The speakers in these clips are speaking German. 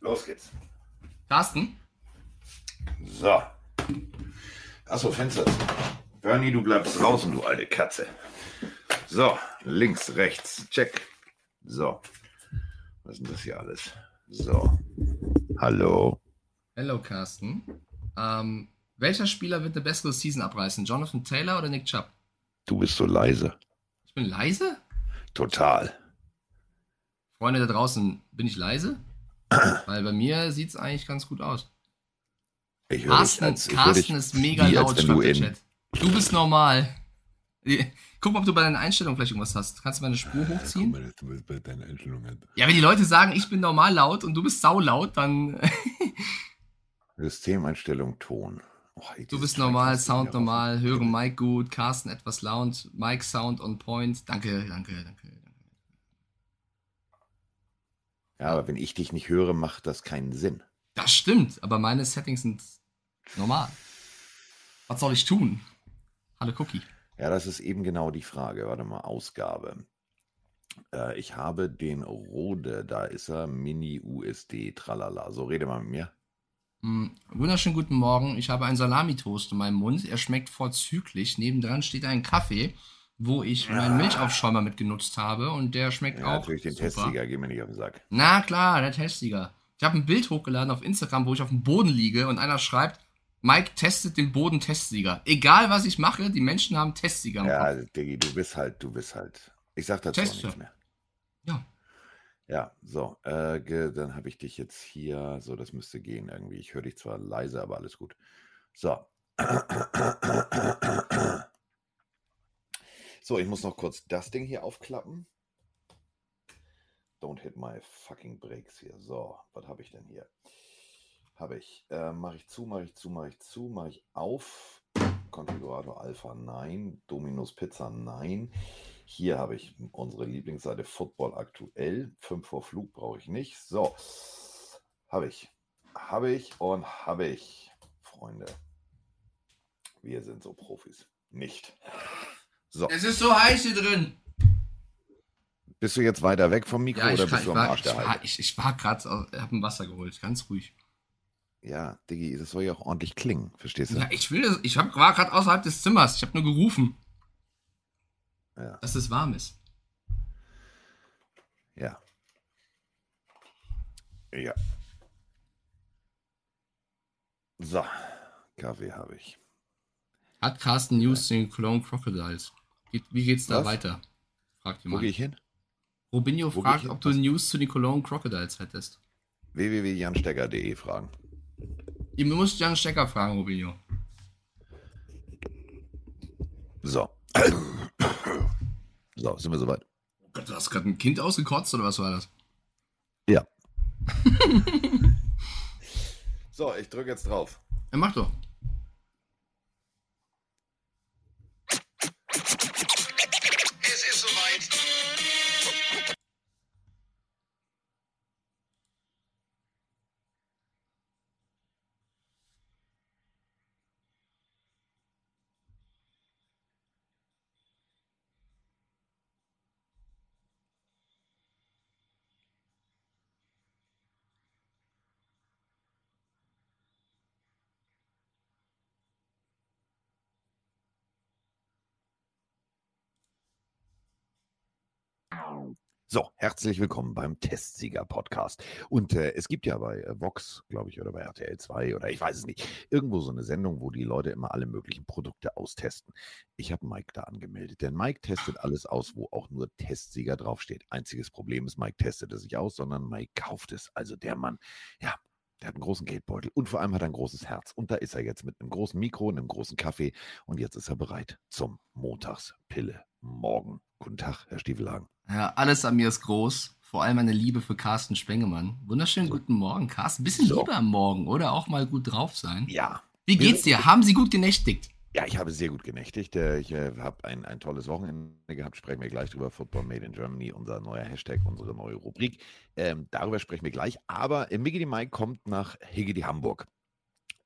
Los geht's. Carsten? So. Achso, Fenster. Bernie, du bleibst draußen, du alte Katze. So, links, rechts, check. So. Was ist denn das hier alles? So. Hallo. Hello, Carsten. Ähm, welcher Spieler wird eine bessere Season abreißen? Jonathan Taylor oder Nick Chubb? Du bist so leise. Ich bin leise? Total. Freunde da draußen, bin ich leise? Weil bei mir sieht es eigentlich ganz gut aus. Ich höre Carsten, als, ich Carsten ist mega laut, schreibt der Chat. Du bist normal. Guck mal, ob du bei deinen Einstellungen vielleicht irgendwas hast. Kannst du meine Spur hochziehen? Mal. Ja, wenn die Leute sagen, ich bin normal laut und du bist saulaut, dann Systemeinstellung Ton. Oh, du bist normal, Sound normal, raus- höre Mike gut, Carsten etwas laut, Mike Sound on point. Danke, danke, danke. Ja, aber wenn ich dich nicht höre, macht das keinen Sinn. Das stimmt, aber meine Settings sind normal. Was soll ich tun? Hallo Cookie. Ja, das ist eben genau die Frage. Warte mal, Ausgabe. Äh, ich habe den Rode, da ist er, Mini USD, tralala. So, rede mal mit mir. Mm, Wunderschönen guten Morgen. Ich habe einen Salamitoast in meinem Mund. Er schmeckt vorzüglich. Nebendran steht ein Kaffee, wo ich meinen Milchaufschäumer mitgenutzt habe und der schmeckt Ja, auch natürlich den super. Testsieger, geh mir nicht auf den Sack. Na klar, der Testsieger. Ich habe ein Bild hochgeladen auf Instagram, wo ich auf dem Boden liege und einer schreibt, Mike testet den Boden Testsieger. Egal was ich mache, die Menschen haben Testsieger Ja. Diggi, du bist halt, du bist halt. Ich sag dazu Tester. nichts mehr. Ja. Ja, so, äh, dann habe ich dich jetzt hier. So, das müsste gehen irgendwie. Ich höre dich zwar leise, aber alles gut. So. So, ich muss noch kurz das Ding hier aufklappen. Don't hit my fucking brakes hier. So, was habe ich denn hier? Habe ich. Äh, mache ich zu, mache ich zu, mache ich zu, mache ich auf. Konfigurator Alpha nein. Dominus Pizza nein. Hier habe ich unsere Lieblingsseite Football aktuell. 5 vor Flug brauche ich nicht. So, habe ich. Habe ich und habe ich. Freunde, wir sind so Profis. Nicht. So, Es ist so heiß hier drin. bist du jetzt weiter weg vom Mikro Ja, ich, oder kann, bist ich du am war, Arsch ich der war, Heide? ich, ich war gerade, habe ein Wasser geholt, ganz ruhig. Ja, Diggi, das soll ja auch ordentlich klingen, verstehst du? Ja, ich will das, ich hab, war gerade außerhalb des Zimmers, ich habe nur gerufen, Ja. dass es warm ist. Ja. Ja. So, Kaffee habe ich. Hat Carsten News den Cologne Crocodiles? Geht, wie geht's da Was? weiter? Fragt Wo jemand. gehe ich hin? Robinho Wo fragt, hin? ob du? News zu den Cologne Crocodiles hättest. www.janstecker.de fragen. Ihr müsst Jan Stecker fragen, Robinho. So. So, sind wir soweit? Oh Gott, du hast gerade ein Kind ausgekotzt oder was war das? Ja. so, ich drücke jetzt drauf. Ja, mach doch. So, herzlich willkommen beim Testsieger-Podcast. Und äh, es gibt ja bei äh, Vox, glaube ich, oder bei RTL 2 oder ich weiß es nicht, irgendwo so eine Sendung, wo die Leute immer alle möglichen Produkte austesten. Ich habe Mike da angemeldet, denn Mike testet alles aus, wo auch nur Testsieger draufsteht. Einziges Problem ist, Mike testet es nicht aus, sondern Mike kauft es. Also der Mann, ja, der hat einen großen Geldbeutel und vor allem hat er ein großes Herz. Und da ist er jetzt mit einem großen Mikro und einem großen Kaffee und jetzt ist er bereit zum Montagspille morgen. Guten Tag, Herr Stiefelhagen. Ja, alles an mir ist groß. Vor allem meine Liebe für Carsten Spengemann. Wunderschönen guten Morgen, Carsten. Bisschen So. Liebe am Morgen, oder? Auch mal gut drauf sein. Ja, Wie geht's dir? Haben Sie gut genächtigt? Ja, ich habe sehr gut genächtigt. Äh, Ich äh, habe ein, ein tolles Wochenende gehabt. Sprechen wir gleich drüber. Football Made in Germany, unser neuer Hashtag, unsere neue Rubrik. Ähm, darüber sprechen wir gleich. Aber äh, Miggity Mike kommt nach Higgity Hamburg.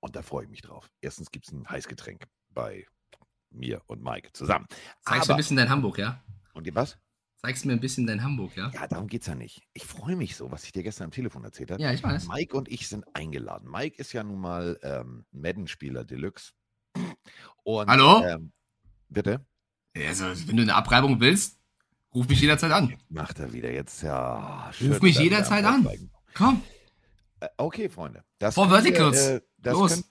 Und da freue ich mich drauf. Erstens gibt es ein Heißgetränk bei mir und Mike zusammen. Zeigst du ein bisschen dein Hamburg, ja? Und die was? Zeigst mir ein bisschen dein Hamburg, ja? Ja, darum geht es ja nicht. Ich freue mich so, was ich dir gestern am Telefon erzählt habe. Ja, ich weiß. Mike und ich sind eingeladen. Mike ist ja nun mal ähm, Madden-Spieler Deluxe. Und, Hallo? Ähm, bitte? Also, wenn du eine Abreibung willst, ruf mich jederzeit an. Macht er wieder jetzt ja. Ruf schön, mich dass wir jederzeit an. Komm. Äh, okay, Freunde. Das For können wir, Verticals. äh, das, Los. Können,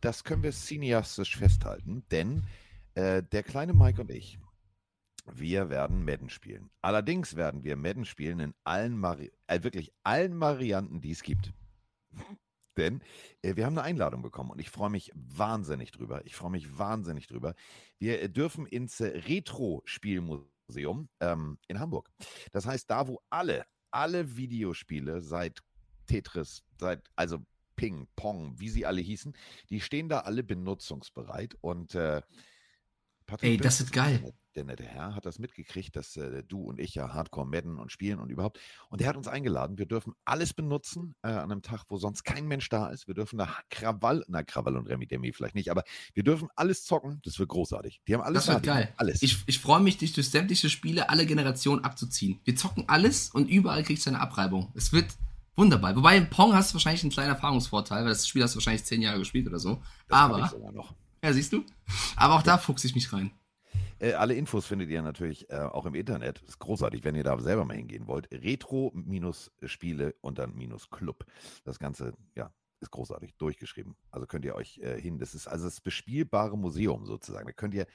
das können wir cineastisch festhalten, denn äh, der kleine Mike und ich, wir werden Madden spielen. Allerdings werden wir Madden spielen in allen, Vari äh, wirklich allen Varianten, die es gibt. Denn äh, wir haben eine Einladung bekommen und ich freue mich wahnsinnig drüber. Ich freue mich wahnsinnig drüber. Wir äh, dürfen ins Retro-Spielmuseum ähm, in Hamburg. Das heißt, da, wo alle, alle Videospiele seit Tetris, seit, also Ping, Pong, wie sie alle hießen, die stehen da alle benutzungsbereit und äh, Patrick Ey, das ist geil. Der, der nette Herr hat das mitgekriegt, dass äh, du und ich ja Hardcore madden und spielen und überhaupt. Und der hat uns eingeladen. Wir dürfen alles benutzen äh, an einem Tag, wo sonst kein Mensch da ist. Wir dürfen da Krawall, na Krawall und Remi Demi vielleicht nicht, aber wir dürfen alles zocken. Das wird großartig. Die haben alles. Das wird geil. Alles. Ich, ich freue mich, dich durch sämtliche Spiele, alle Generationen abzuziehen. Wir zocken alles und überall kriegst du eine Abreibung. Es wird wunderbar. Wobei in Pong hast du wahrscheinlich einen kleinen Erfahrungsvorteil, weil das Spiel hast du wahrscheinlich zehn Jahre gespielt oder so. das Aber, ja, siehst du? Aber auch da fuchse ich mich rein. Äh, alle Infos findet ihr natürlich äh, auch im Internet. Ist großartig, wenn ihr da selber mal hingehen wollt. Retro-Spiele und dann minus Club. Das Ganze, ja, ist großartig durchgeschrieben. Also könnt ihr euch äh, hin. Das ist also das bespielbare Museum sozusagen. Da könnt ihr.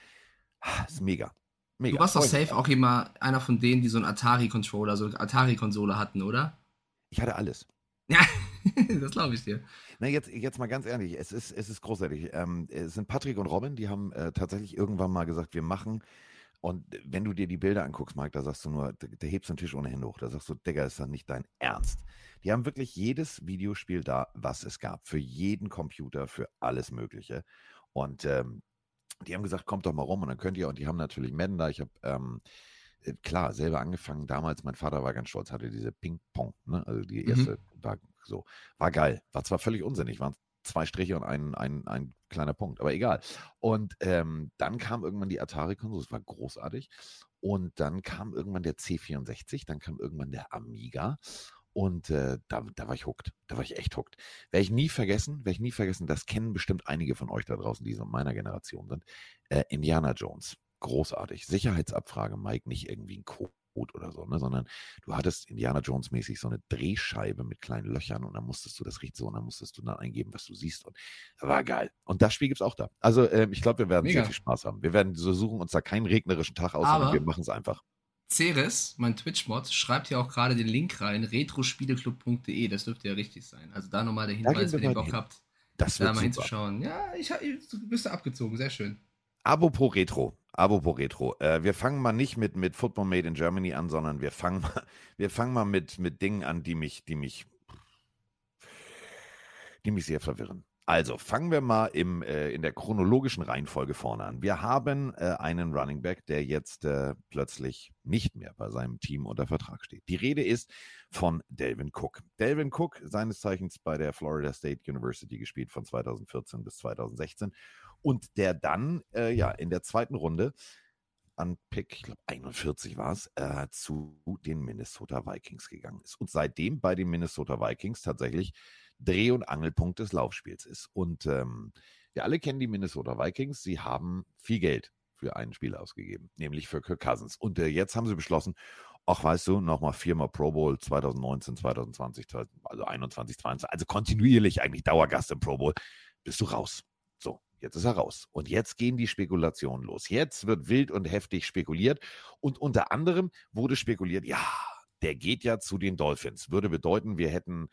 Ah, ist mega. Mega. Du warst doch safe auch immer einer von denen, die so einen Atari-Controller, so eine Atari-Konsole hatten, oder? Ich hatte alles. Ja, das glaube ich dir. Na, jetzt, jetzt mal ganz ehrlich, es ist, es ist großartig. Ähm, es sind Patrick und Robin, die haben äh, tatsächlich irgendwann mal gesagt, wir machen. Und wenn du dir die Bilder anguckst, Mike, da sagst du nur, da, da hebst du den Tisch ohnehin hoch. Da sagst du, Digga, ist das nicht dein Ernst. Die haben wirklich jedes Videospiel da, was es gab. Für jeden Computer, für alles Mögliche. Und ähm, die haben gesagt, kommt doch mal rum und dann könnt ihr. Und die haben natürlich Madden da. Ich habe, ähm, äh, klar, selber angefangen. Damals, mein Vater war ganz stolz, hatte diese Ping-Pong. Ne? Also die Mhm. erste war so. War geil. War zwar völlig unsinnig, waren zwei Striche und ein, ein, ein kleiner Punkt, aber egal. Und ähm, dann kam irgendwann die Atari-Konsole, das war großartig. Und dann kam irgendwann der C64, dann kam irgendwann der Amiga. Und äh, da, da war ich hooked. Da war ich echt hooked. Werde ich nie vergessen, werde ich nie vergessen, das kennen bestimmt einige von euch da draußen, die so in meiner Generation sind. Äh, Indiana Jones. Großartig. Sicherheitsabfrage, Mike, nicht irgendwie ein Code oder so, ne, sondern du hattest Indiana Jones mäßig so eine Drehscheibe mit kleinen Löchern und dann musstest du, das riecht so, und dann musstest du dann eingeben, was du siehst und war geil. Und das Spiel gibt es auch da. Also ähm, ich glaube, wir werden Mega. sehr viel Spaß haben. Wir werden so suchen uns da keinen regnerischen Tag aus, Aber- sondern wir machen es einfach. Ceres, mein Twitch-Mod, schreibt hier auch gerade den Link rein, retrospieleclub.de, das dürfte ja richtig sein. Also da nochmal der Hinweis, wenn ihr Bock hin. habt, Das da mal super. hinzuschauen. Ja, ich, du bist abgezogen, sehr schön. Apropos Retro, apropos Retro. Äh, wir fangen mal nicht mit, mit Football Made in Germany an, sondern wir fangen mal, wir fangen mal mit, mit Dingen an, die mich, die mich, die mich sehr verwirren. Also fangen wir mal im, äh, in der chronologischen Reihenfolge vorne an. Wir haben äh, einen Running Back, der jetzt äh, plötzlich nicht mehr bei seinem Team unter Vertrag steht. Die Rede ist von Delvin Cook. Delvin Cook, seines Zeichens bei der Florida State University gespielt von 2014 bis 2016 und der dann äh, ja in der zweiten Runde an Pick, ich glaube 41 war es, äh, zu den Minnesota Vikings gegangen ist und seitdem bei den Minnesota Vikings tatsächlich Dreh- und Angelpunkt des Laufspiels ist. Und ähm, wir alle kennen die Minnesota Vikings. Sie haben viel Geld für einen Spieler ausgegeben, nämlich für Kirk Cousins. Und äh, jetzt haben sie beschlossen, ach weißt du, nochmal viermal Pro Bowl 2019, 2020, also 21, 22, also kontinuierlich eigentlich Dauergast im Pro Bowl, bist du raus. So, jetzt ist er raus. Und jetzt gehen die Spekulationen los. Jetzt wird wild und heftig spekuliert. Und unter anderem wurde spekuliert, ja, der geht ja zu den Dolphins. Würde bedeuten, wir hätten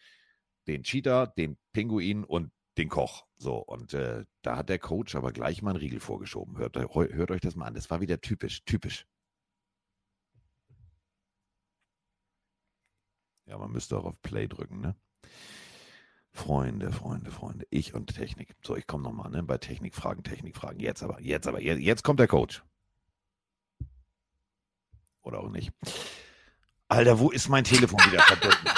den Cheetah, den Pinguin und den Koch. So, und äh, da hat der Coach aber gleich mal einen Riegel vorgeschoben. Hört, hört euch das mal an. Das war wieder typisch, typisch. Ja, man müsste auch auf Play drücken, ne? Freunde, Freunde, Freunde. Ich und Technik. So, ich komme nochmal, ne? Bei Technikfragen, Technikfragen. Jetzt aber, jetzt aber, jetzt, jetzt kommt der Coach. Oder auch nicht. Alter, wo ist mein Telefon wieder verbunden?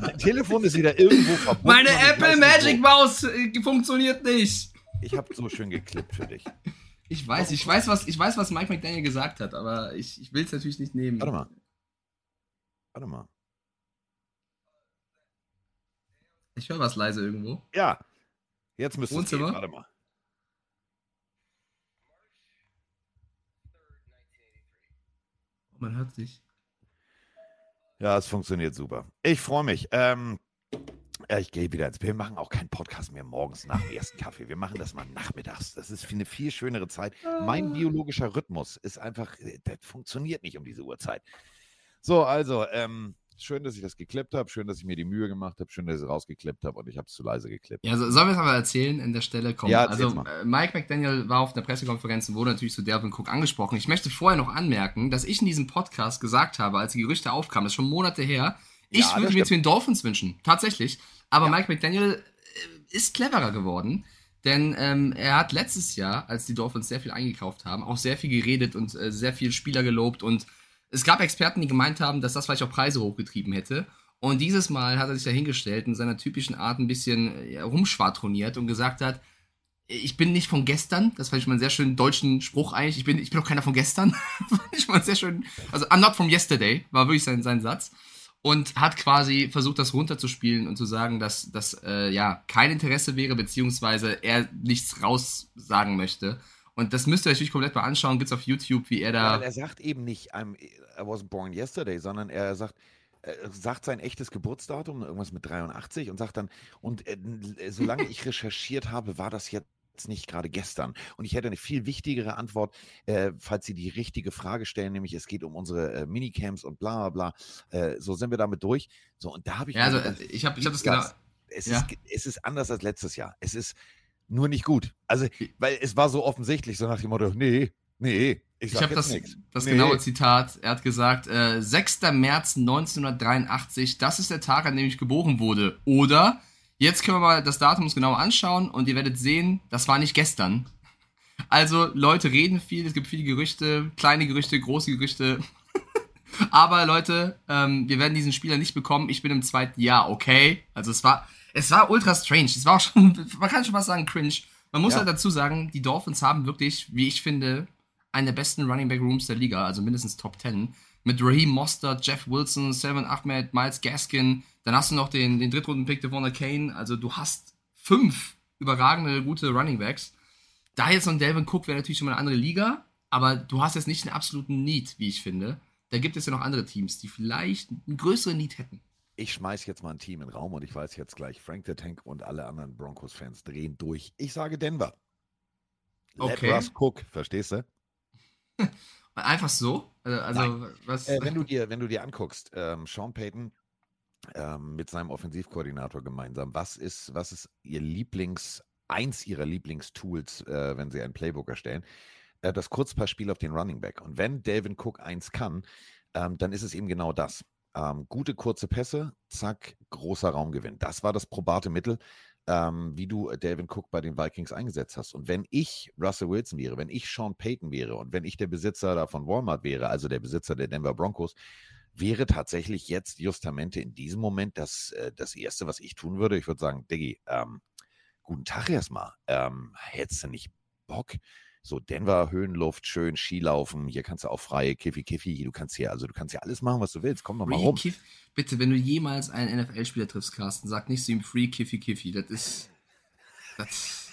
mein Telefon ist wieder irgendwo verbunden. Meine Apple Magic. Maus äh, funktioniert nicht. Ich habe so schön geklippt für dich. Ich weiß, ich weiß, was, ich weiß, was Mike McDaniel gesagt hat, aber ich, ich will es natürlich nicht nehmen. Warte mal. Warte mal. Ich höre was leise irgendwo. Ja. Jetzt müsste es gehen. Warte mal. Man hört sich. Ja, es funktioniert super. Ich freue mich. Ähm, ja, ich gehe wieder ins Wir machen auch keinen Podcast mehr morgens nach dem ersten Kaffee. Wir machen das mal nachmittags. Das ist eine viel schönere Zeit. Mein biologischer Rhythmus ist einfach, äh, das funktioniert nicht um diese Uhrzeit. So, also, ähm, schön, dass ich das geklippt habe. Schön, dass ich mir die Mühe gemacht habe. Schön, dass ich es rausgeklippt habe und ich habe es zu leise geklippt. Ja, so, sollen wir es aber erzählen an der Stelle? Komm, Ja, also äh, Mike McDaniel war auf einer Pressekonferenz und wurde natürlich zu Delvin Cook angesprochen. Ich möchte vorher noch anmerken, dass ich in diesem Podcast gesagt habe, als die Gerüchte aufkamen, das ist schon Monate her, ich Ja, würde mir zu den Dolphins wünschen. Tatsächlich. Aber Ja. Mike McDaniel äh, ist cleverer geworden. Denn ähm, er hat letztes Jahr, als die Dolphins sehr viel eingekauft haben, auch sehr viel geredet und äh, sehr viel Spieler gelobt. Und es gab Experten, die gemeint haben, dass das vielleicht auch Preise hochgetrieben hätte. Und dieses Mal hat er sich dahingestellt und in seiner typischen Art ein bisschen äh, ja, rumschwadroniert und gesagt hat, ich bin nicht von gestern, das fand ich mal einen sehr schönen deutschen Spruch eigentlich, ich bin, ich bin auch keiner von gestern, fand ich mal sehr schön, also I'm not from yesterday, war wirklich sein, sein Satz und hat quasi versucht, das runterzuspielen und zu sagen, dass das äh, ja kein Interesse wäre, beziehungsweise er nichts raussagen möchte. Und das müsst ihr euch natürlich komplett mal anschauen, gibt's auf YouTube, wie er da. weil er sagt eben nicht, I'm, I wasn't born yesterday, sondern er sagt, er sagt sein echtes Geburtsdatum, irgendwas mit 83 und sagt dann, und äh, solange ich recherchiert habe, war das jetzt nicht gerade gestern. Und ich hätte eine viel wichtigere Antwort, äh, falls Sie die richtige Frage stellen, nämlich es geht um unsere äh, Minicamps und bla bla bla. Äh, so sind wir damit durch. So, und da habe ich Ja, also gedacht, äh, ich habe ich hab das genau. es, Ja. ist, es ist anders als letztes Jahr. Es ist nur nicht gut. Also, weil es war so offensichtlich, so nach dem Motto, nee, nee, ich Ich habe das, das Nee. genaue Zitat. Er hat gesagt, äh, 6. März 1983, das ist der Tag, an dem ich geboren wurde. Oder, jetzt können wir mal das Datum uns genau anschauen und ihr werdet sehen, das war nicht gestern. Also, Leute reden viel, es gibt viele Gerüchte, kleine Gerüchte, große Gerüchte. Aber Leute, ähm, wir werden diesen Spieler nicht bekommen. Ich bin im zweiten Jahr, okay? Also es war, es war ultra strange. Es war auch schon, man kann schon was sagen, cringe. Man muss Ja. halt dazu sagen, die Dolphins haben wirklich, wie ich finde, einen der besten Running Back Rooms der Liga, also mindestens Top 10. Mit Raheem Mostert, Jeff Wilson, Selvin Ahmed, Miles Gaskin. Dann hast du noch den, den Drittrunden-Pick Devonta Kane. Also du hast fünf überragende, gute Running Backs. Da jetzt noch ein Delvin Cook wäre natürlich schon mal eine andere Liga, aber du hast jetzt nicht den absoluten Need, wie ich finde. Da gibt es ja noch andere Teams, die vielleicht einen größeren Need hätten. Ich schmeiß jetzt mal ein Team in den Raum und ich weiß jetzt gleich, Frank the Tank und alle anderen Broncos-Fans drehen durch. Ich sage Denver. Let Okay. Russ Cook, verstehst du? Einfach so? Also, also was? Äh, wenn, du dir, wenn du dir anguckst, ähm, Sean Payton ähm, mit seinem Offensivkoordinator gemeinsam, was ist, was ist ihr Lieblings, eins ihrer Lieblingstools, äh, wenn sie ein Playbook erstellen? Äh, das Kurzpassspiel auf den Running Back. Und wenn Delvin Cook eins kann, ähm, dann ist es eben genau das. Ähm, gute kurze Pässe, zack, großer Raumgewinn. Das war das probate Mittel, ähm, wie du äh, Delvin Cook bei den Vikings eingesetzt hast. Und wenn ich Russell Wilson wäre, wenn ich Sean Payton wäre und wenn ich der Besitzer da von Walmart wäre, also der Besitzer der Denver Broncos, wäre tatsächlich jetzt Justamente in diesem Moment das, äh, das Erste, was ich tun würde. Ich würde sagen, Diggi, ähm, guten Tag erstmal. Ähm, hättest du nicht Bock? So Denver, Höhenluft, schön Skilaufen, hier kannst du auch frei, Kiffi, Kiffi, du kannst hier, also du kannst hier alles machen, was du willst, komm doch mal Free rum. Kiff, bitte, wenn du jemals einen NFL-Spieler triffst, Carsten, sag nicht zu ihm Free Kiffy Kiffy. Das ist. Das.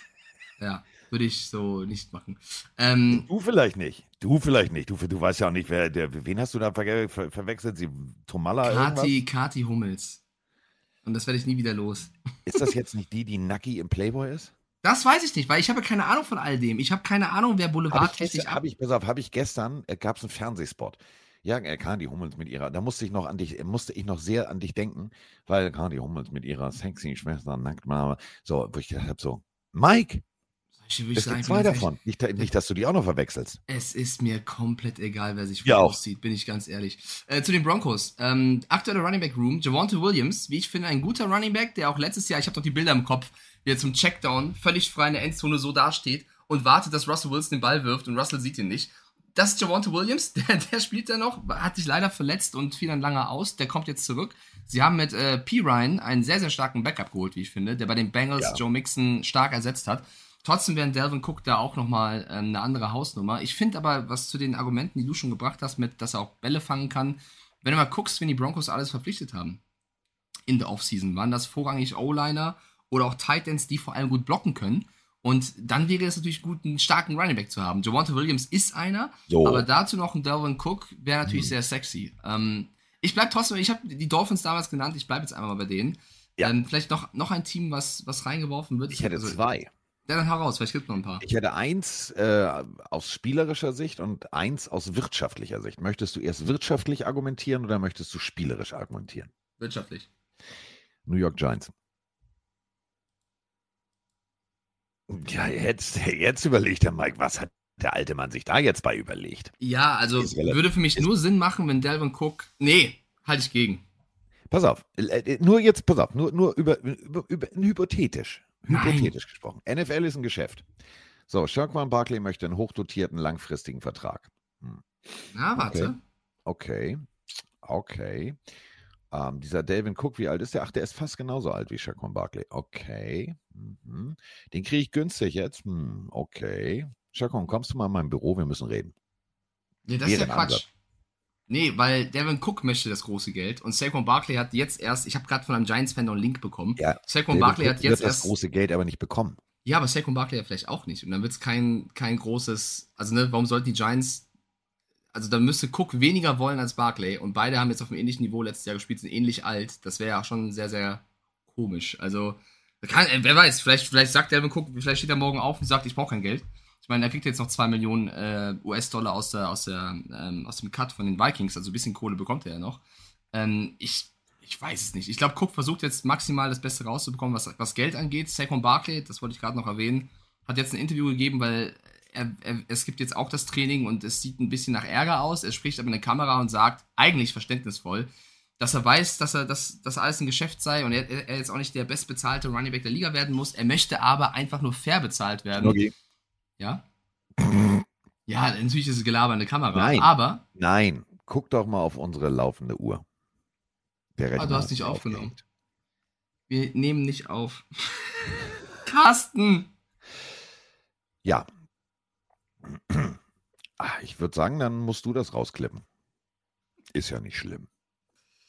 Ja, würde ich so nicht machen. Ähm, Du vielleicht nicht. Du vielleicht nicht. Du, du weißt ja auch nicht, wer, der, wen hast du da ver ver verwechselt? Sie Tomala Kati, Kati Hummels. Und das werde ich nie wieder los. Ist das jetzt nicht die, die Nacki im Playboy ist? Das weiß ich nicht, weil ich habe keine Ahnung von all dem. Ich habe keine Ahnung, wer Habe ich, boulevardtechnisch gestern- hab ich, pass auf, habe ich gestern, äh, gab es einen Fernsehspot. Ja, äh, Kandi Hummels mit ihrer, da musste ich noch an dich, musste ich noch sehr an dich denken, weil Kandi Hummels mit ihrer sexy Schwester nackt mal, so, wo ich gedacht habe, so, Mike, Ich würde es gibt ich zwei davon. Nicht, nicht, dass du die auch noch verwechselst. Es ist mir komplett egal, wer sich Ja, aussieht, bin ich ganz ehrlich. Äh, zu den Broncos. Ähm, aktueller Running Back Room. Javante Williams, wie ich finde, ein guter Running Back, der auch letztes Jahr, ich habe doch die Bilder im Kopf, wie er zum Checkdown völlig frei in der Endzone so dasteht und wartet, dass Russell Wilson den Ball wirft und Russell sieht ihn nicht. Das ist Javante Williams, der, der spielt da noch, hat sich leider verletzt und fiel dann lange aus. Der kommt jetzt zurück. Sie haben mit äh, P. Ryan einen sehr, sehr starken Backup geholt, wie ich finde, der bei den Bengals Ja. Joe Mixon stark ersetzt hat. Trotzdem wäre Delvin Cook da auch nochmal ähm, eine andere Hausnummer. Ich finde aber, was zu den Argumenten, die du schon gebracht hast, mit, dass er auch Bälle fangen kann, wenn du mal guckst, wenn die Broncos alles verpflichtet haben in der Offseason, waren das vorrangig O-Liner oder auch Titans, die vor allem gut blocken können. Und dann wäre es natürlich gut, einen starken Running Back zu haben. Javante Williams ist einer, So. aber dazu noch ein Delvin Cook wäre natürlich Hm. sehr sexy. Ähm, ich bleibe trotzdem, ich habe die Dolphins damals genannt, ich bleibe jetzt einmal mal bei denen. Ja. Ähm, vielleicht noch, noch ein Team, was, was reingeworfen wird. Ich hätte Also, zwei. Ja, dann heraus, vielleicht gibt es noch ein paar. Ich hätte eins äh, aus spielerischer Sicht und eins aus wirtschaftlicher Sicht. Möchtest du erst wirtschaftlich argumentieren oder möchtest du spielerisch argumentieren? Wirtschaftlich. New York Giants. Ja, jetzt, jetzt überlegt der Mike, was hat der alte Mann sich da jetzt bei überlegt? Ja, also würde für mich nur Sinn machen, wenn Delvin Cook. Nee, halte ich gegen. Pass auf, äh, äh, nur jetzt, pass auf, nur, nur über, über, über hypothetisch. Hypothetisch gesprochen. NFL ist ein Geschäft. So, Shaquan Barkley möchte einen hochdotierten, langfristigen Vertrag. Na, warte. Okay, okay. Ähm, dieser Delvin Cook, wie alt ist der? Ach, der ist fast genauso alt wie Shaquan Barkley. Okay. Mhm. Den kriege ich günstig jetzt. Hm, okay. Shaquan, kommst du mal in mein Büro? Wir müssen reden. Ja, das ist ja Wäre Quatsch. Ansatz. Nee, weil Devin Cook möchte das große Geld und Saquon Barkley hat jetzt erst, ich habe gerade von einem Giants-Fan noch einen Link bekommen. Ja, Saquon Barkley hat wird jetzt das erst. große Geld aber nicht bekommen. Ja, aber Saquon Barkley ja vielleicht auch nicht. Und dann wird es kein, kein großes. Also, ne, warum sollten die Giants. Also, dann müsste Cook weniger wollen als Barkley. Und beide haben jetzt auf einem ähnlichen Niveau letztes Jahr gespielt, sind ähnlich alt. Das wäre ja auch schon sehr, sehr komisch. Also, kann, wer weiß, vielleicht, vielleicht sagt Devin Cook, vielleicht steht er morgen auf und sagt, ich brauche kein Geld. Ich meine, er kriegt jetzt noch 2 Millionen äh, US-Dollar aus, der, aus, der, ähm, aus dem Cut von den Vikings. Also, ein bisschen Kohle bekommt er ja noch. Ähm, ich, ich weiß es nicht. Ich glaube, Cook versucht jetzt maximal das Beste rauszubekommen, was, was Geld angeht. Saquon Barkley, das wollte ich gerade noch erwähnen, hat jetzt ein Interview gegeben, weil er, er, es gibt jetzt auch das Training und es sieht ein bisschen nach Ärger aus. Er spricht aber in der Kamera und sagt, eigentlich verständnisvoll, dass er weiß, dass er dass das alles ein Geschäft sei und er, er jetzt auch nicht der bestbezahlte Running Back der Liga werden muss. Er möchte aber einfach nur fair bezahlt werden. Okay. Ja? Ja, natürlich ist es Gelaber in der Kamera. Nein. Aber Nein, guck doch mal auf unsere laufende Uhr. Der Ah, du hast nicht aufgenommen. aufgehängt. wir nehmen nicht auf. Carsten! Ja. Ah, Ich würde sagen, dann musst du das rausklippen. Ist ja nicht schlimm.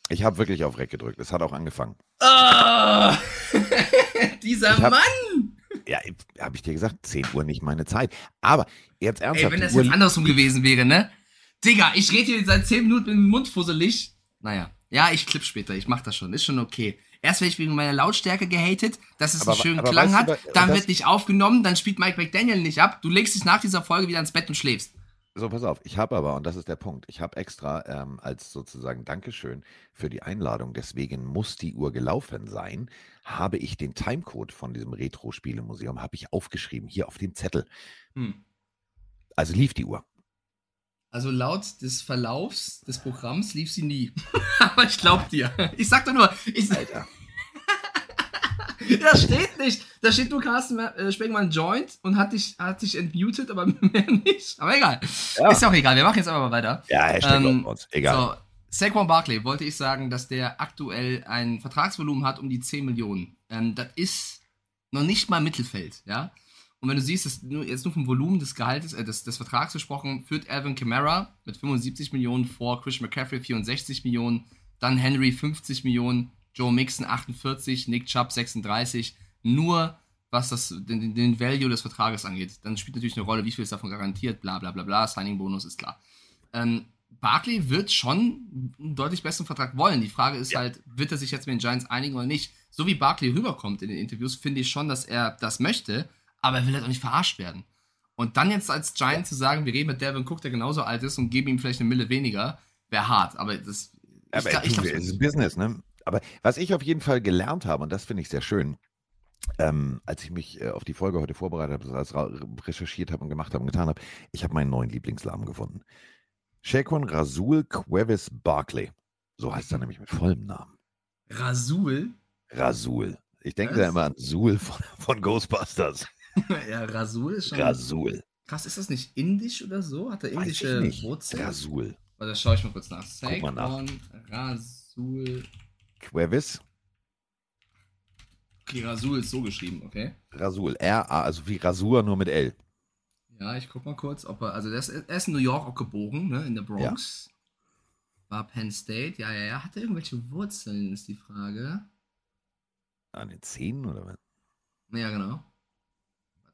Ich habe wirklich auf Reck gedrückt. Es hat auch angefangen. Ah! Dieser hab- Mann! Ja, habe ich dir gesagt, 10 Uhr nicht meine Zeit. Aber jetzt Ey, ernsthaft. wenn die das jetzt andersrum gewesen wäre, ne? Digga, ich rede hier seit 10 Minuten mit dem Mund fusselig. Naja. Ja, ich klipp später. Ich mach das schon. Ist schon okay. Erst werde ich wegen meiner Lautstärke gehatet, dass es Aber- einen schönen aber Klang du, hat. aber- dann wird nicht aufgenommen, dann spielt Mike McDaniel nicht ab. Du legst dich nach dieser Folge wieder ins Bett und schläfst. So, pass auf, ich habe aber, und das ist der Punkt, ich habe extra ähm, als sozusagen Dankeschön für die Einladung, deswegen muss die Uhr gelaufen sein, habe ich den Timecode von diesem Retro-Spielemuseum, habe ich aufgeschrieben, hier auf dem Zettel. Hm. Also lief die Uhr. Also laut des Verlaufs des Programms lief sie nie. Aber ich glaub dir. Ich sag doch nur, ich, Alter. das steht nicht. Da steht nur Carsten äh, Spengmann joint und hat dich, hat dich entmutet, aber mehr nicht. Aber egal. Ja. Ist ja auch egal. Wir machen jetzt aber mal weiter. Ja, Hashtag Ähm, ähm, uns. Egal. So, Saquon Barkley wollte ich sagen, dass der aktuell ein Vertragsvolumen hat um die 10 Millionen. Ähm, das ist noch nicht mal Mittelfeld, ja. Und wenn du siehst, dass nur, jetzt nur vom Volumen des Gehaltes, äh, des, des Vertrags gesprochen, führt Alvin Kamara mit 75 Millionen vor, Chris McCaffrey 64 Millionen, dann Henry 50 Millionen, Joe Mixon 48, Nick Chubb 36. Nur was das, den, den- Value des Vertrages angeht. Dann spielt natürlich eine Rolle, wie viel ist davon garantiert, bla bla bla bla, Signing-Bonus ist klar. Ähm, Barkley wird schon einen deutlich besseren Vertrag wollen. Die Frage ist halt, wird er sich jetzt mit den Giants einigen oder nicht? So wie Barkley rüberkommt in den Interviews, finde ich schon, dass er das möchte, aber er will halt auch nicht verarscht werden. Und dann jetzt als Giant zu sagen, wir reden mit Devin Cook, der genauso alt ist, und geben ihm vielleicht eine Mille weniger, wäre hart. Aber das. Aber glaub- ich, glaub- es ist Business, ne? Aber was ich auf jeden Fall gelernt habe, und das finde ich sehr schön, ähm, als ich mich äh, auf die Folge heute vorbereitet habe, als ra- recherchiert habe und gemacht habe und getan habe, ich habe meinen neuen Lieblingsladen gefunden. Shekon Rasul Quevis Barkley. So heißt er nämlich mit vollem Namen. Rasul? Rasul. Ich denke da immer an Sul von, von Ghostbusters. ja, Rasul ist schon. Rasul. Krass, ist das nicht indisch oder so? Hat er indische. Wurzeln? Rasul. Oder schaue ich mal kurz nach. Saquon Rasul. Quevis. Okay, Rasul ist so geschrieben, okay. Rasul. R-A, also wie Rasur, nur mit L. Ja, ich guck mal kurz, ob er. Also, ist, er ist in New York auch geboren, ne? In der Bronx. War Penn State. Ja, ja, ja. Hat er irgendwelche Wurzeln, ist die Frage. An den Zähnen oder was? Ja, genau.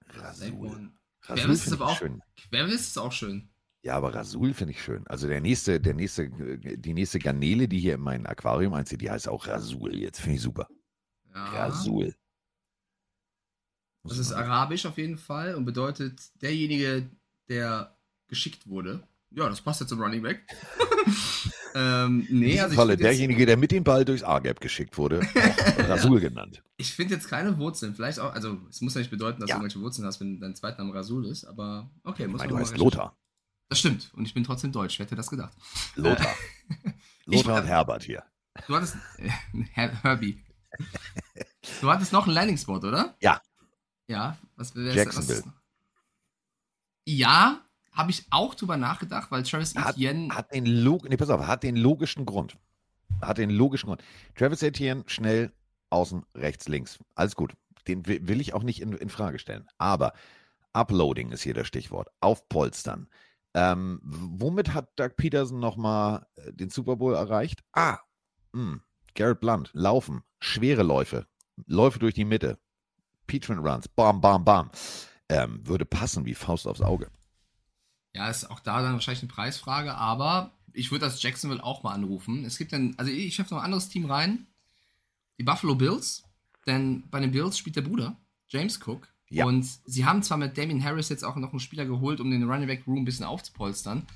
Rasul. Rasul Rasul ist aber auch. schön. Querwitz ist auch schön. Ja, aber Rasul finde ich schön. Also der nächste, der nächste, äh, die nächste Garnele, die hier in mein Aquarium einzieht, die heißt auch Rasul jetzt. Finde ich super. Ja. Rasul. Das ist arabisch auf jeden Fall und bedeutet derjenige, der geschickt wurde. Ja, das passt jetzt zum Running Back. ähm, nee, also ich Falle finde jetzt, derjenige, der mit dem Ball durchs A-Gap geschickt wurde, Rasul genannt. ich find jetzt keine Wurzeln. Vielleicht auch, also es muss ja nicht bedeuten, dass Ja. du irgendwelche Wurzeln hast, wenn dein Zweitname Rasul ist, aber okay, Ich muss man du mal heißt Lothar. Das stimmt. Und ich bin trotzdem deutsch. Wer hätte das gedacht? Lothar. Ich- Lothar und Herbert hier. Du hattest. Äh, Her Herbie. Du hattest noch einen Landing-Spot, oder? Ja. Ja. Was, wer Jacksonville. Was, ja, habe ich auch drüber nachgedacht, weil Travis Hat, Etienne. hat den Log nee, pass auf, hat den logischen Grund. Hat den logischen Grund. Travis Etienne schnell außen, rechts, links. Alles gut. Den wi- will ich auch nicht in, in Frage stellen. Aber Uploading ist hier das Stichwort. Aufpolstern. Ähm, womit hat Doug Peterson nochmal den Super Bowl erreicht? Ah, mh, Garrett Blunt. Laufen. Schwere Läufe. Läufe durch die Mitte. Peachman Runs. Bam, bam, bam. Ähm, würde passen wie Faust aufs Auge. Ja, ist auch da dann wahrscheinlich eine Preisfrage, aber ich würde das Jacksonville auch mal anrufen. Es gibt dann, also ich schaffe noch ein anderes Team rein. Die Buffalo Bills, denn bei den Bills spielt der Bruder, James Cook. Ja. Und sie haben zwar mit Damien Harris jetzt auch noch einen Spieler geholt, um den Running Back Room ein bisschen aufzupolstern.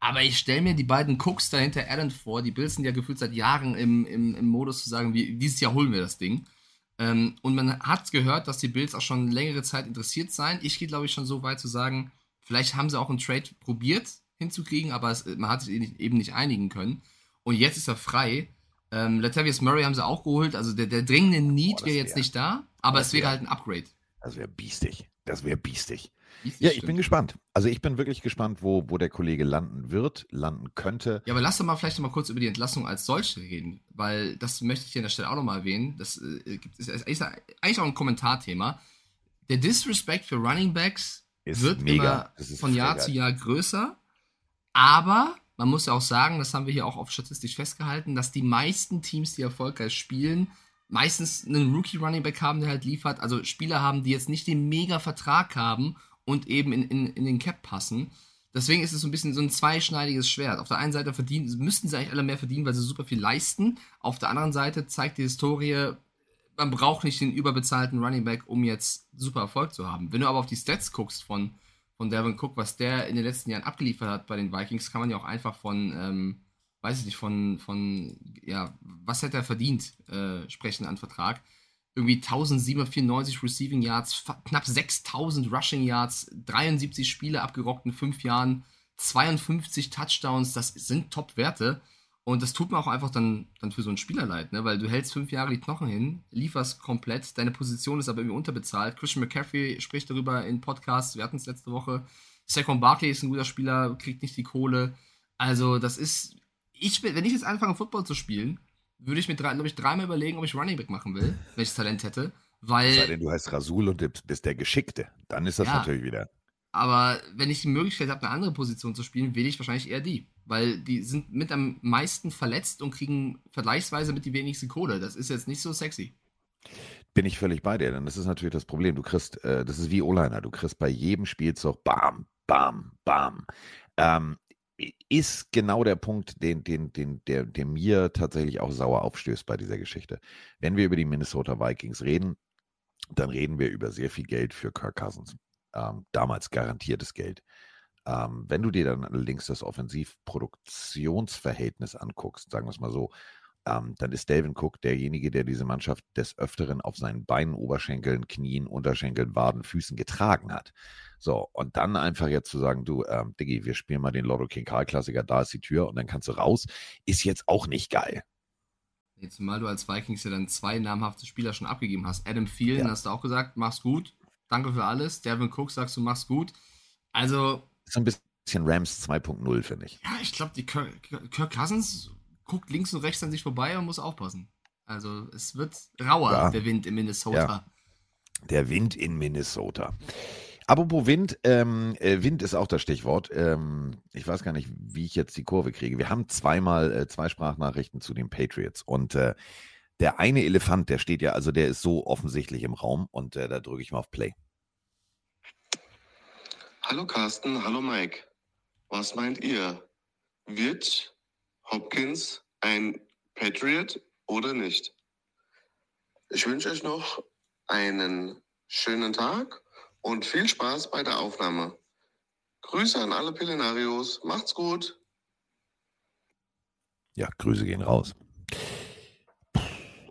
Aber ich stelle mir die beiden Cooks dahinter Allen vor. Die Bills sind ja gefühlt seit Jahren im, im, im Modus zu sagen, wir, dieses Jahr holen wir das Ding. Ähm, und man hat gehört, dass die Bills auch schon längere Zeit interessiert seien. Ich gehe, glaube ich, schon so weit zu sagen, vielleicht haben sie auch einen Trade probiert hinzukriegen, aber es, man hat sich eben nicht- eben nicht einigen können. Und jetzt ist er frei. Ähm, Latavius Murray haben sie auch geholt. Also der, der dringende Need wäre jetzt nicht da, aber es wäre wär- halt ein Upgrade. Das wäre biestig. Das wäre biestig. Dies Ja, ich bin stimmt. gespannt. Also ich bin wirklich gespannt, wo, wo der Kollege landen wird, landen könnte. Ja, aber lass doch mal vielleicht noch mal kurz über die Entlassung als solche reden, weil das möchte ich hier an der Stelle auch noch mal erwähnen. Das äh, ist, ist eigentlich auch ein Kommentarthema. Der Disrespect für Running Backs Ist wird mega. immer von Jahr Frechheit. zu Jahr größer. Aber man muss ja auch sagen, das haben wir hier auch oft statistisch festgehalten, dass die meisten Teams, die erfolgreich spielen, meistens einen Rookie-Running Back haben, der halt liefert. Also Spieler haben, die jetzt nicht den Mega-Vertrag haben und eben in, in, in den Cap passen. Deswegen ist es so ein bisschen so ein zweischneidiges Schwert. Auf der einen Seite verdienen, müssten sie eigentlich alle mehr verdienen, weil sie super viel leisten. Auf der anderen Seite zeigt die Historie, man braucht nicht den überbezahlten Running Back, um jetzt super Erfolg zu haben. Wenn du aber auf die Stats guckst von, von Devin Cook, was der in den letzten Jahren abgeliefert hat bei den Vikings, kann man ja auch einfach von, ähm, weiß ich nicht, von, von, ja, was hätte er verdient, äh, sprechen an Vertrag. Irgendwie 1794 Receiving Yards, knapp 6000 Rushing Yards, 73 Spiele abgerockt in fünf Jahren, 52 Touchdowns, das sind Top-Werte. Und das tut mir auch einfach dann, dann für so einen Spieler leid, ne? weil du hältst fünf Jahre die Knochen hin, lieferst komplett, deine Position ist aber irgendwie unterbezahlt. Christian McCaffrey spricht darüber in Podcasts, wir hatten es letzte Woche. Saquon Barkley ist ein guter Spieler, kriegt nicht die Kohle. Also, das ist, ich, wenn ich jetzt anfange, Football zu spielen, würde ich mir, drei- glaub ich, dreimal überlegen, ob ich Running Back machen will, wenn ich das Talent hätte. Es sei Weil, denn, du heißt Rasul und bist der Geschickte. Dann ist das Ja. natürlich wieder. aber wenn ich die Möglichkeit habe, eine andere Position zu spielen, wähle ich wahrscheinlich eher die. Weil die sind mit am meisten verletzt und kriegen vergleichsweise mit die wenigste Kohle. Das ist jetzt nicht so sexy. Bin ich völlig bei dir, denn das ist natürlich das Problem. Du kriegst, äh, das ist wie O-Liner, du kriegst bei jedem Spielzug bam, bam, bam. Ähm, ist genau der Punkt, den, den, den, der, der mir tatsächlich auch sauer aufstößt bei dieser Geschichte. Wenn wir über die Minnesota Vikings reden, dann reden wir über sehr viel Geld für Kirk Cousins. Ähm, damals garantiertes Geld. Ähm, wenn du dir dann allerdings das Offensivproduktionsverhältnis anguckst, sagen wir es mal so, ähm, dann ist Delvin Cook derjenige, der diese Mannschaft des Öfteren auf seinen Beinen, Oberschenkeln, Knien, Unterschenkeln, Waden, Füßen getragen hat. So, und dann einfach jetzt zu sagen, du, ähm, Diggi, wir spielen mal den Lotto King Karl Klassiker, da ist die Tür und dann kannst du raus, ist jetzt auch nicht geil. Jetzt, zumal du als Vikings ja dann zwei namhafte Spieler schon abgegeben hast. Adam Thielen Ja. hast du auch gesagt, mach's gut. Danke für alles. Devin Cook sagst du, mach's gut. Also, Ist so ein bisschen Rams 2.0, finde ich. ja, ich glaube, die Kirk, Kirk Cousins guckt links und rechts an sich vorbei und muss aufpassen. Also es wird rauer, Ja. der Wind in Minnesota. Ja. Der Wind in Minnesota. Apropos Wind, ähm, äh, Wind ist auch das Stichwort. Ähm, ich weiß gar nicht, wie ich jetzt die Kurve kriege. Wir haben zweimal äh, zwei Sprachnachrichten zu den Patriots und äh, der eine Elefant, der steht ja, also der ist so offensichtlich im Raum und äh, da drücke ich mal auf Play. Hallo Carsten, hallo Mike. Was meint ihr? Wird Hopkins ein Patriot oder nicht? Ich wünsche euch noch einen schönen Tag und viel Spaß bei der Aufnahme. Grüße an alle Pillenarios. Macht's gut. Ja, Grüße gehen raus.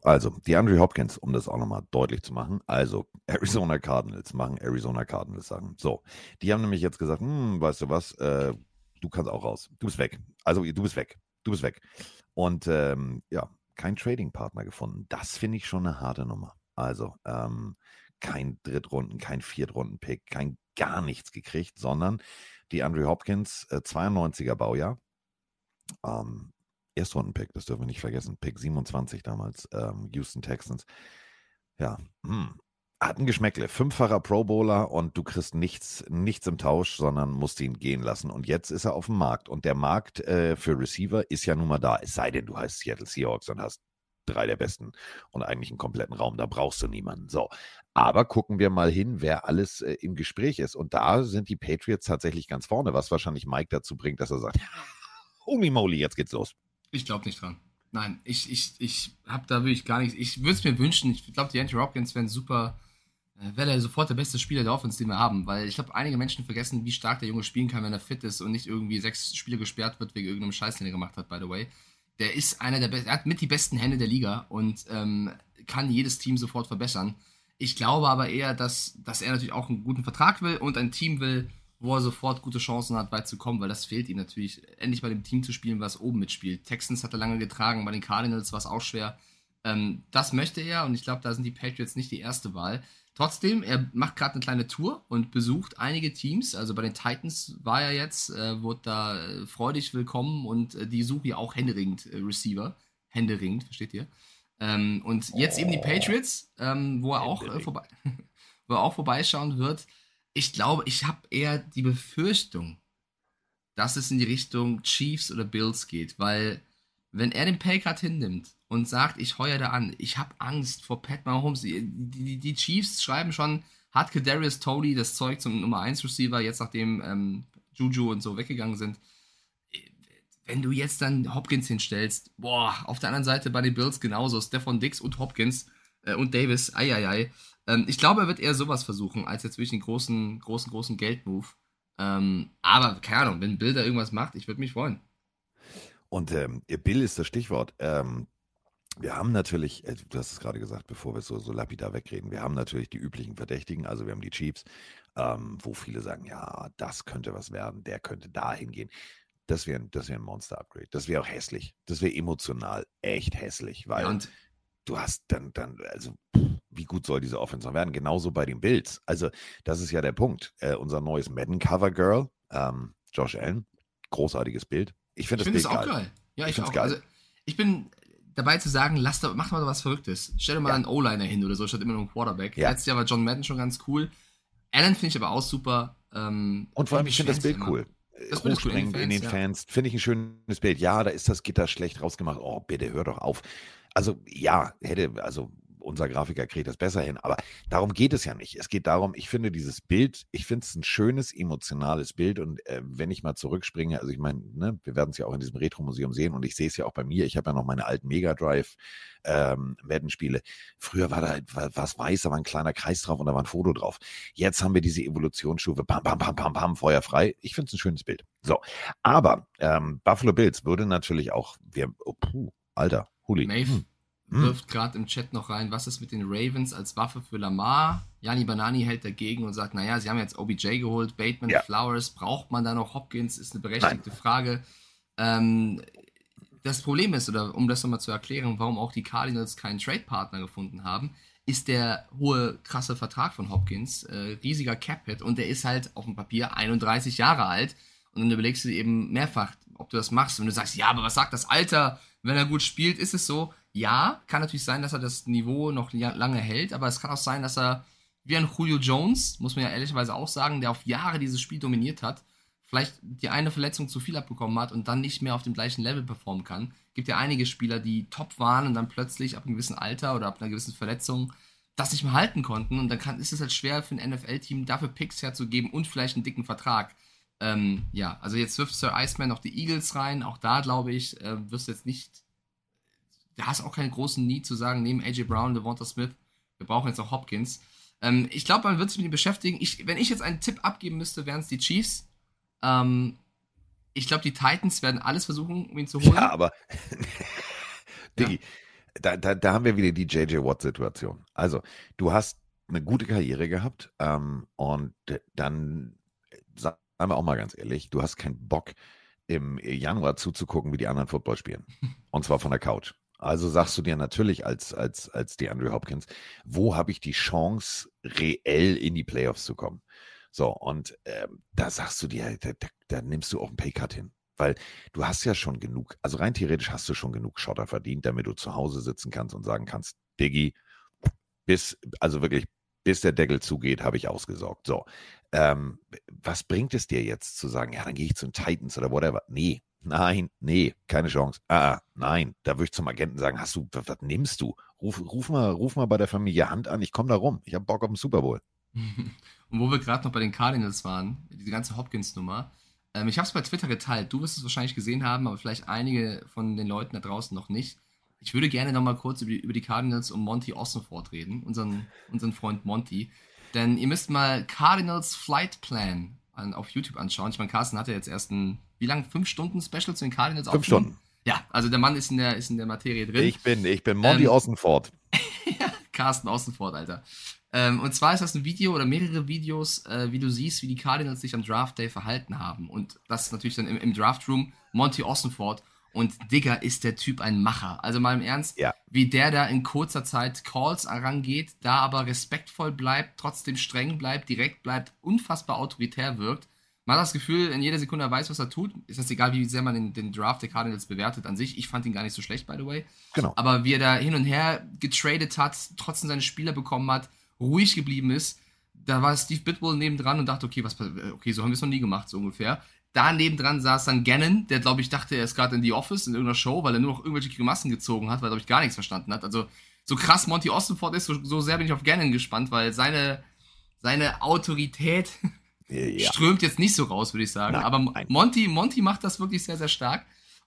Also, die Andrew Hopkins, um das auch nochmal deutlich zu machen. Also, Arizona Cardinals machen Arizona Cardinals Sachen. So, die haben nämlich jetzt gesagt, hm, weißt du was, äh, du kannst auch raus. Du bist weg. Also, du bist weg. Du bist weg. Und ähm, ja, kein Trading-Partner gefunden. Das finde ich schon eine harte Nummer. Also, ähm, kein Drittrunden, kein Viertrunden-Pick, kein gar nichts gekriegt, sondern die Andrew Hopkins, äh, 92er Baujahr. Ähm, Erstrunden-Pick, das dürfen wir nicht vergessen. Pick 27 damals, ähm, Houston Texans. Ja, hm. Hat ein Geschmäckle. Fünffacher Pro Bowler und du kriegst nichts, nichts im Tausch, sondern musst ihn gehen lassen. Und jetzt ist er auf dem Markt. Und der Markt äh, für Receiver ist ja nun mal da. Es sei denn, du heißt Seattle Seahawks und hast drei der besten und eigentlich einen kompletten Raum. Da brauchst du niemanden. So. Aber gucken wir mal hin, wer alles äh, im Gespräch ist. Und da sind die Patriots tatsächlich ganz vorne, was wahrscheinlich Mike dazu bringt, dass er sagt, holy moly, jetzt geht's los. Ich glaube nicht dran. Nein, ich, ich, ich habe da wirklich gar nichts. Ich würde es mir wünschen. Ich glaube, die Andrew Hopkins wären super. Äh, Wäre er sofort der beste Spieler der Offense, den wir haben. Weil ich glaube, einige Menschen vergessen, wie stark der Junge spielen kann, wenn er fit ist und nicht irgendwie sechs Spiele gesperrt wird wegen irgendeinem Scheiß, den er gemacht hat, by the way. Der ist einer der besten, er hat mit die besten Hände der Liga und ähm, kann jedes Team sofort verbessern. Ich glaube aber eher, dass, dass er natürlich auch einen guten Vertrag will und ein Team will, wo er sofort gute Chancen hat, weit zu kommen, weil das fehlt ihm natürlich, endlich bei dem Team zu spielen, was oben mitspielt. Texans hat er lange getragen, bei den Cardinals war es auch schwer. Ähm, das möchte er und ich glaube, da sind die Patriots nicht die erste Wahl. Trotzdem, er macht gerade eine kleine Tour und besucht einige Teams. Also bei den Titans war er jetzt, äh, wurde da äh, freudig willkommen und äh, die suchen ja auch händeringend äh, Receiver. Händeringend, versteht ihr? Ähm, und jetzt eben die Patriots, ähm, wo er auch äh, vorbei, wo er auch vorbeischauen wird. Ich glaube, ich habe eher die Befürchtung, dass es in die Richtung Chiefs oder Bills geht, weil wenn er den Paycard hinnimmt und sagt, ich heuer da an, ich habe Angst vor Pat Mahomes. Die, die, die Chiefs schreiben schon, hat Kadarius Tony das Zeug zum Nummer 1 Receiver, jetzt nachdem ähm, Juju und so weggegangen sind. Wenn du jetzt dann Hopkins hinstellst, boah, auf der anderen Seite bei den Bills genauso, Stefan Dix und Hopkins äh, und Davis, ei, ei, ei. Ähm, ich glaube, er wird eher sowas versuchen, als jetzt wirklich den großen, großen, großen Geldmove. Ähm, aber, keine Ahnung, wenn Bill da irgendwas macht, ich würde mich freuen. Und ähm, Bill ist das Stichwort. Ähm, wir haben natürlich, äh, du hast es gerade gesagt, bevor wir so, so lapidar wegreden, wir haben natürlich die üblichen Verdächtigen, also wir haben die Chiefs, ähm, wo viele sagen, ja, das könnte was werden, der könnte dahin gehen. Das wäre das wär ein Monster-Upgrade. Das wäre auch hässlich. Das wäre emotional echt hässlich, weil Ja, und du hast dann, dann, also wie gut soll diese Offense noch werden? Genauso bei den Bills. Also, das ist ja der Punkt. Äh, unser neues Madden-Cover-Girl, ähm, Josh Allen, großartiges Bild. Ich finde das finde Bild es auch geil. geil. Ja, Ich ich, auch. geil. Also, ich bin dabei zu sagen, lass doch, mach mal was Verrücktes. Stell dir mal Ja. einen O-Liner hin oder so, statt immer nur einen Quarterback. Ja. Letztes Jahr war John Madden schon ganz cool. Allen finde ich aber auch super. Ähm, Und vor allem, ich finde das Bild immer. cool. Das Bild ist cool, in den Hochspringend in den Fans, Fans. Finde ich ein schönes Bild. Ja, da ist das Gitter schlecht rausgemacht. Oh, bitte hör doch auf. Also, ja, hätte, also unser Grafiker kriegt das besser hin, aber darum geht es ja nicht. Es geht darum, ich finde dieses Bild, ich finde es ein schönes, emotionales Bild und äh, wenn ich mal zurückspringe, also ich meine, ne, wir werden es ja auch in diesem Retro-Museum sehen und ich sehe es ja auch bei mir, ich habe ja noch meine alten Mega Drive ähm, Madden-Spiele. Früher war da halt wa- was weiß, da war ein kleiner Kreis drauf und da war ein Foto drauf. Jetzt haben wir diese Evolutionsstufe, bam, bam, bam, bam, bam, Feuer frei. Ich finde es ein schönes Bild. So, aber ähm, Buffalo Bills würde natürlich auch, wir, oh, puh, Alter, Huli. Maeve Hm. Hm. wirft gerade im Chat noch rein, was ist mit den Ravens als Waffe für Lamar? Jani Banani hält dagegen und sagt, naja, sie haben jetzt OBJ geholt, Bateman, Ja. Flowers, braucht man da noch Hopkins? Ist eine berechtigte Frage. Ähm, das Problem ist, oder um das nochmal zu erklären, warum auch die Cardinals keinen Trade-Partner gefunden haben, ist der hohe, krasse Vertrag von Hopkins, äh, riesiger Cap-Hit und der ist halt auf dem Papier 31 Jahre alt und dann überlegst du eben mehrfach, ob du das machst und du sagst, ja, aber was sagt das Alter, wenn er gut spielt, ist es so. Ja, kann natürlich sein, dass er das Niveau noch lange hält, aber es kann auch sein, dass er wie ein Julio Jones, muss man ja ehrlicherweise auch sagen, der auf Jahre dieses Spiel dominiert hat, vielleicht die eine Verletzung zu viel abbekommen hat und dann nicht mehr auf dem gleichen Level performen kann. Gibt ja einige Spieler, die top waren und dann plötzlich ab einem gewissen Alter oder ab einer gewissen Verletzung das nicht mehr halten konnten und dann kann, ist es halt schwer für ein NFL-Team dafür Picks herzugeben und vielleicht einen dicken Vertrag. Ähm, ja, also jetzt wirft Sir Iceman noch die Eagles rein, auch da glaube ich, äh, wirst du jetzt nicht, da hast auch keinen großen Need zu sagen, neben AJ Brown, Devonta Smith, wir brauchen jetzt auch Hopkins. Ähm, ich glaube, man wird sich mit ihm beschäftigen. Ich, wenn ich jetzt einen Tipp abgeben müsste, wären es die Chiefs. Ähm, ich glaube, die Titans werden alles versuchen, um ihn zu holen. Ja, aber Diggi, da, da, da haben wir wieder die JJ Watt-Situation. Also, du hast eine gute Karriere gehabt ähm, und dann, sagen wir auch mal ganz ehrlich, du hast keinen Bock, im Januar zuzugucken, wie die anderen Football spielen. Und zwar von der Couch. Also sagst du dir natürlich als, als, als die Andrew Hopkins, wo habe ich die Chance, reell in die Playoffs zu kommen? So, und ähm, da sagst du dir, da, da, da nimmst du auch einen Paycut hin. Weil du hast ja schon genug, also rein theoretisch hast du schon genug Schotter verdient, damit du zu Hause sitzen kannst und sagen kannst, Diggi, bis, also wirklich, bis der Deckel zugeht, habe ich ausgesorgt. So. Ähm, was bringt es dir jetzt zu sagen, ja, dann gehe ich zu den Titans oder whatever? Nee, nein, nee, keine Chance. Ah, ah, nein, da würde ich zum Agenten sagen, hast du, was, was nimmst du? Ruf, ruf, mal, ruf mal bei der Familie Hand an, ich komme da rum. Ich habe Bock auf den Super Bowl. Und wo wir gerade noch bei den Cardinals waren, diese ganze Hopkins-Nummer, ähm, ich habe es bei Twitter geteilt. Du wirst es wahrscheinlich gesehen haben, aber vielleicht einige von den Leuten da draußen noch nicht. Ich würde gerne noch mal kurz über die, über die Cardinals und Monty Ossenford reden, unseren, unseren Freund Monty. Denn ihr müsst mal Cardinals Flight Plan an, auf YouTube anschauen. Ich meine, Carsten hatte jetzt erst ein, wie lang, fünf Stunden Special zu den Cardinals Fünf? Stunden. Ja, also der Mann ist in der, ist in der Materie drin. Ich bin, ich bin Monty Ähm, Ossenford. Carsten Außenfort, Alter. Ähm, und zwar ist das ein Video oder mehrere Videos, äh, wie du siehst, wie die Cardinals sich am Draft Day verhalten haben. Und das ist natürlich dann im, im Draft Room Monty Außenfort. Und Digger ist der Typ ein Macher. Also mal im Ernst, Ja. wie der da in kurzer Zeit Calls herangeht, da aber respektvoll bleibt, trotzdem streng bleibt, direkt bleibt, unfassbar autoritär wirkt. Man hat das Gefühl, in jeder Sekunde er weiß, was er tut. Ist das egal, wie sehr man den, den Draft der Cardinals bewertet an sich. Ich fand ihn gar nicht so schlecht, by the way. Genau. Aber wie er da hin und her getradet hat, trotzdem seine Spieler bekommen hat, ruhig geblieben ist, da war Steve Bitbull nebendran und dachte, okay, was, äh, okay, so haben wir es noch nie gemacht, so ungefähr. Da nebendran saß dann Gannon, der, glaube ich, dachte, er ist gerade in The Office, in irgendeiner Show, weil er nur noch irgendwelche Grimassen gezogen hat, weil er, glaube ich, gar nichts verstanden hat. Also, so krass Monty Ostenford ist, so, so sehr bin ich auf Gannon gespannt, weil seine, seine Autorität Ja. strömt jetzt nicht so raus, würde ich sagen. Nein, Aber nein. Monty, Monty macht das wirklich sehr, sehr stark.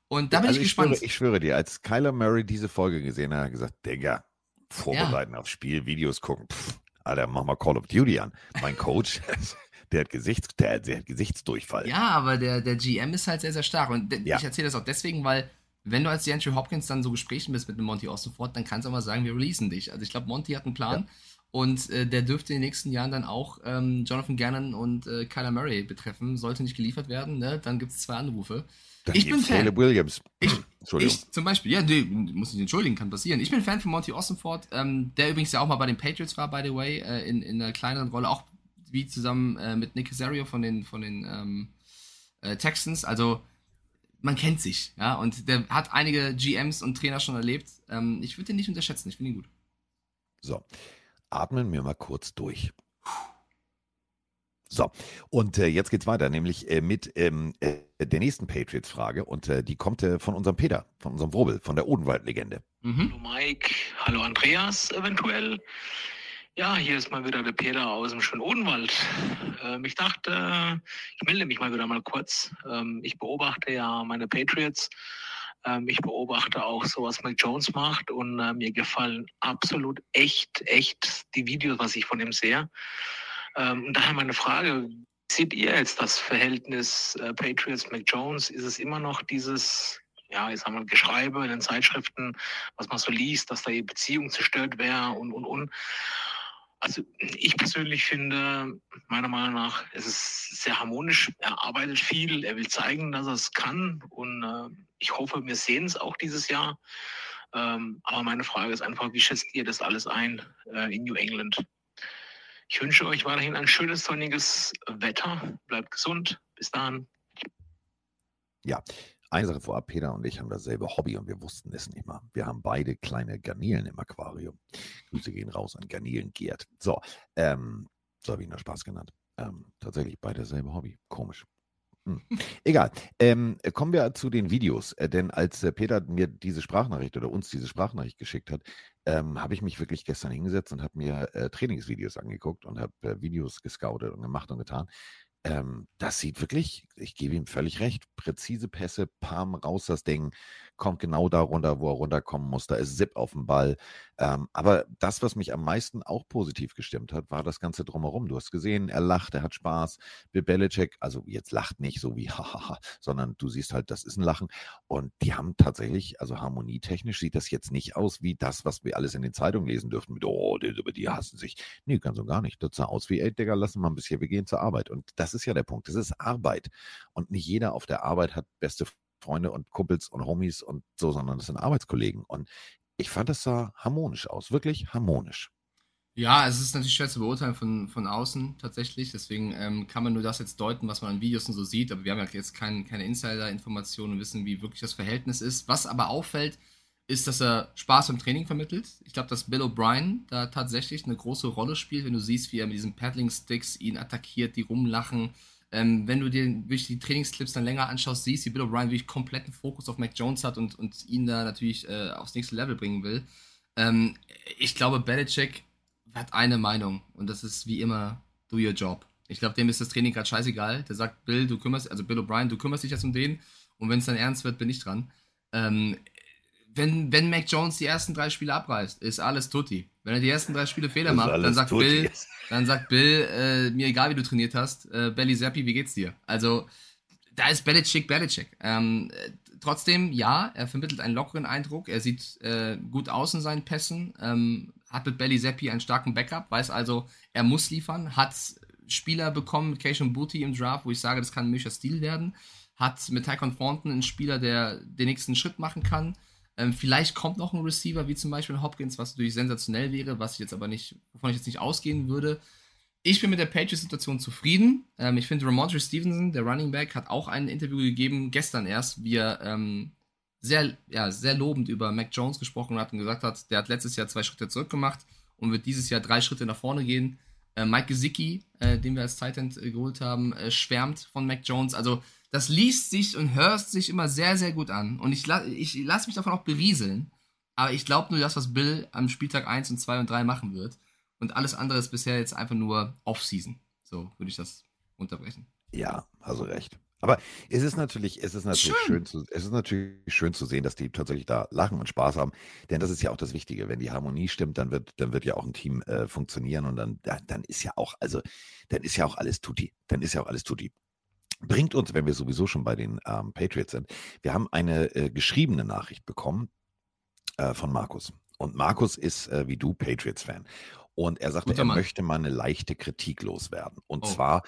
Und da bin also ich gespannt. Schwöre, ich schwöre dir, als Kyler Murray diese Folge gesehen hat, hat er gesagt, Digga, vorbereiten aufs Spiel, Videos gucken. Pff, Alter, mach mal Call of Duty an. Mein Coach, der hat, Gesichts, der, hat- der hat Gesichtsdurchfall. Ja, aber der, der GM ist halt sehr, sehr stark. Und Ja. ich erzähle das auch deswegen, weil, wenn du als die Andrew Hopkins dann so Gesprächen bist mit dem Monty Ostenford, dann kannst du auch mal sagen, wir releasen dich. Also ich glaube, Monty hat einen Plan und äh, der dürfte in den nächsten Jahren dann auch ähm, Jonathan Gannon und äh, Kyler Murray betreffen. Sollte nicht geliefert werden, ne? dann gibt es zwei Anrufe. Dann ich bin Fan. Caleb Williams. Ich- Entschuldigung. Ich zum Beispiel, ja, nee, muss nicht entschuldigen, kann passieren. Ich bin Fan von Monty Ostenford, ähm, der übrigens ja auch mal bei den Patriots war, by the way, äh, in, in einer kleineren Rolle, auch wie zusammen äh, mit Nick Casario von den, von den ähm, äh, Texans. Also man kennt sich, ja, und der hat einige GMs und Trainer schon erlebt. Ähm, ich würde den nicht unterschätzen, ich finde ihn gut. So, atmen wir mal kurz durch. So, und äh, jetzt geht's weiter, nämlich äh, mit ähm, äh, der nächsten Patriots-Frage. Und äh, die kommt äh, von unserem Peter, von unserem Wrobel, von der Odenwald-Legende. Mhm. Hallo Mike, hallo Andreas eventuell. Ja, hier ist mal wieder der Peter aus dem schönen Odenwald. Ähm, ich dachte, ich melde mich mal wieder mal kurz. Ähm, ich beobachte ja meine Patriots. Ähm, ich beobachte auch so, was Mike Jones macht und äh, mir gefallen absolut echt, echt die Videos, was ich von ihm sehe. Ähm, und daher meine Frage, seht ihr jetzt das Verhältnis äh, Patriots-Mac Jones? Ist es immer noch dieses, ja, ich sag mal, Geschreibe in den Zeitschriften, was man so liest, dass da die Beziehung zerstört wäre und, und, und. Also ich persönlich finde, meiner Meinung nach, es ist sehr harmonisch. Er arbeitet viel, er will zeigen, dass er es kann und äh, ich hoffe, wir sehen es auch dieses Jahr. Ähm, aber meine Frage ist einfach, wie schätzt ihr das alles ein äh, in New England? Ich wünsche euch weiterhin ein schönes, sonniges Wetter. Bleibt gesund. Bis dann. Eine Sache vorab, Peter und ich haben dasselbe Hobby und wir wussten es nicht mal. Wir haben beide kleine Garnelen im Aquarium. Grüße gehen raus an Garnelen Gerd. So, ähm, so habe ich ihn Spaß genannt. Ähm, tatsächlich beide dasselbe Hobby. Komisch. Hm. Egal. Ähm, kommen wir zu den Videos. Äh, denn als äh, Peter mir diese Sprachnachricht oder uns diese Sprachnachricht geschickt hat, ähm, habe ich mich wirklich gestern hingesetzt und habe mir äh, Trainingsvideos angeguckt und habe äh, Videos gescoutet und gemacht und getan. Ähm, das sieht wirklich, ich gebe ihm völlig recht, präzise Pässe, Palm raus das Ding, kommt genau da runter, wo er runterkommen muss. Da ist Zip auf dem Ball. Ähm, aber das, was mich am meisten auch positiv gestimmt hat, war das Ganze drumherum. Du hast gesehen, er lacht, er hat Spaß. Bill Belichick, also jetzt lacht nicht so wie hahaha, sondern du siehst halt, das ist ein Lachen. Und die haben tatsächlich, also harmonietechnisch sieht das jetzt nicht aus wie das, was wir alles in den Zeitungen lesen dürften mit, oh, die, die hassen sich. Nee, ganz und gar nicht. Das sah aus wie, ey, Digga, lassen wir ein bisschen, wir gehen zur Arbeit. Und das ist ja der Punkt. Das ist Arbeit. Und nicht jeder auf der Arbeit hat beste Freunde und Kumpels und Homies und so, sondern das sind Arbeitskollegen. Und ich fand, das sah harmonisch aus, wirklich harmonisch. Ja, es ist natürlich schwer zu beurteilen von, von außen tatsächlich. Deswegen ähm, kann man nur das jetzt deuten, was man an Videos und so sieht. Aber wir haben ja jetzt kein, keine Insider-Informationen und wissen, wie wirklich das Verhältnis ist. Was aber auffällt, ist, dass er Spaß im Training vermittelt. Ich glaube, dass Bill O'Brien da tatsächlich eine große Rolle spielt, wenn du siehst, wie er mit diesen Paddling-Sticks ihn attackiert, die rumlachen. Ähm, wenn du dir wirklich die Trainingsclips dann länger anschaust, siehst, wie Bill O'Brien wirklich kompletten Fokus auf Mac Jones hat und, und ihn da natürlich äh, aufs nächste Level bringen will. Ähm, ich glaube, Belichick hat eine Meinung und das ist wie immer, do your job. Ich glaube, dem ist das Training gerade scheißegal. Der sagt, Bill, du kümmerst, also Bill O'Brien, du kümmerst dich jetzt um den und wenn es dann ernst wird, bin ich dran. Ähm, wenn, wenn Mac Jones die ersten drei Spiele abreißt, ist alles tutti. Wenn er die ersten drei Spiele Fehler macht, dann sagt tutti. Bill, dann sagt Bill, äh, mir egal wie du trainiert hast, äh, Belly Zappi, wie geht's dir? Also, da ist Belichick Belichick. Ähm, äh, trotzdem, ja, er vermittelt einen lockeren Eindruck. Er sieht äh, gut aus in seinen Pässen, ähm, hat mit Belly Zappi einen starken Backup, weiß also, er muss liefern, hat Spieler bekommen mit Cation Booty im Draft, wo ich sage, das kann ein Mischer Stil werden. Hat mit Tycon Thornton einen Spieler, der den nächsten Schritt machen kann. Ähm, vielleicht kommt noch ein Receiver, wie zum Beispiel Hopkins, was natürlich sensationell wäre, was ich jetzt aber nicht, wovon ich jetzt nicht ausgehen würde. Ich bin mit der Patriots-Situation zufrieden. Ähm, ich finde, Ramondre Stevenson, der Running Back, hat auch ein Interview gegeben, gestern erst, wie er ähm, sehr, ja, sehr lobend über Mac Jones gesprochen hat und gesagt hat, der hat letztes Jahr zwei Schritte zurück gemacht und wird dieses Jahr drei Schritte nach vorne gehen. Äh, Mike Gesicki, äh, den wir als Titan äh, geholt haben, äh, schwärmt von Mac Jones. Also das liest sich und hört sich immer sehr, sehr gut an. Und ich, ich lasse mich davon auch berieseln. Aber ich glaube nur das, was Bill am Spieltag 1 und 2 und 3 machen wird. Und alles andere ist bisher jetzt einfach nur Off-Season. So würde ich das unterbrechen. Ja, also recht. Aber es ist natürlich, es ist natürlich schön. schön. zu, es ist natürlich schön zu sehen, dass die tatsächlich da lachen und Spaß haben. Denn das ist ja auch das Wichtige. Wenn die Harmonie stimmt, dann wird, dann wird ja auch ein Team äh, funktionieren und dann, dann ist ja auch, also, dann ist ja auch alles tutti. Dann ist ja auch alles tutti bringt uns, wenn wir sowieso schon bei den ähm, Patriots sind, wir haben eine äh, geschriebene Nachricht bekommen äh, von Markus. Und Markus ist äh, wie du Patriots-Fan. Und er sagte, er möchte mal eine leichte Kritik loswerden. Und oh. zwar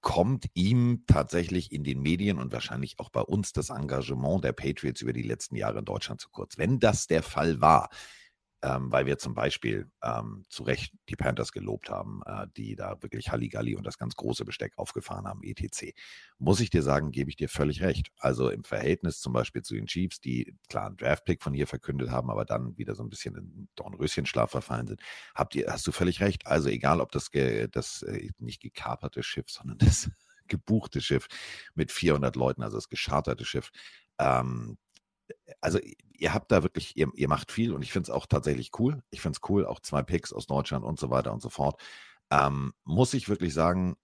kommt ihm tatsächlich in den Medien und wahrscheinlich auch bei uns das Engagement der Patriots über die letzten Jahre in Deutschland zu kurz. Wenn das der Fall war, ähm, weil wir zum Beispiel ähm, zu Recht die Panthers gelobt haben, äh, die da wirklich Halligalli und das ganz große Besteck aufgefahren haben, etc. Muss ich dir sagen, gebe ich dir völlig recht. Also im Verhältnis zum Beispiel zu den Chiefs, die klar einen Draftpick von hier verkündet haben, aber dann wieder so ein bisschen in Dornröschenschlaf verfallen sind, habt ihr, hast du völlig recht. Also egal, ob das, ge, das äh, nicht gekaperte Schiff, sondern das gebuchte Schiff mit 400 Leuten, also das gescharterte Schiff, ähm, also ihr habt da wirklich, ihr, ihr macht viel und ich finde es auch tatsächlich cool. Ich finde es cool, auch zwei Picks aus Deutschland und so weiter und so fort. Ähm, muss ich wirklich sagen,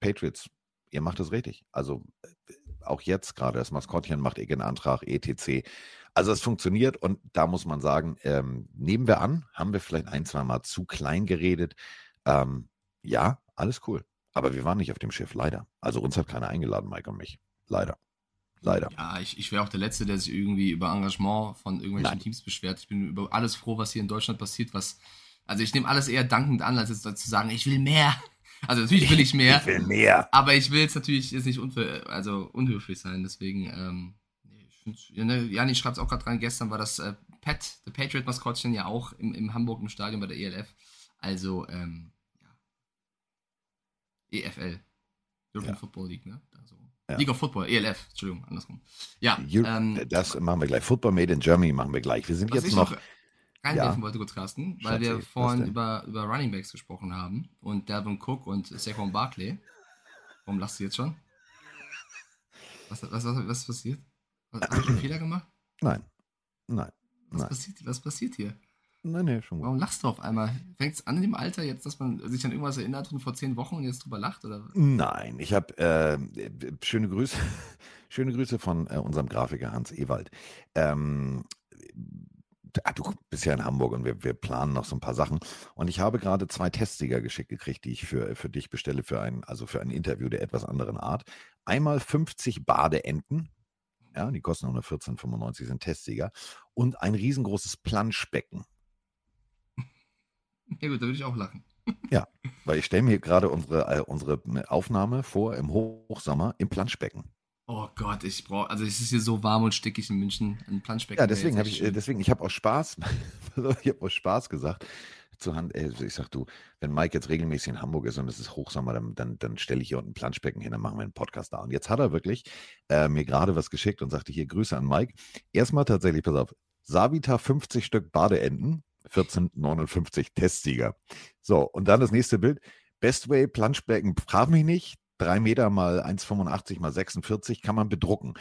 Patriots, ihr macht es richtig. Also äh, auch jetzt gerade das Maskottchen macht irgendeinen Antrag, etc. Also es funktioniert und da muss man sagen, ähm, nehmen wir an, haben wir vielleicht ein, zwei Mal zu klein geredet. Ähm, ja, alles cool. Aber wir waren nicht auf dem Schiff, leider. Also uns hat keiner eingeladen, Mike und mich. Leider. Leider. Ja, ich, ich wäre auch der Letzte, der sich irgendwie über Engagement von irgendwelchen Nein. Teams beschwert. Ich bin über alles froh, was hier in Deutschland passiert, was. Also ich nehme alles eher dankend an, als jetzt zu sagen, ich will mehr. Also natürlich will ich mehr. Ich will mehr. Aber ich will jetzt natürlich jetzt nicht unver also unhöflich sein. Deswegen, ähm, ich ne, Jani schreibt es auch gerade dran, gestern war das äh, Pat, der Patriot-Maskottchen, ja auch im, im Hamburg im Stadion bei der ELF. Also, ähm, ja. EFL. European Ja. Football League, ne? Also, Ja. League of Football, ELF, Entschuldigung, andersrum. Ja, You, ähm, das machen wir gleich. Football Made in Germany machen wir gleich. Wir sind jetzt noch. reinwerfen wollte, kurz Carsten, weil Schatzi, wir vorhin über, über Running Backs gesprochen haben und Dalvin Cook und Saquon Barkley. Warum lachst du jetzt schon? Was, was, was, was passiert? Habe ich einen Fehler gemacht? Nein. Nein. Was Nein. passiert, was passiert hier? Nein, nee, schon gut. Warum lachst du auf einmal? Fängt es an in dem Alter jetzt, dass man sich an irgendwas erinnert von vor zehn Wochen und jetzt drüber lacht? Oder? Nein, ich habe äh, schöne Grüße, schöne Grüße von äh, unserem Grafiker Hans Ewald. Ähm, ah, du bist ja in Hamburg und wir, wir planen noch so ein paar Sachen. Und ich habe gerade zwei Testsieger geschickt gekriegt, die ich für, für dich bestelle für ein, also für ein Interview der etwas anderen Art. Einmal 50 Badeenten. Ja, die kosten 114,95, sind Testsieger. Und ein riesengroßes Planschbecken. Ja gut, da würde ich auch lachen. Weil ich stelle mir gerade unsere, äh, unsere Aufnahme vor im Hochsommer im Planschbecken. Oh Gott, ich brauche, also es ist hier so warm und stickig in München, ein Planschbecken. Ja, deswegen habe ich, äh, schön. deswegen, ich habe aus Spaß, ich habe aus Spaß gesagt, zu Hand, äh, ich sag du, wenn Mike jetzt regelmäßig in Hamburg ist und es ist Hochsommer, dann, dann, dann stelle ich hier unten ein Planschbecken hin, dann machen wir einen Podcast da. Und jetzt hat er wirklich äh, mir gerade was geschickt und sagte hier Grüße an Mike. Erstmal tatsächlich, pass auf, Savita 50 Stück Badeenten, 1459 Testsieger. So, und dann das nächste Bild. Bestway Planschbecken, frag mich nicht, 3 Meter mal 1,85 mal 46 kann man bedrucken.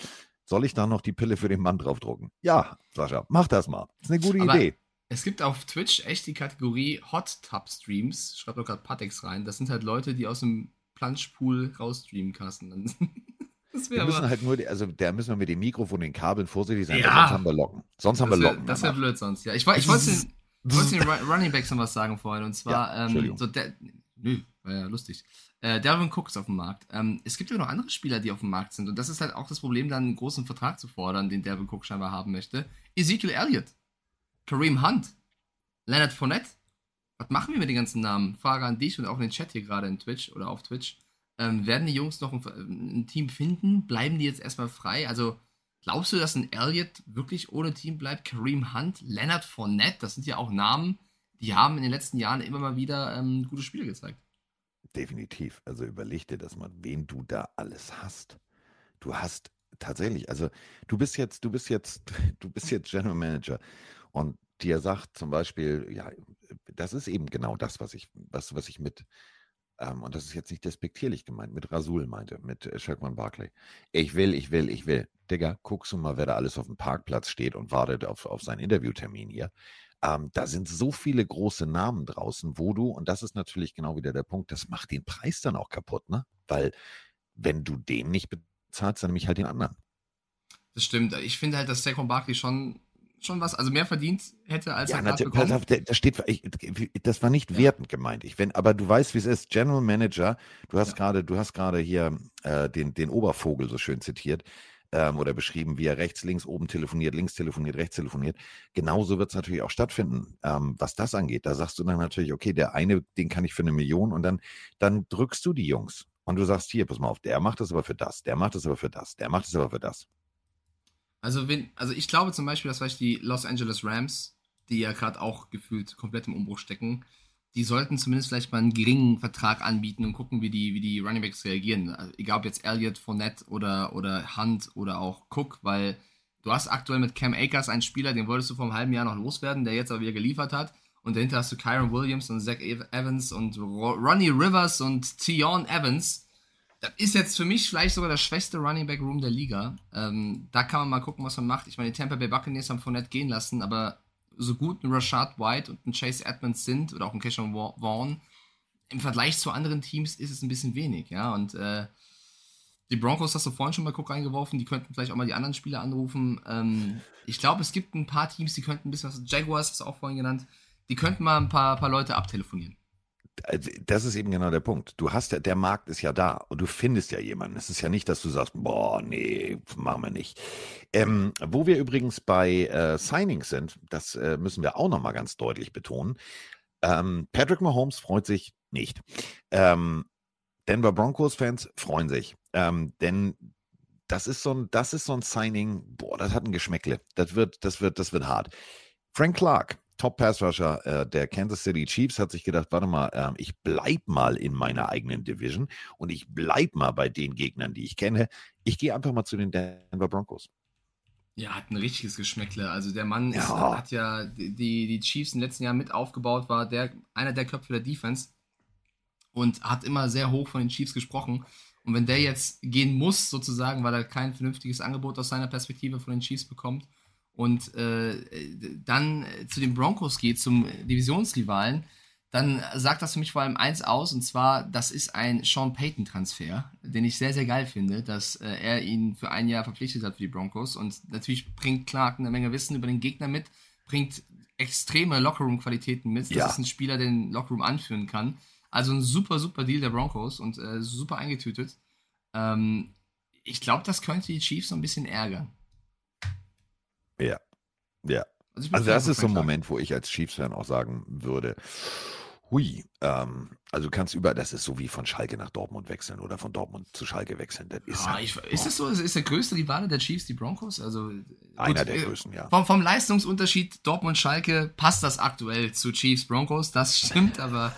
Soll ich da noch die Pille für den Mann draufdrucken? Ja, Sascha, mach das mal. Ist eine gute Aber- Idee. Es gibt auf Twitch echt die Kategorie Hot Tub Streams. Schreibt doch gerade Patex rein. Das sind halt Leute, die aus dem Planschpool rausstreamen. Dann- Das Wir wäre müssen halt nur, also da müssen wir mit dem Mikrofon, den Kabeln vorsichtig sein, Ja. sonst haben wir Locken. Sonst haben wir Das wäre Locken. das wär danach. blöd sonst, ja. Ich, ich wollte ich wollte den Ru- Running Backs noch was sagen vorhin. Und zwar, ähm, Entschuldigung. so der, nö, war ja lustig. Äh, Dalvin Cook ist auf dem Markt. Ähm, es gibt ja noch andere Spieler, die auf dem Markt sind. Und das ist halt auch das Problem, dann einen großen Vertrag zu fordern, den Dalvin Cook scheinbar haben möchte. Ezekiel Elliott, Kareem Hunt, Leonard Fournette. Was machen wir mit den ganzen Namen? Frage an dich und auch in den Chat hier gerade in Twitch oder auf Twitch. Ähm, werden die Jungs noch ein, ein Team finden? Bleiben die jetzt erstmal frei? Also, glaubst du, dass ein Elliott wirklich ohne Team bleibt? Kareem Hunt, Leonard Fournette, das sind ja auch Namen, die haben in den letzten Jahren immer mal wieder ähm, gute Spiele gezeigt. Definitiv. Also überleg dir das mal, wen du da alles hast. Du hast tatsächlich, also du bist jetzt, du bist jetzt, du bist jetzt General Manager und dir sagt zum Beispiel, ja, das ist eben genau das, was ich, was, was ich mit, ähm, und das ist jetzt nicht despektierlich gemeint, mit Rasul meinte, mit äh, Shaquan Barkley. Ich will, ich will, ich will. Digga, guckst du mal, wer da alles auf dem Parkplatz steht und wartet auf, auf seinen Interviewtermin hier. Ähm, da sind so viele große Namen draußen, wo du, und das ist natürlich genau wieder der Punkt, das macht den Preis dann auch kaputt, ne? Weil, wenn du den nicht bezahlst, dann nämlich halt den anderen. Das stimmt. Ich finde halt, dass Saquon Barkley schon, schon was, also mehr verdient hätte, als Ja, er gerade natürlich, bekommen. pass auf, da da steht, ich, das war nicht Ja. wertend gemeint. Ich, wenn, aber du weißt, wie es ist. General Manager, du hast Ja. gerade, du hast gerade hier äh, den, den Obervogel so schön zitiert ähm, oder beschrieben, wie er rechts, links, oben telefoniert, links telefoniert, rechts telefoniert. Genauso wird es natürlich auch stattfinden, ähm, was das angeht. Da sagst du dann natürlich, okay, der eine, den kann ich für eine Million und dann, dann drückst du die Jungs. Und du sagst, hier, pass mal auf, der macht das aber für das, der macht das aber für das, der macht das aber für das. Also, wenn, also ich glaube zum Beispiel, dass vielleicht die Los Angeles Rams, die ja gerade auch gefühlt komplett im Umbruch stecken, die sollten zumindest vielleicht mal einen geringen Vertrag anbieten und gucken, wie die, wie die Running Backs reagieren. Also, egal ob jetzt Elliott, Fournette oder, oder Hunt oder auch Cook, weil du hast aktuell mit Cam Akers einen Spieler, den wolltest du vor einem halben Jahr noch loswerden, der jetzt aber wieder geliefert hat. Und dahinter hast du Kyron Williams und Zach Evans und Ro- Ronnie Rivers und Tion Evans. Das ist jetzt für mich vielleicht sogar der schwächste Running Back Room der Liga. Ähm, da kann man mal gucken, was man macht. Ich meine, die Tampa Bay Buccaneers haben Fournette gehen lassen, aber so gut ein Rashad White und ein Chase Edmonds sind oder auch ein Keshawn Vaughn, im Vergleich zu anderen Teams ist es ein bisschen wenig, ja. Und äh, die Broncos hast du vorhin schon mal Guck reingeworfen, die könnten vielleicht auch mal die anderen Spieler anrufen. Ähm, ich glaube, es gibt ein paar Teams, die könnten ein bisschen was, Jaguars hast du auch vorhin genannt, die könnten mal ein paar, paar Leute abtelefonieren. Also, Das ist eben genau der Punkt. Du hast ja, der Markt ist ja da und du findest ja jemanden. Es ist ja nicht, dass du sagst, boah, nee, machen wir nicht. Ähm, wo wir übrigens bei äh, Signings sind, das äh, müssen wir auch nochmal ganz deutlich betonen. Ähm, Patrick Mahomes freut sich nicht. Ähm, Denver Broncos-Fans freuen sich. Ähm, denn das ist so ein, das ist so ein Signing, boah, das hat ein Geschmäckle. Das wird, das wird, das wird hart. Frank Clark Top-Pass-Rusher äh, der Kansas City Chiefs hat sich gedacht, warte mal, ähm, ich bleib mal in meiner eigenen Division und ich bleib mal bei den Gegnern, die ich kenne. Ich gehe einfach mal zu den Denver Broncos. Ja, hat ein richtiges Geschmäckle. Also der Mann ist, Ja. hat ja die, die Chiefs in den letzten Jahren mit aufgebaut, war der, einer der Köpfe der Defense und hat immer sehr hoch von den Chiefs gesprochen. Und wenn der jetzt gehen muss, sozusagen, weil er kein vernünftiges Angebot aus seiner Perspektive von den Chiefs bekommt und äh, dann zu den Broncos geht, zum Divisionsrivalen, dann sagt das für mich vor allem eins aus, und zwar, das ist ein Sean Payton-Transfer, den ich sehr, sehr geil finde, dass äh, er ihn für ein Jahr verpflichtet hat für die Broncos. Und natürlich bringt Clark eine Menge Wissen über den Gegner mit, bringt extreme Lockerroom-Qualitäten mit. Das Ja. ist ein Spieler, der den Lockerroom anführen kann. Also ein super, super Deal der Broncos und äh, super eingetütet. Ähm, ich glaube, das könnte die Chiefs so ein bisschen ärgern. Ja. Ja. Also Fan das ist so ein. Moment, wo ich als Chiefs-Fan auch sagen würde, hui, ähm, also du kannst über, das ist so wie von Schalke nach Dortmund wechseln oder von Dortmund zu Schalke wechseln. Das ist, halt- ich, ist das so? Ist der größte Rivale der Chiefs die Broncos? Also einer gut, der äh, größten, ja. Vom, vom Leistungsunterschied Dortmund-Schalke passt das aktuell zu Chiefs-Broncos. Das stimmt, aber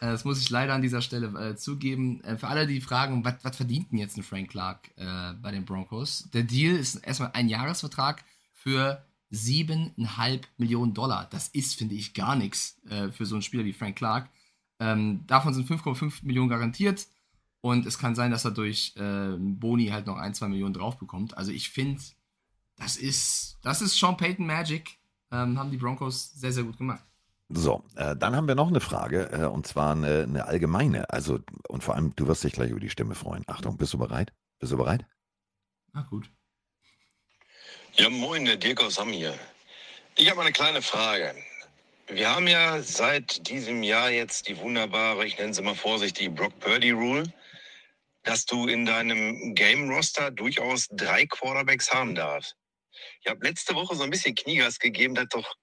äh, das muss ich leider an dieser Stelle äh, zugeben. Äh, für alle, die fragen, was was verdient denn jetzt ein Frank Clark äh, bei den Broncos? Der Deal ist erstmal ein Jahresvertrag für 7,5 Millionen Dollar. Das ist, finde ich, gar nichts äh, für so einen Spieler wie Frank Clark. Ähm, davon sind 5,5 Millionen garantiert. Und es kann sein, dass er durch äh, Boni halt noch ein, zwei Millionen drauf bekommt. Also ich finde, das ist, das ist Sean Payton Magic. Ähm, haben die Broncos sehr, sehr gut gemacht. So, äh, dann haben wir noch eine Frage, äh, und zwar eine, eine allgemeine. Also, und vor allem, du wirst dich gleich über die Stimme freuen. Achtung, bist du bereit? Bist du bereit? Na gut. Ja, moin, der Dirk aus Hamm hier. Ich habe eine kleine Frage. Wir haben ja seit diesem Jahr jetzt die wunderbare, ich nenne sie mal vorsichtig, Brock Purdy Rule, dass du in deinem Game-Roster durchaus drei Quarterbacks haben darfst. Ich habe letzte Woche so ein bisschen Kniegas gegeben, dass doch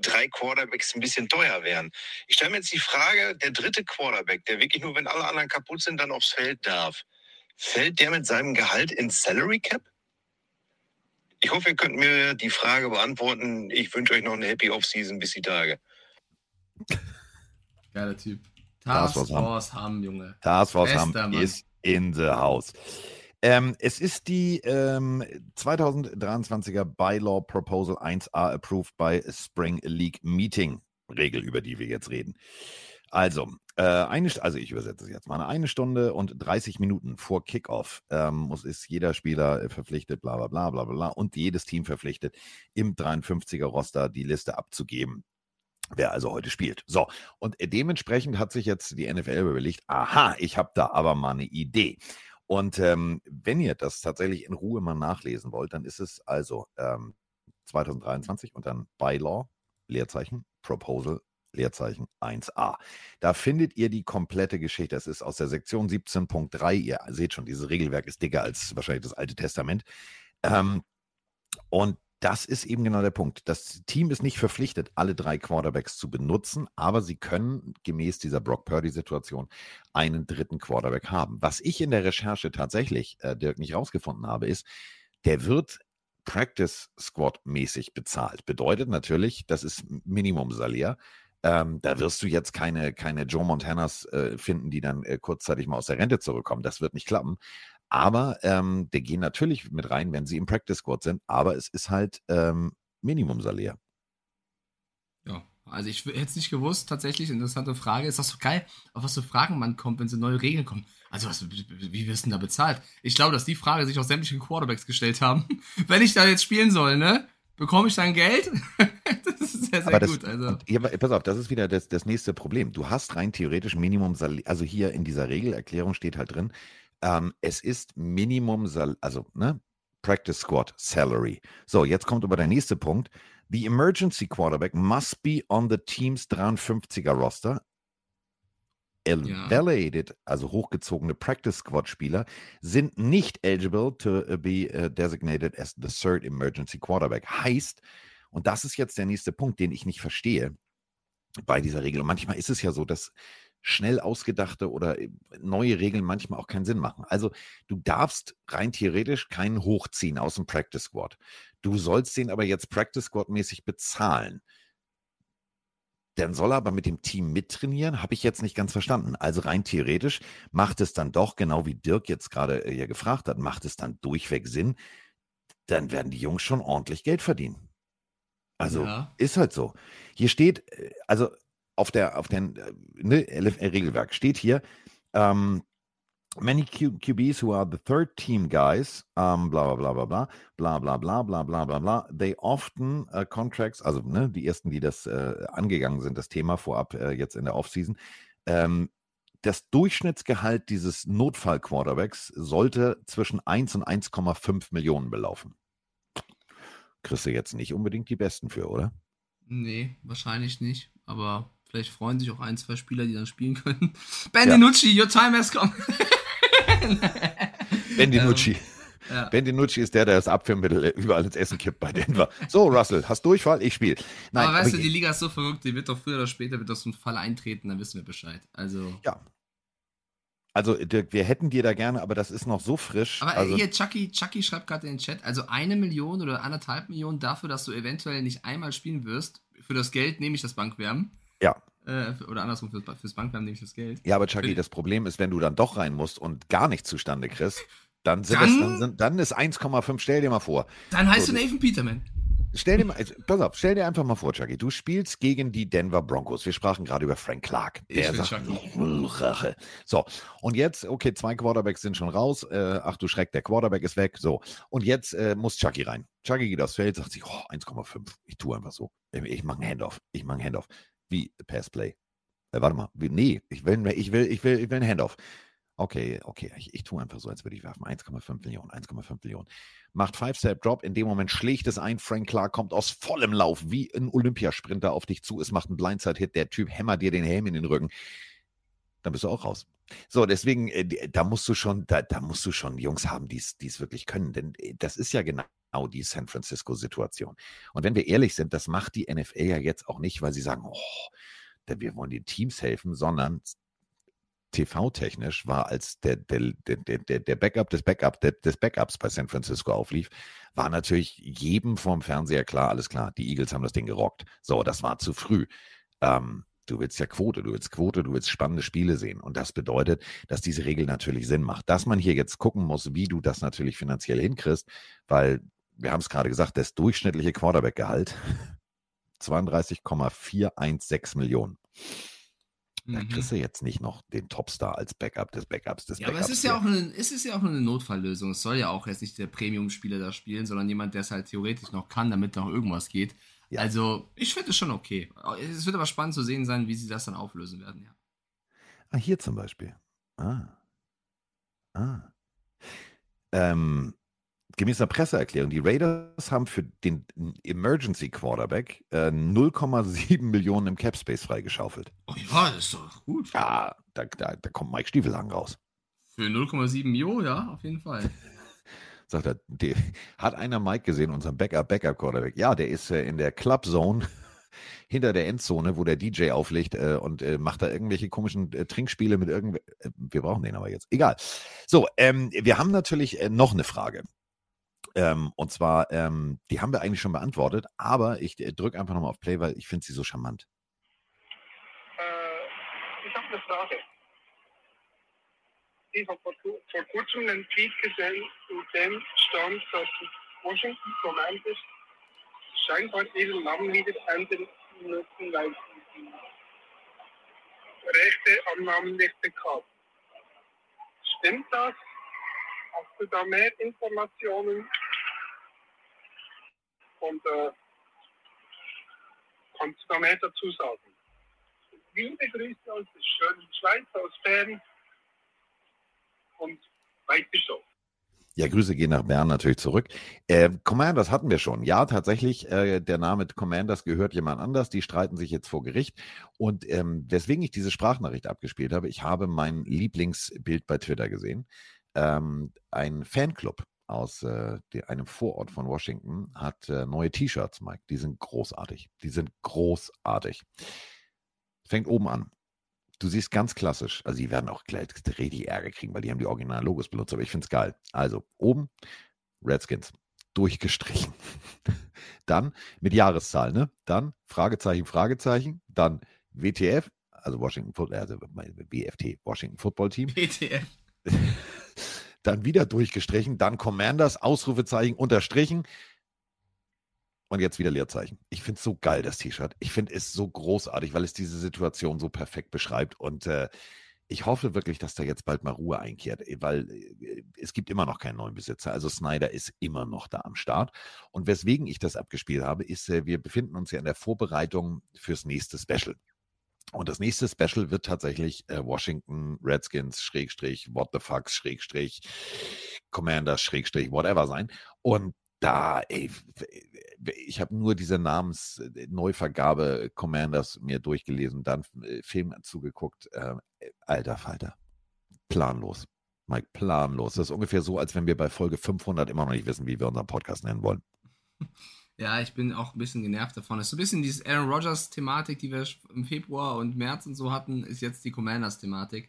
drei Quarterbacks ein bisschen teuer wären. Ich stelle mir jetzt die Frage, der dritte Quarterback, der wirklich nur, wenn alle anderen kaputt sind, dann aufs Feld darf, fällt der mit seinem Gehalt ins Salary Cap? Ich hoffe, ihr könnt mir die Frage beantworten. Ich wünsche euch noch eine Happy Off-Season bis die Tage. Geiler Typ. Task Task Force Hamm. Force Hamm, Junge. Bester haben, Mann. ist in the house. Ähm, es ist die ähm, 2023er Bylaw Proposal 1a approved by Spring League Meeting Regel, über die wir jetzt reden. Also, äh, eine, also ich übersetze es jetzt mal. Eine Stunde und 30 Minuten vor Kickoff ähm, ist jeder Spieler äh, verpflichtet, bla bla bla bla bla und jedes Team verpflichtet, im 53er Roster die Liste abzugeben. Wer also heute spielt. So, und äh, dementsprechend hat sich jetzt die NFL überlegt, aha, ich habe da aber mal eine Idee. Und ähm, wenn ihr das tatsächlich in Ruhe mal nachlesen wollt, dann ist es also ähm, 2023 und dann Bylaw, Leerzeichen, Proposal, Leerzeichen 1a. Da findet ihr die komplette Geschichte. Das ist aus der Sektion 17.3. Ihr seht schon, dieses Regelwerk ist dicker als wahrscheinlich das Alte Testament. Ähm, und das ist eben genau der Punkt. Das Team ist nicht verpflichtet, alle drei Quarterbacks zu benutzen, aber sie können gemäß dieser Brock Purdy-Situation einen dritten Quarterback haben. Was ich in der Recherche tatsächlich, äh, Dirk, nicht rausgefunden habe, ist, der wird Practice Squad mäßig bezahlt. Bedeutet natürlich, das ist Minimum-Salär. Ähm, da wirst du jetzt keine, keine Joe Montanas äh, finden, die dann äh, kurzzeitig mal aus der Rente zurückkommen. Das wird nicht klappen. Aber ähm, die gehen natürlich mit rein, wenn sie im Practice Squad sind. Aber es ist halt ähm, Minimum-Salär. Ja, also ich hätte es nicht gewusst, tatsächlich, interessante Frage. Ist das so geil, auf was für Fragen man kommt, wenn so neue Regeln kommen. Also was, wie wirst du denn da bezahlt? Ich glaube, dass die Frage sich auch sämtliche Quarterbacks gestellt haben. wenn ich da jetzt spielen soll, ne? Bekomme ich dann Geld? das ist sehr, sehr Aber das, gut. Also. ja, pass auf, das ist wieder das, das nächste Problem. Du hast rein theoretisch Minimum, also hier in dieser Regelerklärung steht halt drin, ähm, es ist Minimum, also ne, Practice Squad Salary. So, jetzt kommt aber der nächste Punkt. The emergency quarterback must be on the team's 53er roster. Elevated, also hochgezogene Practice Squad Spieler, sind nicht eligible to uh, be uh, designated as the third emergency quarterback. Heißt, und das ist jetzt der nächste Punkt, den ich nicht verstehe bei dieser Regel. Und manchmal ist es ja so, dass schnell ausgedachte oder äh, neue Regeln manchmal auch keinen Sinn machen. Also du darfst rein theoretisch keinen hochziehen aus dem Practice Squad. Du sollst den aber jetzt Practice Squad mäßig bezahlen. Dann soll er aber mit dem Team mittrainieren, habe ich jetzt nicht ganz verstanden. Also rein theoretisch macht es dann doch, genau wie Dirk jetzt gerade äh, ja gefragt hat, macht es dann durchweg Sinn, dann werden die Jungs schon ordentlich Geld verdienen. Also ja. ist halt so. Hier steht, äh, also auf der, auf den äh, ne, Regelwerk steht hier, ähm, many Q QBs who are the third team guys, um, bla bla bla bla bla bla bla bla bla bla bla they often uh, contracts, also ne, die ersten, die das äh, angegangen sind, das Thema vorab äh, jetzt in der Offseason, ähm, das Durchschnittsgehalt dieses Notfall-Quarterbacks sollte zwischen 1 und 1,5 Millionen belaufen. Kriegst du jetzt nicht unbedingt die Besten für, oder? Nee, wahrscheinlich nicht. Aber vielleicht freuen sich auch ein, zwei Spieler, die dann spielen können. Ben ja. DiNucci, your time has come. ben DiNucci. Ähm, ja. Ben DiNucci ist der, der das Abführmittel überall ins Essen kippt bei Denver. So, Russell, hast Durchfall? Ich spiele. aber weißt aber du, die Liga ist so verrückt, die wird doch früher oder später wird doch so ein Fall eintreten, dann wissen wir Bescheid. Also. Ja, also, Dirk, wir hätten dir da gerne, aber das ist noch so frisch. Aber also, hier, Chucky, Chucky schreibt gerade in den Chat, also eine Million oder anderthalb Millionen dafür, dass du eventuell nicht einmal spielen wirst. Für das Geld nehme ich das Bankwärmen. Ja. Äh, oder andersrum, fürs, fürs Bankwärmen nehme ich das Geld. Ja, aber Chucky, das Problem ist, wenn du dann doch rein musst und gar nichts zustande kriegst, dann, sind dann, es, dann, sind, dann ist 1,5, stell dir mal vor. Dann heißt so, du Nathan Peterman. Stell dir mal, also, pass auf, stell dir einfach mal vor, Chucky, du spielst gegen die Denver Broncos. Wir sprachen gerade über Frank Clark. Der sagt, Rache. So, und jetzt, okay, zwei Quarterbacks sind schon raus. Äh, ach du Schreck, der Quarterback ist weg. So, und jetzt äh, muss Chucky rein. Chucky geht aufs Feld, sagt sich, oh, 1,5. Ich tue einfach so. Ich mache einen Handoff. Ich mache einen Handoff. Wie Passplay. Äh, warte mal, wie, nee, ich will, ich will, ich will, ich will einen Handoff. Okay, okay, ich, ich tue einfach so, als würde ich werfen. 1,5 Millionen, 1,5 Millionen macht Five-Step-Drop. In dem Moment schlägt es ein. Frank Clark kommt aus vollem Lauf wie ein Olympiasprinter auf dich zu. Es macht einen Blindside-Hit. Der Typ hämmert dir den Helm in den Rücken. Dann bist du auch raus. So, deswegen, äh, da musst du schon, da, da musst du schon Jungs haben, die es wirklich können. Denn äh, das ist ja genau die San Francisco-Situation. Und wenn wir ehrlich sind, das macht die NFL ja jetzt auch nicht, weil sie sagen, oh, wir wollen den Teams helfen, sondern TV-technisch war, als der, der, der, der, Backup des Backup des Backups bei San Francisco auflief, war natürlich jedem vorm Fernseher klar, alles klar, die Eagles haben das Ding gerockt. So, das war zu früh. Ähm, du willst ja Quote, du willst Quote, du willst spannende Spiele sehen. Und das bedeutet, dass diese Regel natürlich Sinn macht. Dass man hier jetzt gucken muss, wie du das natürlich finanziell hinkriegst, weil wir haben es gerade gesagt, das durchschnittliche Quarterback-Gehalt 32,416 Millionen. Da mhm. kriegst du jetzt nicht noch den Topstar als Backup des Backups des ja, Backups. aber es ist ja, auch eine, es ist ja auch eine Notfalllösung. Es soll ja auch jetzt nicht der Premium-Spieler da spielen, sondern jemand, der es halt theoretisch noch kann, damit noch irgendwas geht. Ja. Also, ich finde es schon okay. Es wird aber spannend zu sehen sein, wie sie das dann auflösen werden, ja. Ah, hier zum Beispiel. Ah. Ah. Ähm, gemäß einer Presseerklärung, die Raiders haben für den Emergency Quarterback äh, 0,7 Millionen im Cap Space freigeschaufelt. Oh ja, das ist doch gut. Ja, da, da, da kommt Mike Stiefelhagen raus. Für 0,7 Mio, ja, auf jeden Fall. Sagt er, die, hat einer Mike gesehen, unseren Backup, Backup Quarterback? Ja, der ist äh, in der Club Zone hinter der Endzone, wo der DJ auflegt äh, und äh, macht da irgendwelche komischen äh, Trinkspiele mit irgendwelchen. Äh, wir brauchen den aber jetzt. Egal. So, ähm, wir haben natürlich äh, noch eine Frage. Ähm, und zwar, ähm, die haben wir eigentlich schon beantwortet, aber ich äh, drücke einfach nochmal auf Play, weil ich finde sie so charmant. Äh, ich habe eine Frage. Ich habe vor, vor, kurzem einen Tweet gesehen, in dem stand, dass Washington Commanders scheinbar ihren Namen wieder ändern müssen, weil sie die rechte Annahmen nicht bekannt. Stimmt das? Hast du da mehr Informationen? Und äh, kannst du da mehr dazu sagen? Liebe Grüße aus der schönen Schweiz, aus Bern und weiter so. Ja, Grüße gehen nach Bern natürlich zurück. Äh, Commanders hatten wir schon. Ja, tatsächlich, äh, der Name Commanders gehört jemand anders. Die streiten sich jetzt vor Gericht. Und ähm, weswegen ich diese Sprachnachricht abgespielt habe, ich habe mein Lieblingsbild bei Twitter gesehen ähm, ein Fanclub aus äh, einem Vorort von Washington hat äh, neue T-Shirts, Mike. Die sind großartig. Die sind großartig. Fängt oben an. Du siehst ganz klassisch, also die werden auch gleich richtig Ärger kriegen, weil die haben die originalen Logos benutzt, aber ich finde es geil. Also oben Redskins, durchgestrichen. Dann mit Jahreszahl, ne? Dann Fragezeichen, Fragezeichen, dann WTF, also Washington Football, also WFT, Washington Football Team. WTF. Dann wieder durchgestrichen, dann Commanders, Ausrufezeichen, unterstrichen. Und jetzt wieder Leerzeichen. Ich finde es so geil, das T-Shirt. Ich finde es so großartig, weil es diese Situation so perfekt beschreibt. Und äh, ich hoffe wirklich, dass da jetzt bald mal Ruhe einkehrt, äh, weil äh, es gibt immer noch keinen neuen Besitzer. Also Snyder ist immer noch da am Start. Und weswegen ich das abgespielt habe, ist, äh, wir befinden uns ja in der Vorbereitung fürs nächste Special. Und das nächste Special wird tatsächlich äh, Washington Redskins Schrägstrich What the Fucks Schrägstrich Commanders Schrägstrich whatever sein. Und da, ey, ich habe nur diese Namensneuvergabe Commanders mir durchgelesen, dann äh, Film zugeguckt. Äh, alter Falter. Planlos. Mike, planlos. Das ist ungefähr so, als wenn wir bei Folge 500 immer noch nicht wissen, wie wir unseren Podcast nennen wollen. Ja, ich bin auch ein bisschen genervt davon. Das ist so ein bisschen diese Aaron Rodgers-Thematik, die wir im Februar und März und so hatten, ist jetzt die Commanders-Thematik.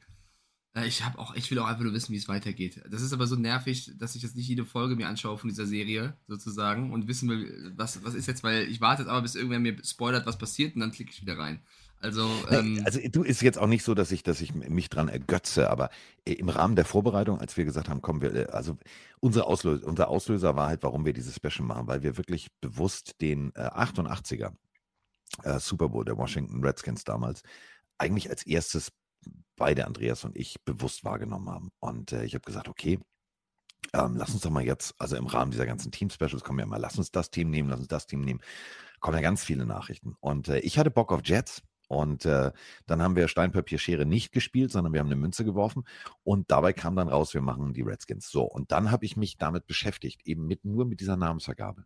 Äh, ich habe auch, ich will auch einfach nur wissen, wie es weitergeht. Das ist aber so nervig, dass ich jetzt nicht jede Folge mir anschaue von dieser Serie sozusagen und wissen will, was, was ist jetzt, weil ich warte jetzt aber, bis irgendwer mir spoilert, was passiert und dann klicke ich wieder rein. Also, ähm, also du ist jetzt auch nicht so, dass ich, dass ich mich dran ergötze, aber äh, im Rahmen der Vorbereitung, als wir gesagt haben, kommen wir, äh, also unsere Auslöser, unser Auslöser war halt, warum wir dieses Special machen, weil wir wirklich bewusst den äh, 88er äh, Super Bowl der Washington Redskins damals eigentlich als erstes beide Andreas und ich bewusst wahrgenommen haben. Und äh, ich habe gesagt, okay, ähm, lass uns doch mal jetzt, also im Rahmen dieser ganzen Team-Specials kommen ja mal, lass uns das Team nehmen, lass uns das Team nehmen. Kommen ja ganz viele Nachrichten. Und äh, ich hatte Bock auf Jets. Und äh, dann haben wir Steinpapier Schere nicht gespielt, sondern wir haben eine Münze geworfen. Und dabei kam dann raus, wir machen die Redskins. So, und dann habe ich mich damit beschäftigt, eben mit nur mit dieser Namensvergabe.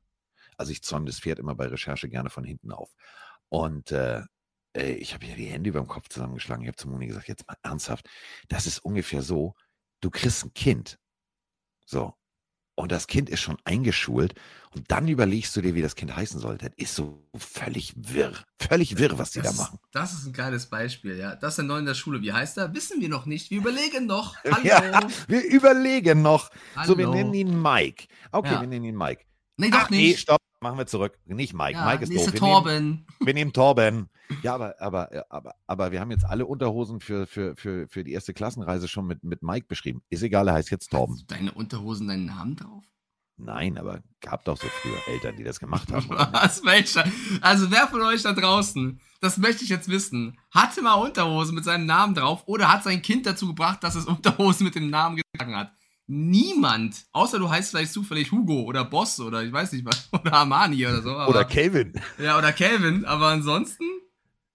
Also ich zäume das Pferd immer bei Recherche gerne von hinten auf. Und äh, ich habe hier die Hände über dem Kopf zusammengeschlagen. Ich habe zu Moni gesagt, jetzt mal ernsthaft, das ist ungefähr so, du kriegst ein Kind. So. Und das Kind ist schon eingeschult und dann überlegst du dir, wie das Kind heißen soll. Das ist so völlig wirr. Völlig wirr, was die das, da machen. Das ist ein geiles Beispiel, ja. Das ist neu in der Schule. Wie heißt er? Wissen wir noch nicht. Wir überlegen noch. Hallo. Ja, wir überlegen noch. Hallo. So, wir nennen ihn Mike. Okay, ja. wir nennen ihn Mike. Nee, doch Ach, nicht. Nee, stopp. Machen wir zurück. Nicht Mike. Ja, Mike ist doof. Wir Torben. Nehmen, wir nehmen Torben. Ja, aber, aber, aber, aber wir haben jetzt alle Unterhosen für, für, für, für die erste Klassenreise schon mit, mit Mike beschrieben. Ist egal, er heißt jetzt Torben. Hast du deine Unterhosen deinen Namen drauf? Nein, aber gab doch so früher Eltern, die das gemacht haben. Was, welcher? Also wer von euch da draußen, das möchte ich jetzt wissen, hatte mal Unterhosen mit seinem Namen drauf oder hat sein Kind dazu gebracht, dass es Unterhosen mit dem Namen getragen hat? Niemand. Außer du heißt vielleicht zufällig Hugo oder Boss oder ich weiß nicht was. Oder Armani oder so. oder Calvin. Ja, oder Calvin. Aber ansonsten,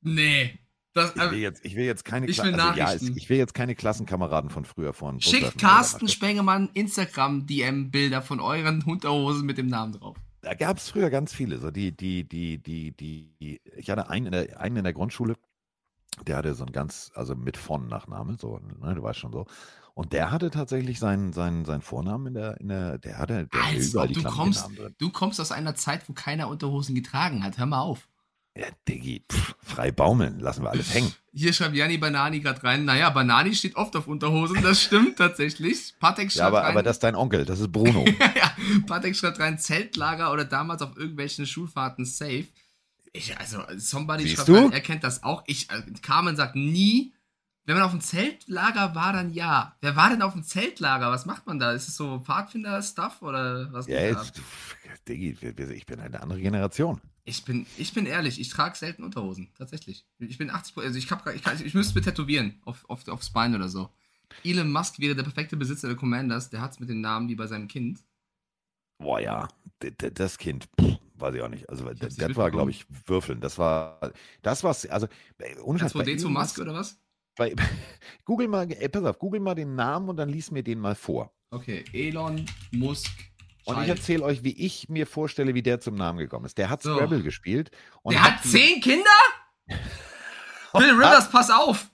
nee. Das, ich, will jetzt, ich will jetzt keine ich will, also, ja, ich will jetzt keine Klassenkameraden von früher von. Schickt Carsten Spengemann Instagram-DM-Bilder von euren Unterhosen mit dem Namen drauf. Da gab es früher ganz viele. So die, die, die, die, die, ich hatte einen in der, einen in der Grundschule, der hatte so ein ganz, also mit von Nachname, so, ne, du weißt schon so. Und der hatte tatsächlich seinen, seinen, seinen Vornamen in der, in der, der hatte, der Als überall die du kommst, du kommst aus einer Zeit, wo keiner Unterhosen getragen hat. Hör mal auf. Ja, Diggi, pff, frei baumeln, lassen wir alles hängen. Hier schreibt Janni Banani gerade rein. Naja, Banani steht oft auf Unterhosen, das stimmt tatsächlich. Patek schreibt ja, aber, rein. aber das ist dein Onkel, das ist Bruno. ja, Patek schreibt rein, Zeltlager oder damals auf irgendwelchen Schulfahrten safe. Ich, also, somebody Siehst schreibt du? rein, er kennt das auch. Ich, äh, Carmen sagt nie, wenn man auf dem Zeltlager war, dann ja. Wer war denn auf dem Zeltlager? Was macht man da? Ist es so Pfadfinder-Stuff oder was? Ja, jetzt, Diggi, ich bin eine andere Generation. Ich bin, ich bin ehrlich, ich trage selten Unterhosen, tatsächlich. Ich bin 80, also ich, hab, ich, kann, ich müsste mir tätowieren, auf, auf, aufs Bein oder so. Elon Musk wäre der perfekte Besitzer der Commanders, der hat es mit dem Namen wie bei seinem Kind. Boah, ja, das Kind, pff, weiß ich auch nicht. Also, das, das war, glaube ich, Würfeln. Das war, das war, also, ohne zu Musk oder was? Bei, Google mal, ey, pass auf, google mal den Namen und dann lies mir den mal vor. Okay, Elon Musk. Und ich erzähle euch, wie ich mir vorstelle, wie der zum Namen gekommen ist. Der hat so. Scrabble gespielt. der hat, hat zehn Kinder? Bill Rivers, pass auf!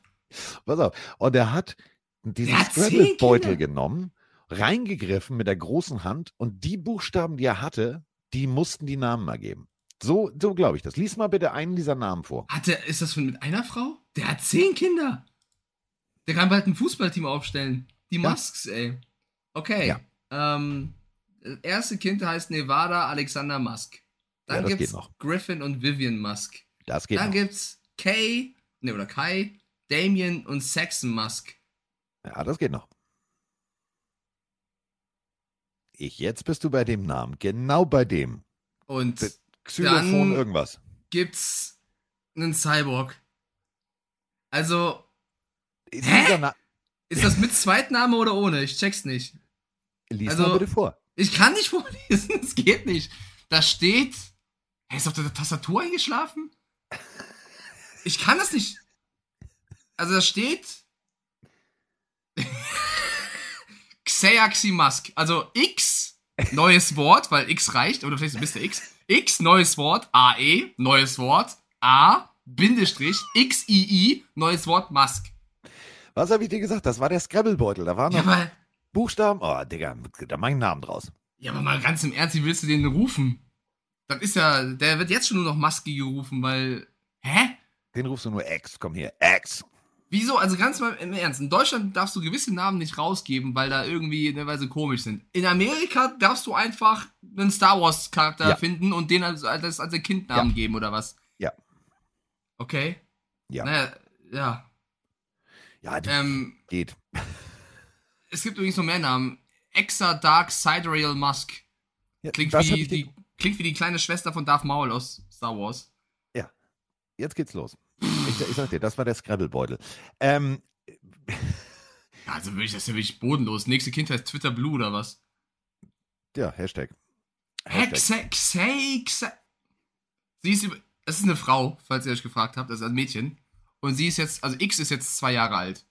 Pass auf. Und der hat diesen Scrabble-Beutel genommen, reingegriffen mit der großen Hand und die Buchstaben, die er hatte, die mussten die Namen ergeben. So, so glaube ich das. Lies mal bitte einen dieser Namen vor. Hat der, ist das mit einer Frau? Der hat zehn Kinder. Der kann bald ein Fußballteam aufstellen. Die Musks, ja. ey. Okay. Ja. Ähm, Das erste Kind heißt Nevada Alexander Musk. Dann Ja, das gibt's geht noch. Griffin und Vivian Musk. Das geht Dann noch. gibt's Kay, ne, oder Kai, Damien und Saxon Musk. Ja, das geht noch. Ich, jetzt bist du bei dem Namen. Genau bei dem. Und Das- Xylophon Dann- irgendwas. gibt's einen Cyborg. Also, Na ist das mit Zweitname oder ohne? Ich check's nicht. Lies Also- mal bitte vor. Ich kann nicht vorlesen, es geht nicht. Da steht. Hey, ist auf der Tastatur eingeschlafen? Ich kann das nicht. Also da steht. Xeaxi Musk. Also X, neues Wort, weil X reicht, oder vielleicht Mr. X. X, neues Wort, AE, neues Wort, A, Bindestrich, XII, neues Wort, Musk. Was habe ich dir gesagt? Das war der Scrabble-Beutel. Da waren Ja, noch Buchstaben. Oh, Digga, da mach ich einen Namen draus. ja, aber mal ganz im Ernst, wie willst du den rufen? Das ist ja, der wird jetzt schon nur noch Musky gerufen, weil. Hä? Den rufst du nur X. Komm hier, X. Wieso? Also ganz mal im Ernst. In Deutschland darfst du gewisse Namen nicht rausgeben, weil da irgendwie teilweise komisch sind. In Amerika darfst du einfach einen Star Wars Charakter Ja. finden und den als, als, als Kindnamen geben oder was? Ja. Okay. Ja. Naja, ja. Ja, Ähm, geht. es gibt übrigens noch mehr Namen. Exa Dark Sidereal Musk. Ja, Klingt wie, die, klingt wie die kleine Schwester von Darth Maul aus Star Wars. Jetzt geht's los. Ich, sag dir, das war der Scrabble-Beutel. Ähm, also wirklich, das ist ja wirklich bodenlos. Nächste Kind heißt Twitter Blue oder was? ja, Hashtag. Hashtag. Xe, Xe, Xe. Sie ist, es ist eine Frau, falls ihr euch gefragt habt, das ist ein Mädchen. Und sie ist jetzt, also X ist jetzt zwei Jahre alt.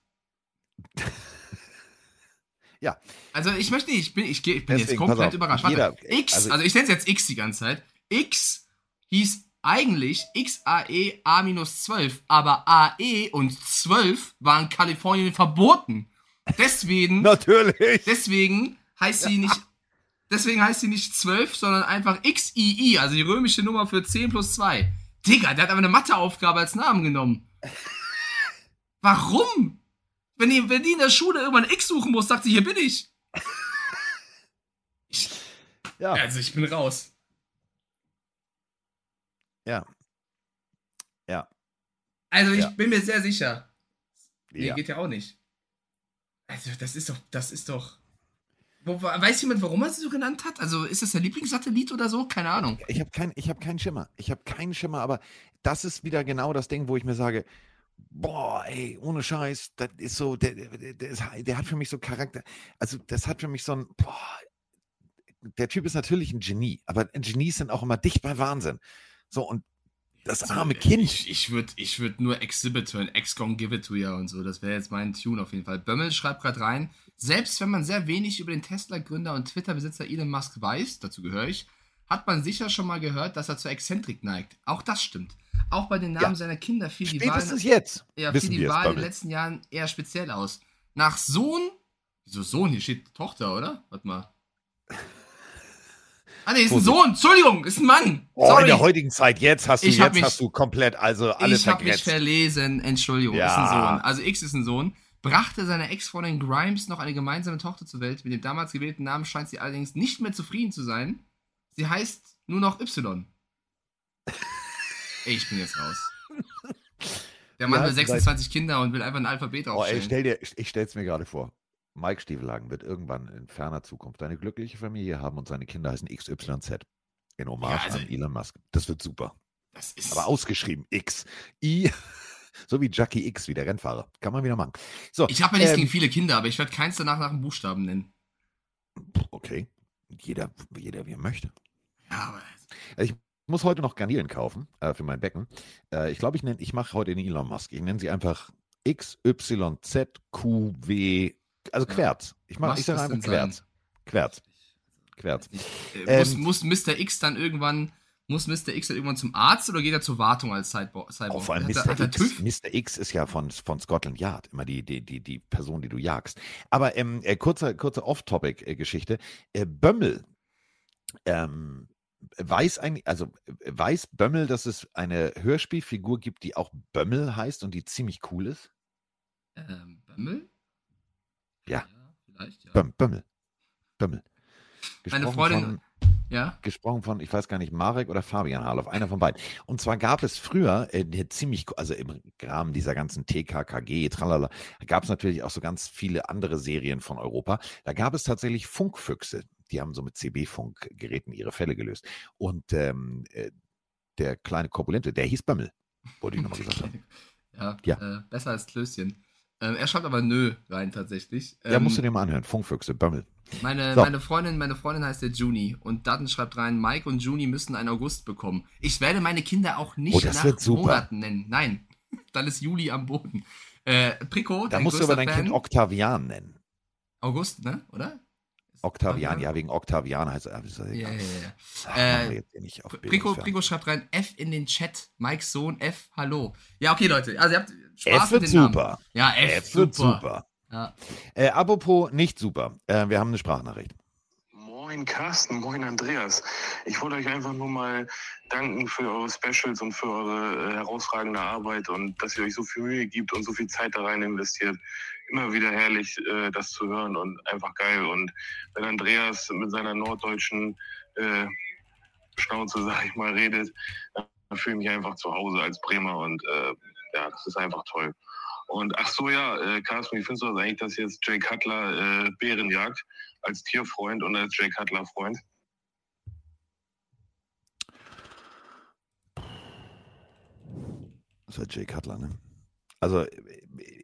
Ja. Also ich möchte nicht, ich bin, ich, ich bin jetzt Deswegen, pass komplett auf, überrascht. Warte, jeder- X, also- also, ich nenne es jetzt X die ganze Zeit. X hieß eigentlich XAE A-12, aber AE und 12 waren in Kalifornien verboten. Deswegen Natürlich. Deswegen heißt sie nicht, deswegen heißt sie nicht 12, sondern einfach XII, also die römische Nummer für 10 plus 2. Digga, der hat aber eine Matheaufgabe als Namen genommen. Warum? Wenn die, wenn die in der Schule irgendwann X suchen muss, sagt sie, hier bin ich. ich Ja, also ich bin raus. Ja. Ja. Also ich Ja. bin mir sehr sicher. Nee, ja. geht ja auch nicht. Also das ist doch, das ist doch. Wo, weiß jemand, warum er sie so genannt hat? Also ist das der Lieblingssatellit oder so? Keine Ahnung. Ich habe kein, ich hab keinen Schimmer. Ich habe keinen Schimmer, aber das ist wieder genau das Ding, wo ich mir sage, boah, ey, ohne Scheiß, das ist so, der, der, der, der hat für mich so Charakter. Also das hat für mich so ein, boah, der Typ ist natürlich ein Genie, aber Genies sind auch immer dicht bei Wahnsinn. So, und das arme Kind. Ich, ich würde ich würd nur Exhibit hören, X-Gon Give It to Ya und so. Das wäre jetzt mein Tune auf jeden Fall. Bömmel schreibt gerade rein, selbst wenn man sehr wenig über den Tesla-Gründer und Twitter-Besitzer Elon Musk weiß, dazu gehöre ich, hat man sicher schon mal gehört, dass er zur Exzentrik neigt. Auch das stimmt. Auch bei den Namen Ja. seiner Kinder fiel die Wahl, jetzt. ja, fiel die Wahl in den letzten Jahren eher speziell aus. Nach Sohn, wieso Sohn? Hier steht Tochter, oder? Warte mal. Ah, nee, ist ein. Sohn. Entschuldigung, ist ein Mann. Oh, in Sorry. der heutigen Zeit, jetzt hast du, jetzt mich- hast du komplett, also alles ich habe mich verlesen. Entschuldigung, ist ein Ja. Sohn. Also X ist ein Sohn. Brachte seiner Ex-Freundin Grimes noch eine gemeinsame Tochter zur Welt. Mit dem damals gewählten Namen scheint sie allerdings nicht mehr zufrieden zu sein. Sie heißt nur noch Y. Ey, ich bin jetzt raus. Der Mann Ja, vielleicht- 26 Kinder und will einfach ein Alphabet Oh, ey, aufstellen. stell dir, ich stell's mir gerade vor. Mike Stiefelhagen wird irgendwann in ferner Zukunft eine glückliche Familie haben und seine Kinder heißen XYZ. In Hommage Ja, also- an Elon Musk. Das wird super. das ist Aber ausgeschrieben. X. I. So wie Jackie X, wie der Rennfahrer. Kann man wieder machen. So, ich habe ja nichts ähm, gegen viele Kinder, aber ich werde keins danach nach einem Buchstaben nennen. okay. Jeder, jeder wie er möchte. Ja, aber Ich muss heute noch Garnelen kaufen äh, für mein Becken. Äh, ich glaube, ich, nenn- ich mache heute den Elon Musk. Ich nenne sie einfach X, Y, Z, Q, W. Also Ja. Querz. Ich, mach, Was ich sage einfach denn sein- Querz. Querz. Querz. Äh, Ähm, muss, muss Mr. X dann irgendwann, muss Mr. X dann irgendwann zum Arzt oder geht er zur Wartung als Cyborg? Auch vor allem Mr. er, X. Mr. X ist ja von, von Scotland Yard, immer die, die, die, die Person, die du jagst. Aber ähm, äh, kurze, kurze Off-Topic-Geschichte. Äh, Bömmel ähm, weiß eigentlich, also äh, weiß Bömmel, dass es eine Hörspielfigur gibt, die auch Bömmel heißt und die ziemlich cool ist? Ähm, Bömmel? Ja. Vielleicht, ja. Böm, Bömmel. Bömmel. Meine Gesprochen Freundin, von, ja, gesprochen von, ich weiß gar nicht, Marek oder Fabian Harloff, einer von beiden. Und zwar gab es früher, äh, ziemlich, also im Rahmen dieser ganzen TKKG, tralala, gab es natürlich auch so ganz viele andere Serien von Europa. Da gab es tatsächlich Funkfüchse. Die haben so mit CB-Funkgeräten ihre Fälle gelöst. Und ähm, äh, der kleine Korpulente, der hieß Bömmel, wollte ich nochmal gesagt haben. ja, Ja. Äh, besser als Klößchen. Ähm, er schreibt aber nö rein tatsächlich. Ja, Ähm, musst du dir mal anhören. Funkfüchse, Bömmel. Meine, So. meine Freundin, meine Freundin heißt der Juni und Daten schreibt rein, Mike und Juni müssen einen August bekommen. Ich werde meine Kinder auch nicht Oh, nach. Monaten nennen. Nein, dann ist Juli am Boden. Äh, Prico, Da musst du aber dein Fan, Kind Octavian nennen. August, ne? Oder? Octavian, ja, wegen Octavian heißt er. Ja, ja, ja. Äh, schreibt rein, F in den Chat. Mikes Sohn, F, hallo. Ja, okay, Leute. Also ihr habt Spaß F mit wird den Namen. super. Ja, F, F wird super. super. Ja. Äh, apropos nicht super. Äh, wir haben eine Sprachnachricht. Moin Carsten, moin Andreas. Ich wollte euch einfach nur mal danken für eure Specials und für eure äh, herausragende Arbeit und dass ihr euch so viel Mühe gibt und so viel Zeit da rein investiert. Immer wieder herrlich, äh, das zu hören und einfach geil. Und wenn Andreas mit seiner norddeutschen äh, Schnauze, sag ich mal, redet, dann fühle ich mich einfach zu Hause als Bremer und äh, ja, das ist einfach toll. Und ach so, ja, äh, Carsten, wie findest du das eigentlich, dass jetzt Jay Cutler äh, Bären jagt? als Tierfreund und als Jay Cutler Freund. Das war Jay Cutler, ne? Also,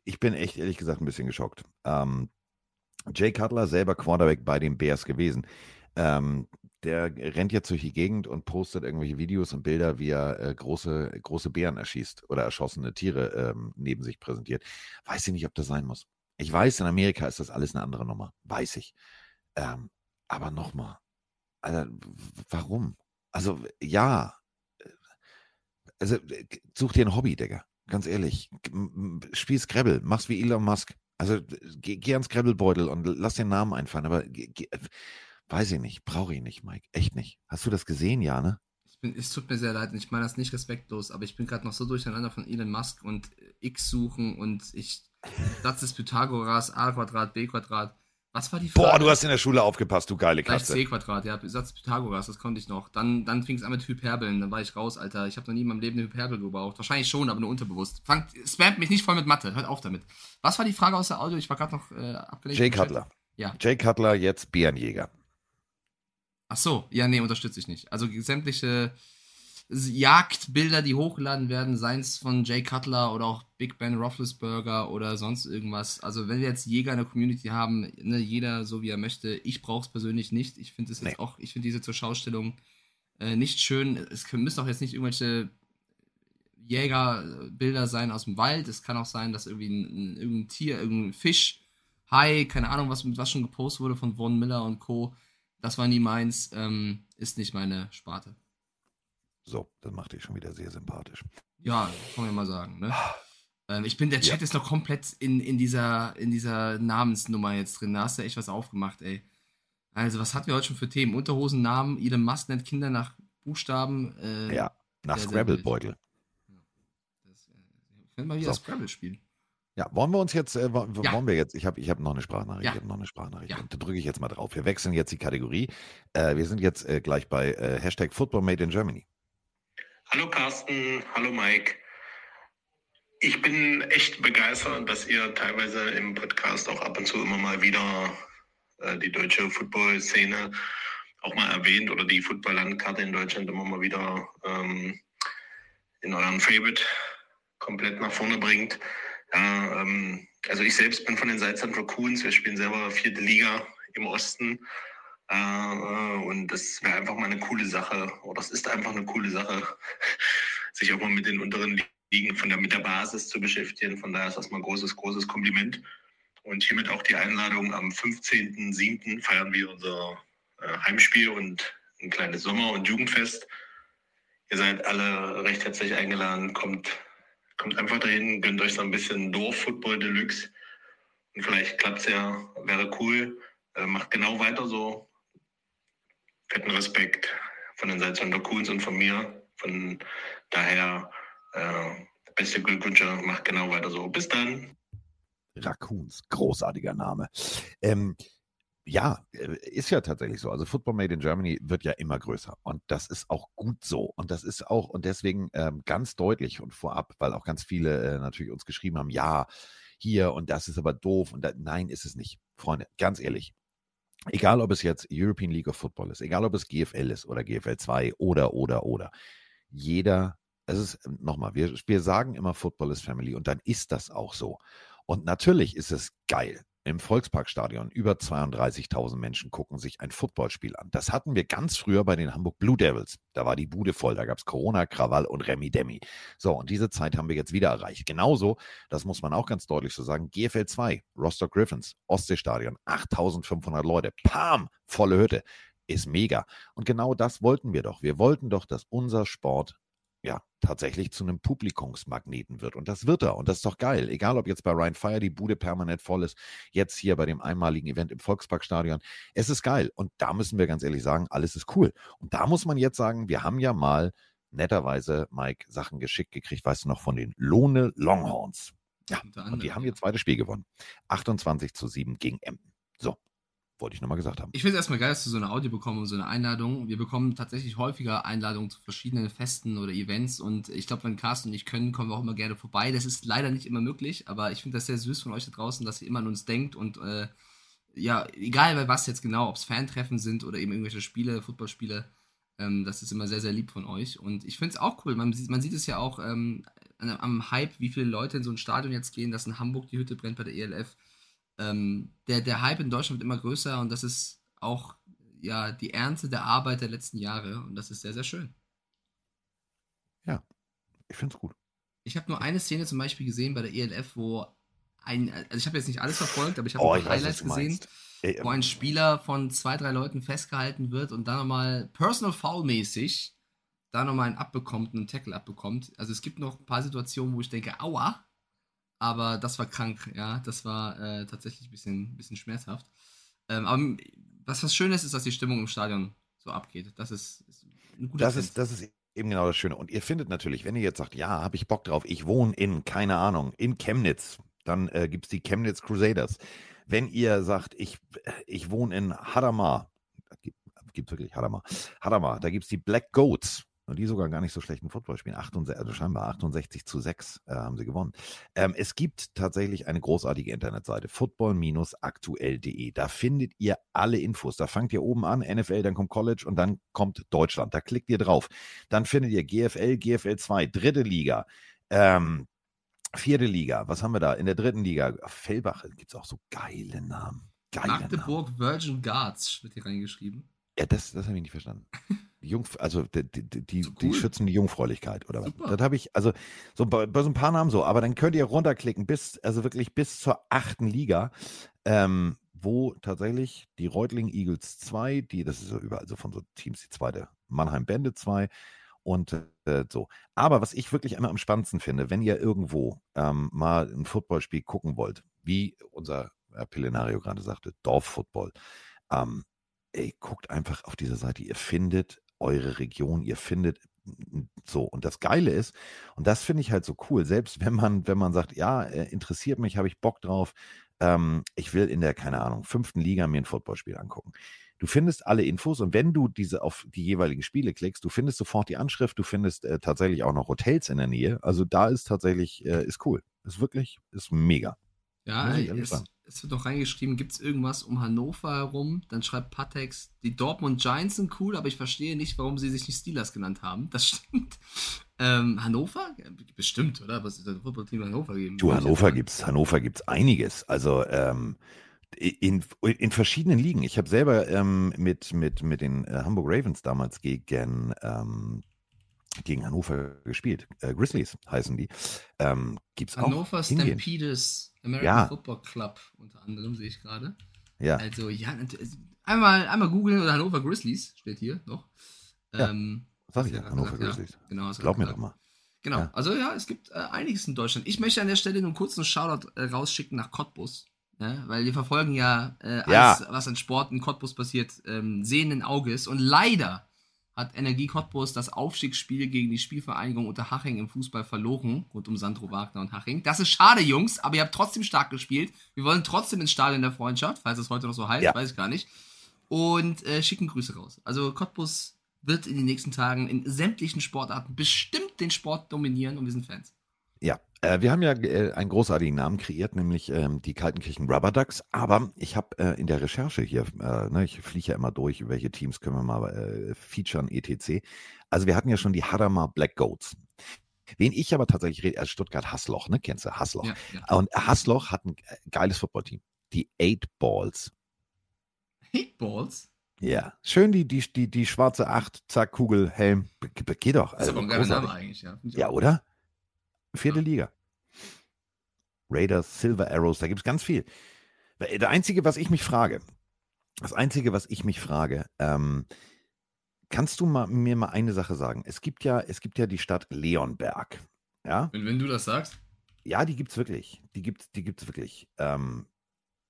ich bin echt ehrlich gesagt ein bisschen geschockt. Ähm, Jay Cutler, selber Quarterback bei den Bears gewesen. Ähm, der rennt jetzt durch die Gegend und postet irgendwelche Videos und Bilder, wie er äh, große, große Bären erschießt oder erschossene Tiere ähm, neben sich präsentiert. Weiß ich nicht, ob das sein muss. Ich weiß, in Amerika ist das alles eine andere Nummer. Weiß ich. Ähm, aber nochmal, w- warum? Also, ja, äh, also äh, such dir ein Hobby, Digga. Ganz ehrlich. Spiel Scrabble, mach's wie Elon Musk. Also äh, geh, geh ans Scrabble-Beutel und lass den Namen einfallen. Aber geh, äh, weiß ich nicht, brauche ich nicht, Mike. Echt nicht. Hast du das gesehen, ja, ne? Es tut mir sehr leid und ich meine das nicht respektlos, aber ich bin gerade noch so durcheinander von Elon Musk und X suchen und ich Satz des Pythagoras, a Quadrat, b Quadrat. Was war die Frage? Boah, du hast in der Schule aufgepasst, du geile Gleich Katze. c Quadrat, ja, Satz Pythagoras, das konnte ich noch. Dann, dann fing es an mit Hyperbeln, dann war ich raus, Alter. Ich habe noch nie in meinem Leben eine Hyperbel gebraucht. Wahrscheinlich schon, aber nur unterbewusst. Fangt, spammt mich nicht voll mit Mathe, hört auf damit. Was war die Frage aus der Audio? Ich war gerade noch äh, abgelenkt. Jay. Cutler. Ja. Jay Cutler, jetzt Bärenjäger. Ach so, ja, nee, unterstütze ich nicht. Also sämtliche Jagdbilder, die hochgeladen werden, seien es von Jay Cutler oder auch Big Ben Roethlisberger oder sonst irgendwas. Also wenn wir jetzt Jäger in der Community haben, ne, jeder so wie er möchte, ich brauche es persönlich nicht. Ich finde es jetzt Nee. auch, ich finde diese zur Schaustellung äh, nicht schön. Es müssen auch jetzt nicht irgendwelche Jägerbilder sein aus dem Wald. Es kann auch sein, dass irgendwie ein, ein, irgendein Tier, irgendein Fisch, Hai, keine Ahnung, was, was schon gepostet wurde von Von Miller und Co. Das war nie meins, ähm, ist nicht meine Sparte. So, das macht dich schon wieder sehr sympathisch. Ja, kann man ja mal sagen, ne? Ähm, ich bin, der Chat ist noch komplett in, in, dieser, in dieser Namensnummer jetzt drin. Da hast du echt was aufgemacht, ey. Also, was hatten wir heute schon für Themen? Unterhosennamen, Elon Musk nennt Kinder nach Buchstaben. Äh, Ja, nach Scrabble-Beutel. Das, äh, wir können wieder So. Scrabble spielen. Ja, wollen wir uns jetzt, äh, wollen Ja. wir jetzt, ich habe ich hab noch eine Sprachnachricht, Ja. ich habe noch eine Sprachnachricht. Ja. Da drücke ich jetzt mal drauf. Wir wechseln jetzt die Kategorie. Äh, wir sind jetzt äh, gleich bei äh, Hashtag Football Made in Germany. Hallo Carsten, hallo Mike. Ich bin echt begeistert, dass ihr teilweise im Podcast auch ab und zu immer mal wieder äh, die deutsche Football-Szene auch mal erwähnt oder die Football-Landkarte in Deutschland immer mal wieder ähm, in euren Favorite komplett nach vorne bringt. Ja, ähm, also ich selbst bin von den Salzland Raccoons. Wir spielen selber vierte Liga im Osten. Äh, äh, und das wäre einfach mal eine coole Sache, oder das ist einfach eine coole Sache, sich auch mal mit den unteren Ligen von der, mit der Basis zu beschäftigen. Von daher ist das mal ein großes, großes Kompliment. Und hiermit auch die Einladung. Am 15.07. feiern wir unser äh, Heimspiel und ein kleines Sommer- und Jugendfest. Ihr seid alle recht herzlich eingeladen. Kommt, kommt einfach dahin, gönnt euch so ein bisschen Dorf-Football Deluxe. Und vielleicht klappt es ja, wäre cool. Macht genau weiter so. Fetten Respekt von den Salzwender Coons und von mir. Von daher äh, beste Glückwünsche, macht genau weiter so. Bis dann. Raccoons, großartiger Name. Ähm, ja, äh, ist ja tatsächlich so. Also Football Made in Germany wird ja immer größer und das ist auch gut so und das ist auch und deswegen ähm, ganz deutlich und vorab, weil auch ganz viele äh, natürlich uns geschrieben haben, ja, hier und das ist aber doof und da, nein, ist es nicht. Freunde, ganz ehrlich, egal ob es jetzt European League of Football ist, egal ob es GFL ist oder GFL 2 oder, oder, oder, jeder, es ist, nochmal, wir, wir sagen immer, Football ist Family und dann ist das auch so. Und natürlich ist es geil, im Volksparkstadion. Über 32.000 Menschen gucken sich ein Footballspiel an. Das hatten wir ganz früher bei den Hamburg Blue Devils. Da war die Bude voll. Da gab es Corona, Krawall und Remi Demi. So, und diese Zeit haben wir jetzt wieder erreicht. Genauso, das muss man auch ganz deutlich so sagen, GFL 2, Rostock Griffins, Ostseestadion, 8.500 Leute. Pam, volle Hütte. Ist mega. Und genau das wollten wir doch. Wir wollten doch, dass unser Sport ja, tatsächlich zu einem Publikumsmagneten wird. Und das wird er. Und das ist doch geil. Egal, ob jetzt bei Ryan Fire die Bude permanent voll ist, jetzt hier bei dem einmaligen Event im Volksparkstadion. Es ist geil. Und da müssen wir ganz ehrlich sagen, alles ist cool. Und da muss man jetzt sagen, wir haben ja mal netterweise, Mike, Sachen geschickt gekriegt, weißt du noch, von den Lohne Longhorns. Ja, und die haben ihr zweites Spiel gewonnen. 28 zu 7 gegen Emden. So, wollte ich nochmal gesagt haben. Ich finde es erstmal geil, dass du so eine Audio bekommst und so eine Einladung. Wir bekommen tatsächlich häufiger Einladungen zu verschiedenen Festen oder Events und ich glaube, wenn Carsten und ich können, kommen wir auch immer gerne vorbei. Das ist leider nicht immer möglich, aber ich finde das sehr süß von euch da draußen, dass ihr immer an uns denkt und äh, ja, egal bei was jetzt genau, ob es Fantreffen sind oder eben irgendwelche Spiele, Footballspiele, ähm, das ist immer sehr, sehr lieb von euch und ich finde es auch cool. Man sieht, man sieht es ja auch ähm, am Hype, wie viele Leute in so ein Stadion jetzt gehen, dass in Hamburg die Hütte brennt bei der ELF ähm, der, der Hype in Deutschland wird immer größer und das ist auch ja die Ernte der Arbeit der letzten Jahre und das ist sehr, sehr schön. Ja, ich finde es gut. Ich habe nur eine Szene zum Beispiel gesehen bei der ELF, wo ein, also ich habe jetzt nicht alles verfolgt, aber ich habe oh, Highlights gesehen, Ey, wo ein Spieler von zwei, drei Leuten festgehalten wird und dann nochmal Personal Foul mäßig da nochmal einen abbekommt, einen Tackle abbekommt. Also es gibt noch ein paar Situationen, wo ich denke, aua, aber das war krank, ja. Das war äh, tatsächlich ein bisschen, bisschen schmerzhaft. Ähm, aber was, was schön ist, ist, dass die Stimmung im Stadion so abgeht. Das ist, ist ein guter das ist, das ist eben genau das Schöne. Und ihr findet natürlich, wenn ihr jetzt sagt, ja, habe ich Bock drauf, ich wohne in, keine Ahnung, in Chemnitz, dann äh, gibt es die Chemnitz Crusaders. Wenn ihr sagt, ich, ich wohne in Hadamar, gibt es wirklich Hadamar, Hadamar, da gibt es die Black Goats. Und die sogar gar nicht so schlechten Football spielen. 68, also scheinbar 68 zu 6 äh, haben sie gewonnen. Ähm, es gibt tatsächlich eine großartige Internetseite, football-aktuell.de. Da findet ihr alle Infos. Da fangt ihr oben an, NFL, dann kommt College und dann kommt Deutschland. Da klickt ihr drauf. Dann findet ihr GFL, GFL 2, dritte Liga. Ähm, vierte Liga, was haben wir da? In der dritten Liga, Fellbach, gibt es auch so geile Namen. Geile Magdeburg Namen. Virgin Guards wird hier reingeschrieben. Ja, das, das habe ich nicht verstanden. Jungf also die, die, die, so cool. die, schützen die Jungfräulichkeit, oder was? Das habe ich, also so bei, bei, so ein paar Namen so, aber dann könnt ihr runterklicken bis, also wirklich bis zur achten Liga, ähm, wo tatsächlich die Reutling Eagles 2, die, das ist so überall so von so Teams, die zweite, Mannheim Bände 2 und äh, so. Aber was ich wirklich immer am spannendsten finde, wenn ihr irgendwo ähm, mal ein Footballspiel gucken wollt, wie unser äh, Pillenario gerade sagte, Dorffootball, ähm, ey, guckt einfach auf diese Seite. Ihr findet eure Region, ihr findet so. Und das Geile ist, und das finde ich halt so cool, selbst wenn man, wenn man sagt, ja, äh, interessiert mich, habe ich Bock drauf, ähm, ich will in der, keine Ahnung, fünften Liga mir ein Footballspiel angucken. Du findest alle Infos und wenn du diese auf die jeweiligen Spiele klickst, du findest sofort die Anschrift, du findest äh, tatsächlich auch noch Hotels in der Nähe. Also da ist tatsächlich, äh, ist cool. Ist wirklich, ist mega. Ja, es, es, wird noch reingeschrieben, gibt es irgendwas um Hannover herum? Dann schreibt Patex, die Dortmund Giants sind cool, aber ich verstehe nicht, warum sie sich nicht Steelers genannt haben. Das stimmt. Ähm, Hannover? Bestimmt, oder? Was ist das Footballteam Hannover geben? Du, Hannover gibt's, Hannover gibt's einiges. Also, ähm, in, in verschiedenen Ligen. Ich habe selber ähm, mit, mit, mit den äh, Hamburg Ravens damals gegen ähm, gegen Hannover gespielt. Äh, Grizzlies heißen die. Ähm, gibt's Hannover auch Stampedes American ja. Football Club unter anderem sehe ich gerade. Ja. Also ja, einmal, einmal googeln oder Hannover Grizzlies steht hier noch. Ja. Ähm, Sag ich ja, Hannover gesagt, Grizzlies. Ja, genau, Glaub mir doch mal. Genau, ja. also ja, es gibt äh, einiges in Deutschland. Ich möchte an der Stelle nur kurz einen Shoutout äh, rausschicken nach Cottbus. Ja, weil wir verfolgen ja äh, alles, was an Sport in Cottbus passiert, ähm, sehenden Auges. Und leider hat Energie Cottbus das Aufstiegsspiel gegen die Spielvereinigung unter Haching im Fußball verloren, rund um Sandro Wagner und Haching. Das ist schade, Jungs, aber ihr habt trotzdem stark gespielt. Wir wollen trotzdem ins Stadion der Freundschaft, falls es heute noch so heißt, ja. weiß ich gar nicht. Und äh, schicken Grüße raus. Also Cottbus wird in den nächsten Tagen in sämtlichen Sportarten bestimmt den Sport dominieren und wir sind Fans. Äh, wir haben ja äh, einen großartigen Namen kreiert, nämlich ähm, die Kaltenkirchen Rubber Ducks. Aber ich habe äh, in der Recherche hier, ne, ich fliege ja immer durch, welche Teams können wir mal featuren, etc. Also wir hatten ja schon die Hadamar Black Goats. Wen ich aber tatsächlich rede, als Stuttgart Hassloch, ne? Kennst du Hassloch? Ja, ja. Und Hassloch hat ein geiles Footballteam. Die Eight Balls. Eight Balls? Ja, schön die, die, die, die schwarze Acht, zack, Kugel, Helm. Geht doch. Also, ist aber ein geiler Name eigentlich, ja. Ja, oder? Vierte. Liga. Raiders, Silver Arrows, da gibt es ganz viel. Der Einzige, was ich mich frage, das Einzige, was ich mich frage, ähm, kannst du mal, mir mal eine Sache sagen? Es gibt ja, es gibt ja die Stadt Leonberg. Ja? Wenn, wenn du das sagst? Ja, die gibt es wirklich. Die gibt die gibt's wirklich. Ähm,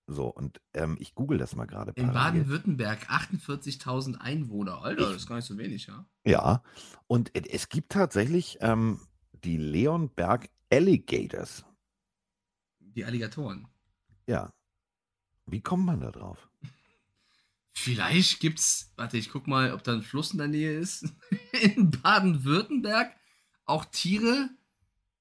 so, und ähm, ich google das mal gerade. In Baden-Württemberg 48.000 Einwohner. Alter, das ist gar nicht so wenig, ja? Ja, und es gibt tatsächlich ähm, die Leonberg Alligators. Die Alligatoren. Ja. Wie kommt man da drauf? Vielleicht gibt's, warte, ich guck mal, ob da ein Fluss in der Nähe ist. in Baden-Württemberg auch Tiere.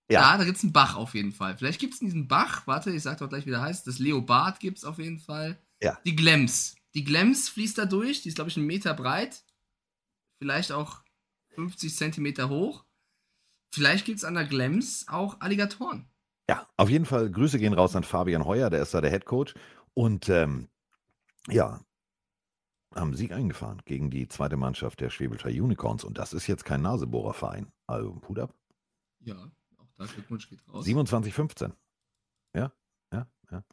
Ja, ja da gibt's einen Bach auf jeden Fall. Vielleicht gibt's in diesem Bach, warte, ich sag doch gleich, wie der heißt. Das Leopard gibt's auf jeden Fall. Ja. Die Glems. Die Glems fließt da durch, die ist, glaube ich, einen Meter breit. Vielleicht auch 50 Zentimeter hoch. Vielleicht gibt es an der Glems auch Alligatoren. Ja, auf jeden Fall Grüße gehen raus an Fabian Heuer, der ist da der Head Coach. Und ähm, ja, haben Sieg eingefahren gegen die zweite Mannschaft der Schwäbischer Unicorns. Und das ist jetzt kein Nasebohrerverein. Also Hut ab. Ja, auch da Glückwunsch geht raus. 27-15. Ja, ja, ja.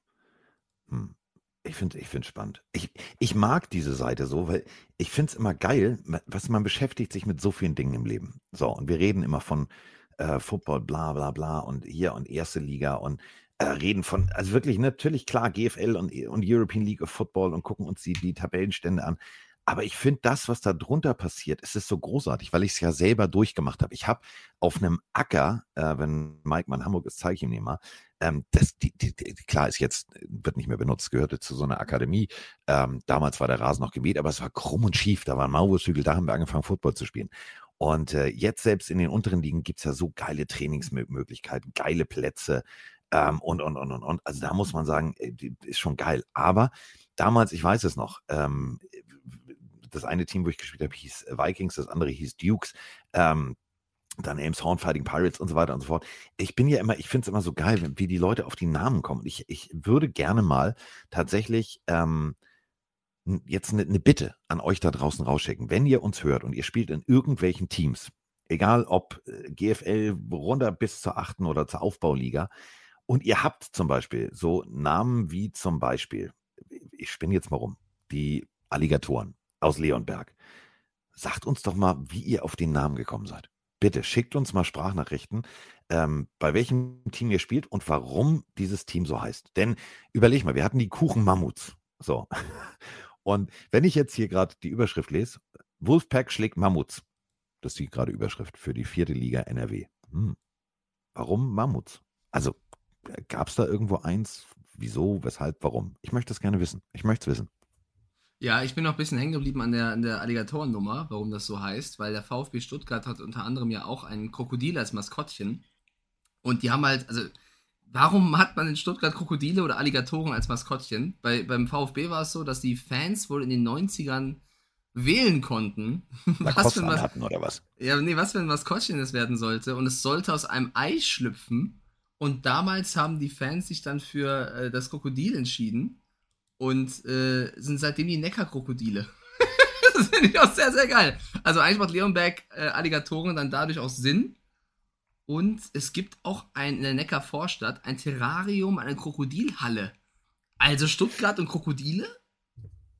Hm. Ich finde es ich spannend. Ich, ich mag diese Seite so, weil ich finde es immer geil, was man beschäftigt sich mit so vielen Dingen im Leben. So, und wir reden immer von äh, Football, bla bla bla und hier und erste Liga und äh, reden von, also wirklich natürlich klar GFL und, und European League of Football und gucken uns die, die Tabellenstände an. Aber ich finde das, was da drunter passiert, es ist so großartig, weil ich es ja selber durchgemacht habe. Ich habe auf einem Acker, äh, wenn Mike mal Hamburg ist, zeige ich ihm den mal, ähm, das, die, die, die, klar ist jetzt, wird nicht mehr benutzt, gehörte zu so einer Akademie. Ähm, damals war der Rasen noch gemäht, aber es war krumm und schief. Da waren Maulwurfshügel, da haben wir angefangen, Football zu spielen. Und äh, jetzt selbst in den unteren Ligen gibt es ja so geile Trainingsmöglichkeiten, geile Plätze ähm, und, und, und, und, und. Also da muss man sagen, äh, ist schon geil. Aber damals, ich weiß es noch, ähm, das eine Team, wo ich gespielt habe, hieß Vikings, das andere hieß Dukes. Ähm, dann Elmshorn Fighting Pirates und so weiter und so fort. Ich bin ja immer, ich finde es immer so geil, wie die Leute auf die Namen kommen. Ich, ich würde gerne mal tatsächlich ähm, jetzt eine, eine Bitte an euch da draußen rausschicken. Wenn ihr uns hört und ihr spielt in irgendwelchen Teams, egal ob äh, GFL runter bis zur achten oder zur Aufbauliga, und ihr habt zum Beispiel so Namen wie zum Beispiel, ich spinne jetzt mal rum, die Alligatoren aus Leonberg. Sagt uns doch mal, wie ihr auf den Namen gekommen seid. Bitte schickt uns mal Sprachnachrichten, ähm, bei welchem Team ihr spielt und warum dieses Team so heißt. Denn überleg mal, wir hatten die Kuchen Mammuts. So. Und wenn ich jetzt hier gerade die Überschrift lese, Wolfpack schlägt Mammuts. Das ist die gerade Überschrift für die vierte Liga NRW. Hm. Warum Mammuts? Also gab es da irgendwo eins? Wieso, weshalb, warum? Ich möchte es gerne wissen. Ich möchte es wissen. Ja, ich bin noch ein bisschen hängen geblieben an der, an der Alligatorennummer, warum das so heißt, weil der VfB Stuttgart hat unter anderem ja auch ein Krokodil als Maskottchen. Und die haben halt, also, warum hat man in Stuttgart Krokodile oder Alligatoren als Maskottchen? Bei, beim VfB war es so, dass die Fans wohl in den 90ern wählen konnten, was für, was, oder was? Ja, nee, was für ein Maskottchen es werden sollte. Und es sollte aus einem Ei schlüpfen. Und damals haben die Fans sich dann für äh, das Krokodil entschieden und äh, sind seitdem die Neckarkrokodile. das finde ich auch sehr, sehr geil. Also eigentlich macht Leonberg äh, Alligatoren dann dadurch auch Sinn. Und es gibt auch ein, in der Neckar-Vorstadt ein Terrarium, eine Krokodilhalle. Also Stuttgart und Krokodile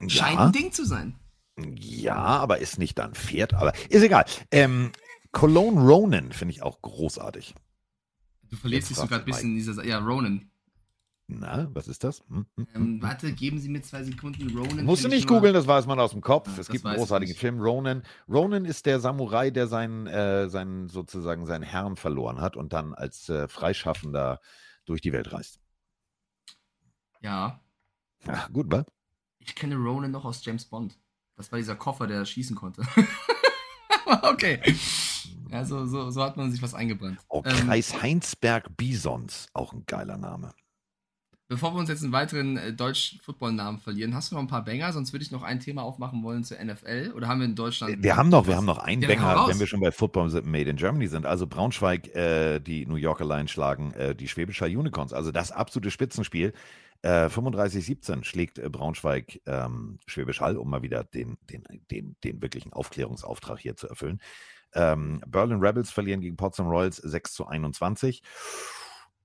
scheint ja. ein Ding zu sein. Ja, aber ist nicht dann Pferd, aber ist egal. Ähm, Cologne Ronan finde ich auch großartig. Du verletzt dich sogar ein bisschen in dieser. Ja, Ronan. Na, was ist das? Hm, hm, hm, Ähm, warte, geben Sie mir zwei Sekunden. Ronan. Musst du nicht googeln, das weiß man aus dem Kopf. Ja, es gibt einen großartigen. Film, Ronan. Ronan ist der Samurai, der seinen, äh, seinen sozusagen seinen Herrn verloren hat und dann als äh, Freischaffender durch die Welt reist. Ja, Ja, gut, wa? ich kenne Ronan noch aus James Bond. Das war dieser Koffer, der schießen konnte. okay. Ja, so, so, so hat man sich was eingebrannt. Oh, Ähm, Kreis Heinsberg Bisons, auch ein geiler Name. Bevor wir uns jetzt einen weiteren äh, Deutsch-Football-Namen verlieren, hast du noch ein paar Banger? Sonst würde ich noch ein Thema aufmachen wollen zur NFL. Oder haben wir in Deutschland. Wir haben noch, wir haben noch einen Ja, Banger, wenn wir schon bei Football Made in Germany sind. Also Braunschweig, äh, die New Yorker Lions schlagen äh, die Schwäbischer Unicorns. Also das absolute Spitzenspiel. Äh, 35-17 schlägt äh, Braunschweig ähm, Schwäbisch Hall, um mal wieder den, den, den, den wirklichen Aufklärungsauftrag hier zu erfüllen. Ähm, Berlin Rebels verlieren gegen Potsdam Royals 6 zu 21.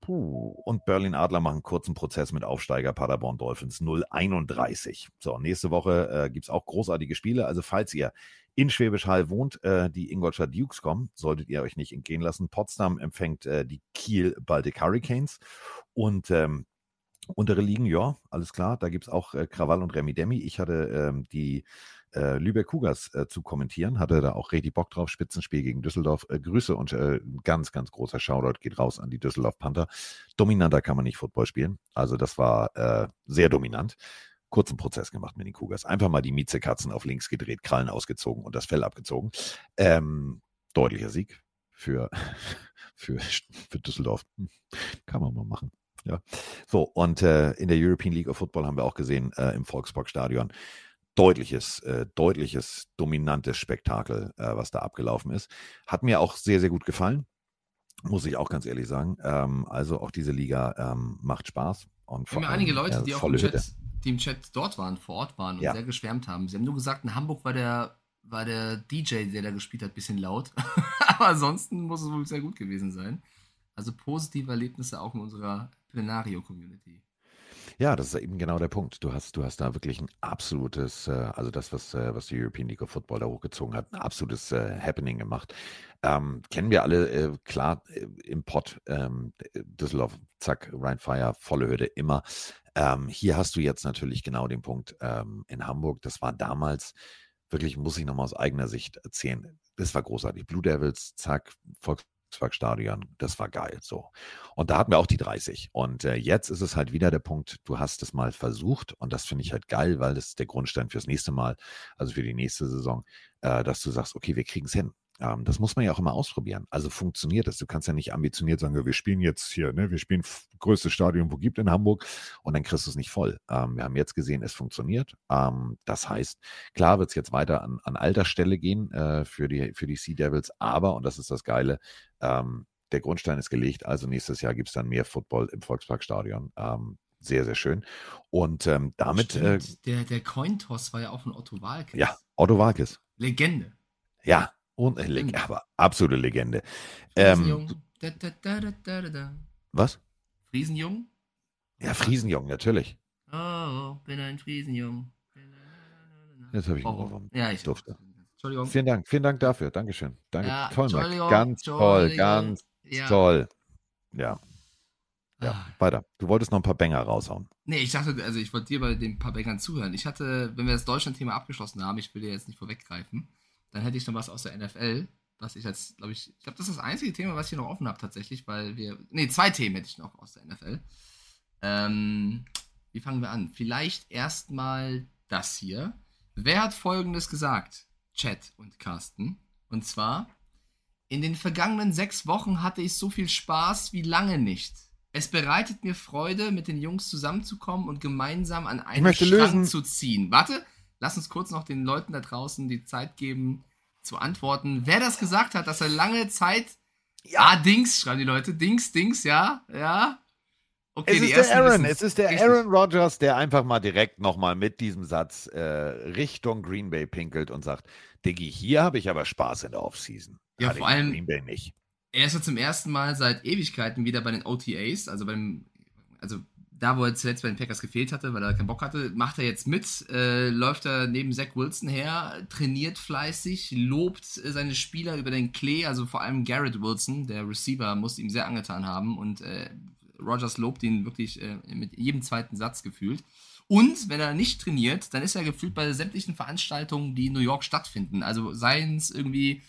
Puh. Und Berlin Adler machen kurzen Prozess mit Aufsteiger Paderborn Dolphins 031. So, nächste Woche äh, gibt es auch großartige Spiele. Also, falls ihr in Schwäbisch Hall wohnt, äh, die Ingolstadt Dukes kommen, solltet ihr euch nicht entgehen lassen. Potsdam empfängt äh, die Kiel Baltic Hurricanes. Und ähm, untere Ligen, ja, alles klar. Da gibt es auch äh, Krawall und Remi Demi. Ich hatte ähm, die äh, Lübeck Cougars äh, zu kommentieren, hatte da auch richtig Bock drauf. Spitzenspiel gegen Düsseldorf. Äh, Grüße und äh, ganz, ganz großer Shoutout geht raus an die Düsseldorf Panther. Dominanter kann man nicht Football spielen. Also das war äh, sehr dominant. Kurzen Prozess gemacht mit den Cougars. Einfach mal die Miezekatzen auf links gedreht, Krallen ausgezogen und das Fell abgezogen. Ähm, deutlicher Sieg für, für, für Düsseldorf. Hm, Kann man mal machen. Ja. So, und äh, in der European League of Football haben wir auch gesehen, äh, im Volksparkstadion, deutliches, äh, deutliches, dominantes Spektakel, äh, was da abgelaufen ist. Hat mir auch sehr, sehr gut gefallen, muss ich auch ganz ehrlich sagen. Ähm, also auch diese Liga ähm, macht Spaß. Und vor ja einige allem, Leute, äh, die auch im Chat, die im Chat dort waren, vor Ort waren und Ja. sehr geschwärmt haben. Sie haben nur gesagt, in Hamburg war der, war der DJ, der da gespielt hat, ein bisschen laut. Aber ansonsten muss es wohl sehr gut gewesen sein. Also positive Erlebnisse auch in unserer Plenario-Community. Ja, das ist eben genau der Punkt. Du hast, du hast da wirklich ein absolutes, äh, also das, was, äh, was die European League of Football da hochgezogen hat, ein absolutes äh, Happening gemacht. Ähm, kennen wir alle, äh, klar, äh, im Pott, ähm, Düsseldorf, zack, Rheinfire, volle Hürde, immer. Ähm, hier hast du jetzt natürlich genau den Punkt ähm, in Hamburg. Das war damals, wirklich, muss ich nochmal aus eigener Sicht erzählen, das war großartig. Blue Devils, zack, Volkswagen-Stadion, das war geil. So. Und da hatten wir auch die 30. Und äh, jetzt ist es halt wieder der Punkt, du hast es mal versucht und das finde ich halt geil, weil das ist der Grundstein fürs nächste Mal, also für die nächste Saison, äh, dass du sagst, okay, wir kriegen es hin. Ähm, das muss man ja auch immer ausprobieren. Also funktioniert das. Du kannst ja nicht ambitioniert sagen, wir spielen jetzt hier, ne, wir spielen größtes Stadion, wo gibt in Hamburg und dann kriegst du es nicht voll. Ähm, wir haben jetzt gesehen, es funktioniert. Ähm, das heißt, klar wird es jetzt weiter an, an alter Stelle gehen äh, für, die, für die Sea Devils, aber, und das ist das Geile, ähm, der Grundstein ist gelegt, also nächstes Jahr gibt es dann mehr Football im Volksparkstadion. Ähm, sehr, sehr schön. Und ähm, damit, äh, der, der Cointoss war ja auch von Otto Walkes. ja, Otto Walkes. Legende. Ja, und, Stimmt. aber absolute Legende. Ähm, Friesenjung. Da, da, da, da, was? Friesenjung? Ja, Friesenjung, natürlich. Oh, bin ein Friesenjung. Jetzt habe ich Oh, Ohrwurm. ja, ich Durfte. Entschuldigung. Vielen Dank, vielen Dank dafür. Dankeschön. Danke. Ja, toll. Entschuldigung, Ganz toll, ganz Ja. toll. Ja, ja, Ah. weiter. Du wolltest noch ein paar Banger raushauen. Nee, ich dachte, also ich wollte dir bei den paar Bängern zuhören. Ich hatte, wenn wir das Deutschland-Thema abgeschlossen haben, ich will dir jetzt nicht vorweggreifen, dann hätte ich noch was aus der NFL, was ich als, glaube ich, ich glaube, das ist das einzige Thema, was ich hier noch offen habe tatsächlich, weil wir, nee, zwei Themen hätte ich noch aus der NFL. Ähm, wie fangen wir an? Vielleicht erstmal das hier. Wer hat Folgendes gesagt? Chat und Carsten. Und zwar, in den vergangenen sechs Wochen hatte ich so viel Spaß wie lange nicht. Es bereitet mir Freude, mit den Jungs zusammenzukommen und gemeinsam an möchte Strang lösen. zu ziehen. Warte, lass uns kurz noch den Leuten da draußen die Zeit geben, zu antworten. Wer das gesagt hat, dass er lange Zeit. Ja, Dings, schreiben die Leute. Dings, Dings, ja, ja. Okay, Es die ist der Aaron, es ist der Richtig. Aaron Rodgers, der einfach mal direkt nochmal mit diesem Satz äh, Richtung Green Bay pinkelt und sagt, Diggi, hier habe ich aber Spaß in der Offseason. Ja, Hatte vor allem- Green Bay nicht. Er ist ja zum ersten Mal seit Ewigkeiten wieder bei den OTAs, also beim, also da, wo er zuletzt bei den Packers gefehlt hatte, weil er keinen Bock hatte, macht er jetzt mit, äh, läuft er neben Zach Wilson her, trainiert fleißig, lobt äh, seine Spieler über den Klee, also vor allem Garrett Wilson, der Receiver, muss ihm sehr angetan haben und äh, Rogers lobt ihn wirklich äh, mit jedem zweiten Satz gefühlt. Und wenn er nicht trainiert, dann ist er gefühlt bei sämtlichen Veranstaltungen, die in New York stattfinden. Also seien es irgendwie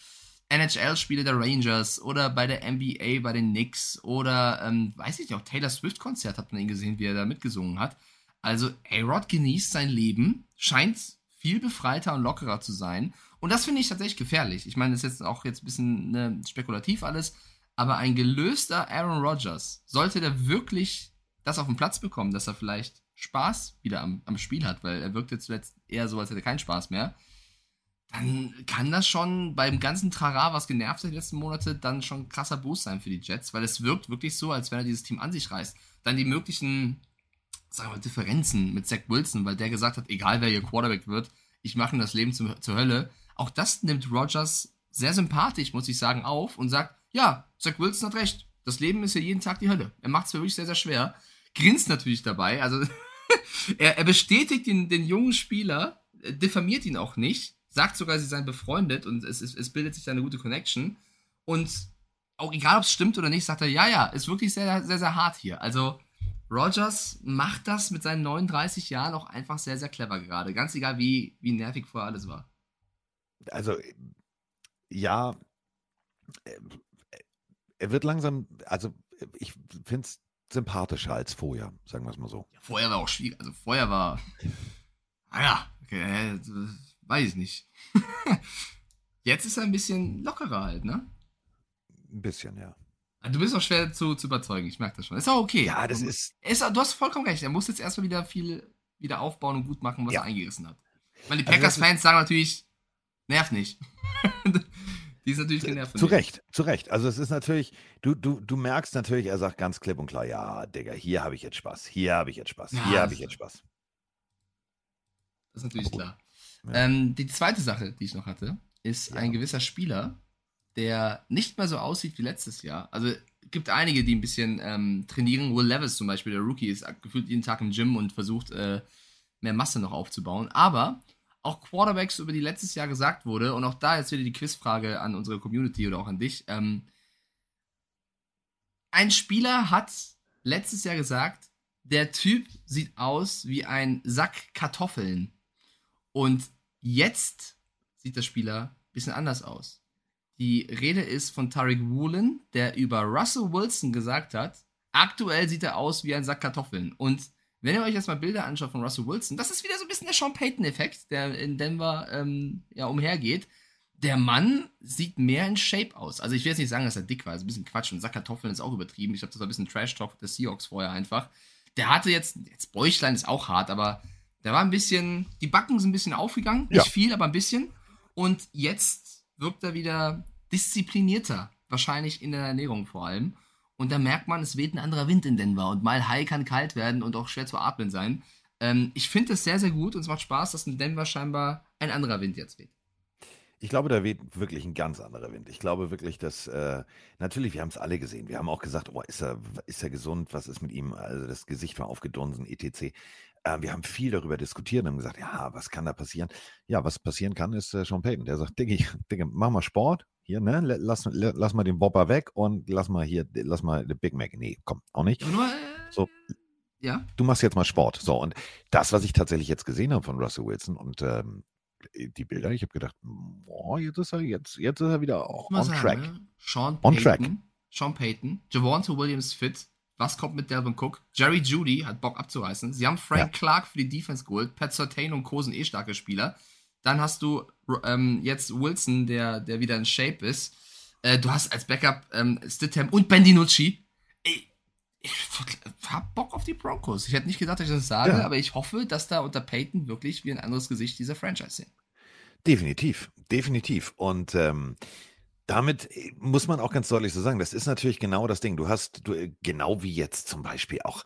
NHL-Spiele der Rangers oder bei der NBA bei den Knicks oder, ähm, weiß ich nicht, auch Taylor Swift-Konzert hat man ihn gesehen, wie er da mitgesungen hat. Also A-Rod genießt sein Leben, scheint viel befreiter und lockerer zu sein. Und das finde ich tatsächlich gefährlich. Ich meine, das ist jetzt auch jetzt ein bisschen ne, spekulativ alles, aber ein gelöster Aaron Rodgers, sollte der wirklich das auf den Platz bekommen, dass er vielleicht Spaß wieder am, am Spiel hat, weil er wirkt jetzt zuletzt eher so, als hätte er keinen Spaß mehr, dann kann das schon beim ganzen Trara, was genervt hat die letzten Monate, dann schon ein krasser Boost sein für die Jets, weil es wirkt wirklich so, als wenn er dieses Team an sich reißt. Dann die möglichen, sagen wir Differenzen mit Zach Wilson, weil der gesagt hat, egal wer ihr Quarterback wird, ich mache ihm das Leben zum, zur Hölle. Auch das nimmt Rogers sehr sympathisch, muss ich sagen, auf und sagt, ja, Zach Wilson hat recht. Das Leben ist ja jeden Tag die Hölle. Er macht es wirklich sehr, sehr schwer. Grinst natürlich dabei. Also er, er, bestätigt den, den jungen Spieler, diffamiert ihn auch nicht, sagt sogar, sie seien befreundet und es, es, es bildet sich da eine gute Connection. Und auch egal, ob es stimmt oder nicht, sagt er, ja, ja, ist wirklich sehr, sehr, sehr hart hier. Also Rogers macht das mit seinen 39 Jahren auch einfach sehr, sehr clever gerade. Ganz egal, wie, wie nervig vorher alles war. Also, ja, er wird langsam, also ich finde es sympathischer als vorher, sagen wir es mal so. Ja, vorher war auch schwierig. Also vorher war, naja, okay, äh, weiß ich nicht. Jetzt ist er ein bisschen lockerer halt, ne? Ein bisschen, ja. Ah, du bist auch schwer zu, zu überzeugen, ich merke das schon. Ist auch okay. Ja, das ist, ist. Du hast vollkommen recht. Er muss jetzt erstmal wieder viel wieder aufbauen und gut machen, was ja. er eingerissen hat. Meine, die also Packers-Fans also sagen natürlich, nervt nicht. Die ist natürlich genervt. Zu Recht, zu Recht. Also es ist natürlich, du, du, du merkst natürlich, er sagt ganz klipp und klar, ja, Digga, hier habe ich jetzt Spaß, hier habe ich jetzt Spaß, ja, hier habe ich jetzt Spaß. Das ist natürlich klar. Ja. Ähm, die zweite Sache, die ich noch hatte, ist ja. ein gewisser Spieler, der nicht mehr so aussieht wie letztes Jahr. Also gibt einige, die ein bisschen ähm, trainieren. Will Levis zum Beispiel, der Rookie, ist gefühlt jeden Tag im Gym und versucht, äh, mehr Masse noch aufzubauen. Aber auch Quarterbacks, über die letztes Jahr gesagt wurde, und auch da jetzt wieder die Quizfrage an unsere Community oder auch an dich. Ähm, ein Spieler hat letztes Jahr gesagt, der Typ sieht aus wie ein Sack Kartoffeln. Und jetzt sieht der Spieler ein bisschen anders aus. Die Rede ist von Tariq Woolen, der über Russell Wilson gesagt hat, aktuell sieht er aus wie ein Sack Kartoffeln. Und wenn ihr euch jetzt mal Bilder anschaut von Russell Wilson, das ist wieder so ein bisschen der Sean Payton-Effekt, der in Denver ähm, ja, umhergeht. Der Mann sieht mehr in Shape aus. Also ich will jetzt nicht sagen, dass er dick war, das ist ein bisschen Quatsch und Sackkartoffeln ist auch übertrieben. Ich glaube, das war ein bisschen Trash-Talk der Seahawks vorher einfach. Der hatte jetzt, jetzt Bäuchlein ist auch hart, aber der war ein bisschen, die Backen sind ein bisschen aufgegangen, nicht ja. viel, aber ein bisschen. Und jetzt wirkt er wieder disziplinierter, wahrscheinlich in der Ernährung vor allem. Und da merkt man, es weht ein anderer Wind in Denver. Und mal high kann kalt werden und auch schwer zu atmen sein. Ähm, ich finde es sehr, sehr gut und es macht Spaß, dass in Denver scheinbar ein anderer Wind jetzt weht. Ich glaube, da weht wirklich ein ganz anderer Wind. Ich glaube wirklich, dass äh, natürlich, wir haben es alle gesehen. Wir haben auch gesagt, oh, ist er, ist er gesund? Was ist mit ihm? Also das Gesicht war aufgedunsen, etc. Äh, wir haben viel darüber diskutiert und haben gesagt, ja, was kann da passieren? Ja, was passieren kann, ist äh, Sean Payton. Der sagt, Diggi, Diggi, mach mal Sport, hier, ne, lass, lass mal den Bobber weg und lass mal hier, lass mal den Big Mac. Nee, komm, auch nicht. Äh, so. Ja. Du machst jetzt mal Sport. So, und das, was ich tatsächlich jetzt gesehen habe von Russell Wilson und ähm, die Bilder, ich habe gedacht, boah, jetzt ist er, jetzt, jetzt ist er wieder on sagen, track. Ne? Sean on Payton, track. Sean Payton, Javante Williams fit. Was kommt mit Delvin Cook? Jerry Judy hat Bock abzureißen. Sie haben Frank ja. Clark für die Defense geholt. Pat Sertain und Co. sind eh starke Spieler. Dann hast du ähm, jetzt Wilson, der, der wieder in Shape ist. Äh, du hast als Backup ähm, Stidham und Ben DiNucci. Ich, ich hab Bock auf die Broncos. Ich hätte nicht gedacht, dass ich das sage, ja. aber ich hoffe, dass da unter Peyton wirklich wie ein anderes Gesicht dieser Franchise sehen. Definitiv, definitiv. Und ähm, damit äh, muss man auch ganz deutlich so sagen, das ist natürlich genau das Ding. Du hast, du, äh, genau wie jetzt zum Beispiel auch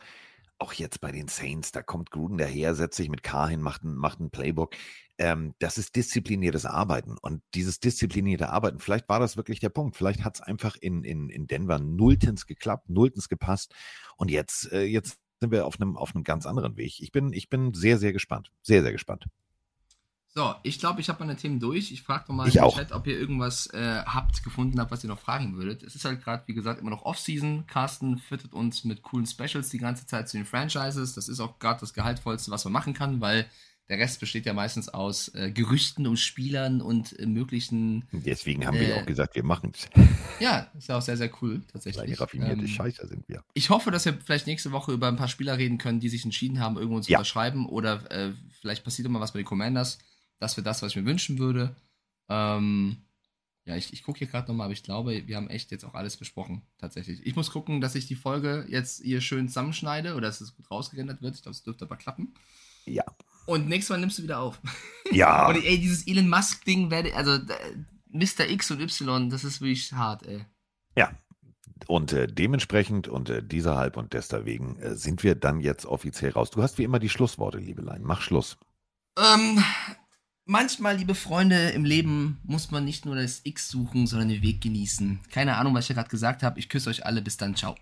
auch jetzt bei den Saints, da kommt Gruden daher, setzt sich mit K hin, macht ein, macht ein Playbook. Ähm, das ist diszipliniertes Arbeiten. Und dieses disziplinierte Arbeiten, vielleicht war das wirklich der Punkt. Vielleicht hat es einfach in, in, in Denver nulltens geklappt, nulltens gepasst. Und jetzt, äh, jetzt sind wir auf einem, auf einem ganz anderen Weg. Ich bin, ich bin sehr, sehr gespannt. Sehr, sehr gespannt. So, ich glaube, ich habe meine Themen durch. Ich frage doch mal Ich im. Chat, ob ihr irgendwas äh, habt, gefunden habt, was ihr noch fragen würdet. Es ist halt gerade, wie gesagt, immer noch Off-Season. Carsten füttert uns mit coolen Specials die ganze Zeit zu den Franchises. Das ist auch gerade das Gehaltvollste, was man machen kann, weil der Rest besteht ja meistens aus äh, Gerüchten um Spielern und äh, möglichen. Deswegen haben wir ja Äh, auch gesagt, wir machen es. Ja, ist ja auch sehr, sehr cool, tatsächlich. raffinierte Ähm, Scheißer sind wir. Ich hoffe, dass wir vielleicht nächste Woche über ein paar Spieler reden können, die sich entschieden haben, irgendwo zu Ja. unterschreiben. Oder äh, vielleicht passiert immer was bei den Commanders. Das wäre das, was ich mir wünschen würde. Ähm, ja, ich, ich gucke hier gerade nochmal, aber ich glaube, wir haben echt jetzt auch alles besprochen, tatsächlich. Ich muss gucken, dass ich die Folge jetzt hier schön zusammenschneide oder dass es gut rausgerendert wird. Ich glaube, es dürfte aber klappen. Ja. Und nächstes Mal nimmst du wieder auf. Ja, Und ey, dieses Elon Musk-Ding werde, also äh, Mr. X und Y, das ist wirklich hart, ey. und äh, dementsprechend und äh, deshalb und deswegen äh, sind wir dann jetzt offiziell raus. Du hast wie immer die Schlussworte, Liebelein. Mach Schluss. Ähm, manchmal, liebe Freunde, im Leben muss man nicht nur das X suchen, sondern den Weg genießen. Keine Ahnung, was ich ja gerade gesagt habe. Ich küsse euch alle. Bis dann. Ciao.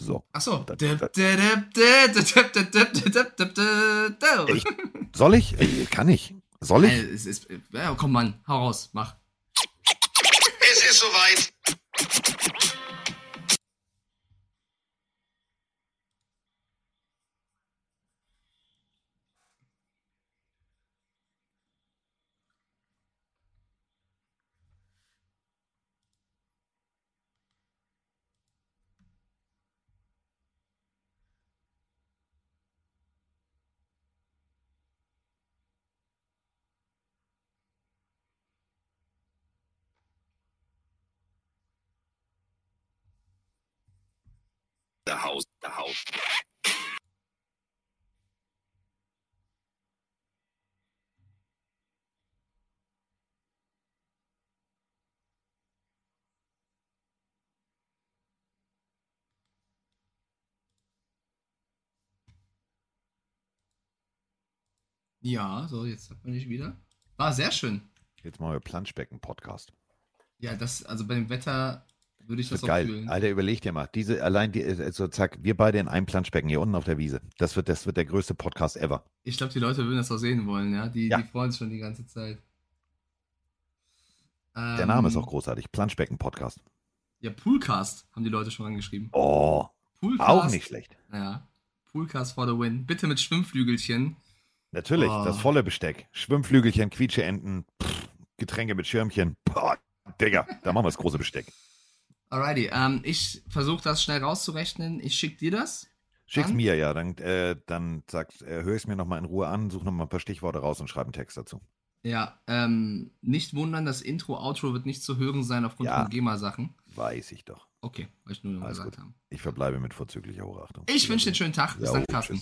So. Achso. Soll ich? Äh, kann ich? Soll ich? es ist, ja, komm, Mann. Hau raus. Mach. Es ist soweit. The house, the house. Ja, so, jetzt hat man dich wieder. War sehr schön. Jetzt machen wir Planschbecken-Podcast. Ja, das, also bei dem Wetter würde ich Das das geil. fühlen. Alter, überleg dir mal. Diese, allein die, äh, so zack, wir beide in einem Planschbecken hier unten auf der Wiese. Das wird, das wird der größte Podcast ever. Ich glaube, die Leute würden das auch sehen wollen, ja. Die, Ja. die freuen sich schon die ganze Zeit. Der Name ist Ähm, auch großartig. Planschbecken-Podcast. Ja, Poolcast haben die Leute schon angeschrieben. Oh, Poolcast. auch nicht schlecht. Ja. Poolcast for the win. Bitte mit Schwimmflügelchen. Natürlich, Oh. das volle Besteck. Schwimmflügelchen, Quietscheenten, Getränke mit Schirmchen. Boah, Digga, da machen wir das große Besteck. Alrighty, ähm, ich versuche das schnell rauszurechnen. Ich schicke dir das. Schick's Dann? mir, ja. Dann, äh, dann sagst, äh, hör es mir nochmal in Ruhe an, such nochmal ein paar Stichworte raus und schreib einen Text dazu. Ja, ähm, nicht wundern, das Intro, Outro wird nicht zu hören sein aufgrund Ja. von GEMA-Sachen. Weiß ich doch. Okay, wollte ich nur noch Alles gesagt gut. haben. Ich verbleibe mit vorzüglicher Hochachtung. Ich wünsche dir einen schönen Tag. Bis Ja, dann, oh, Carsten.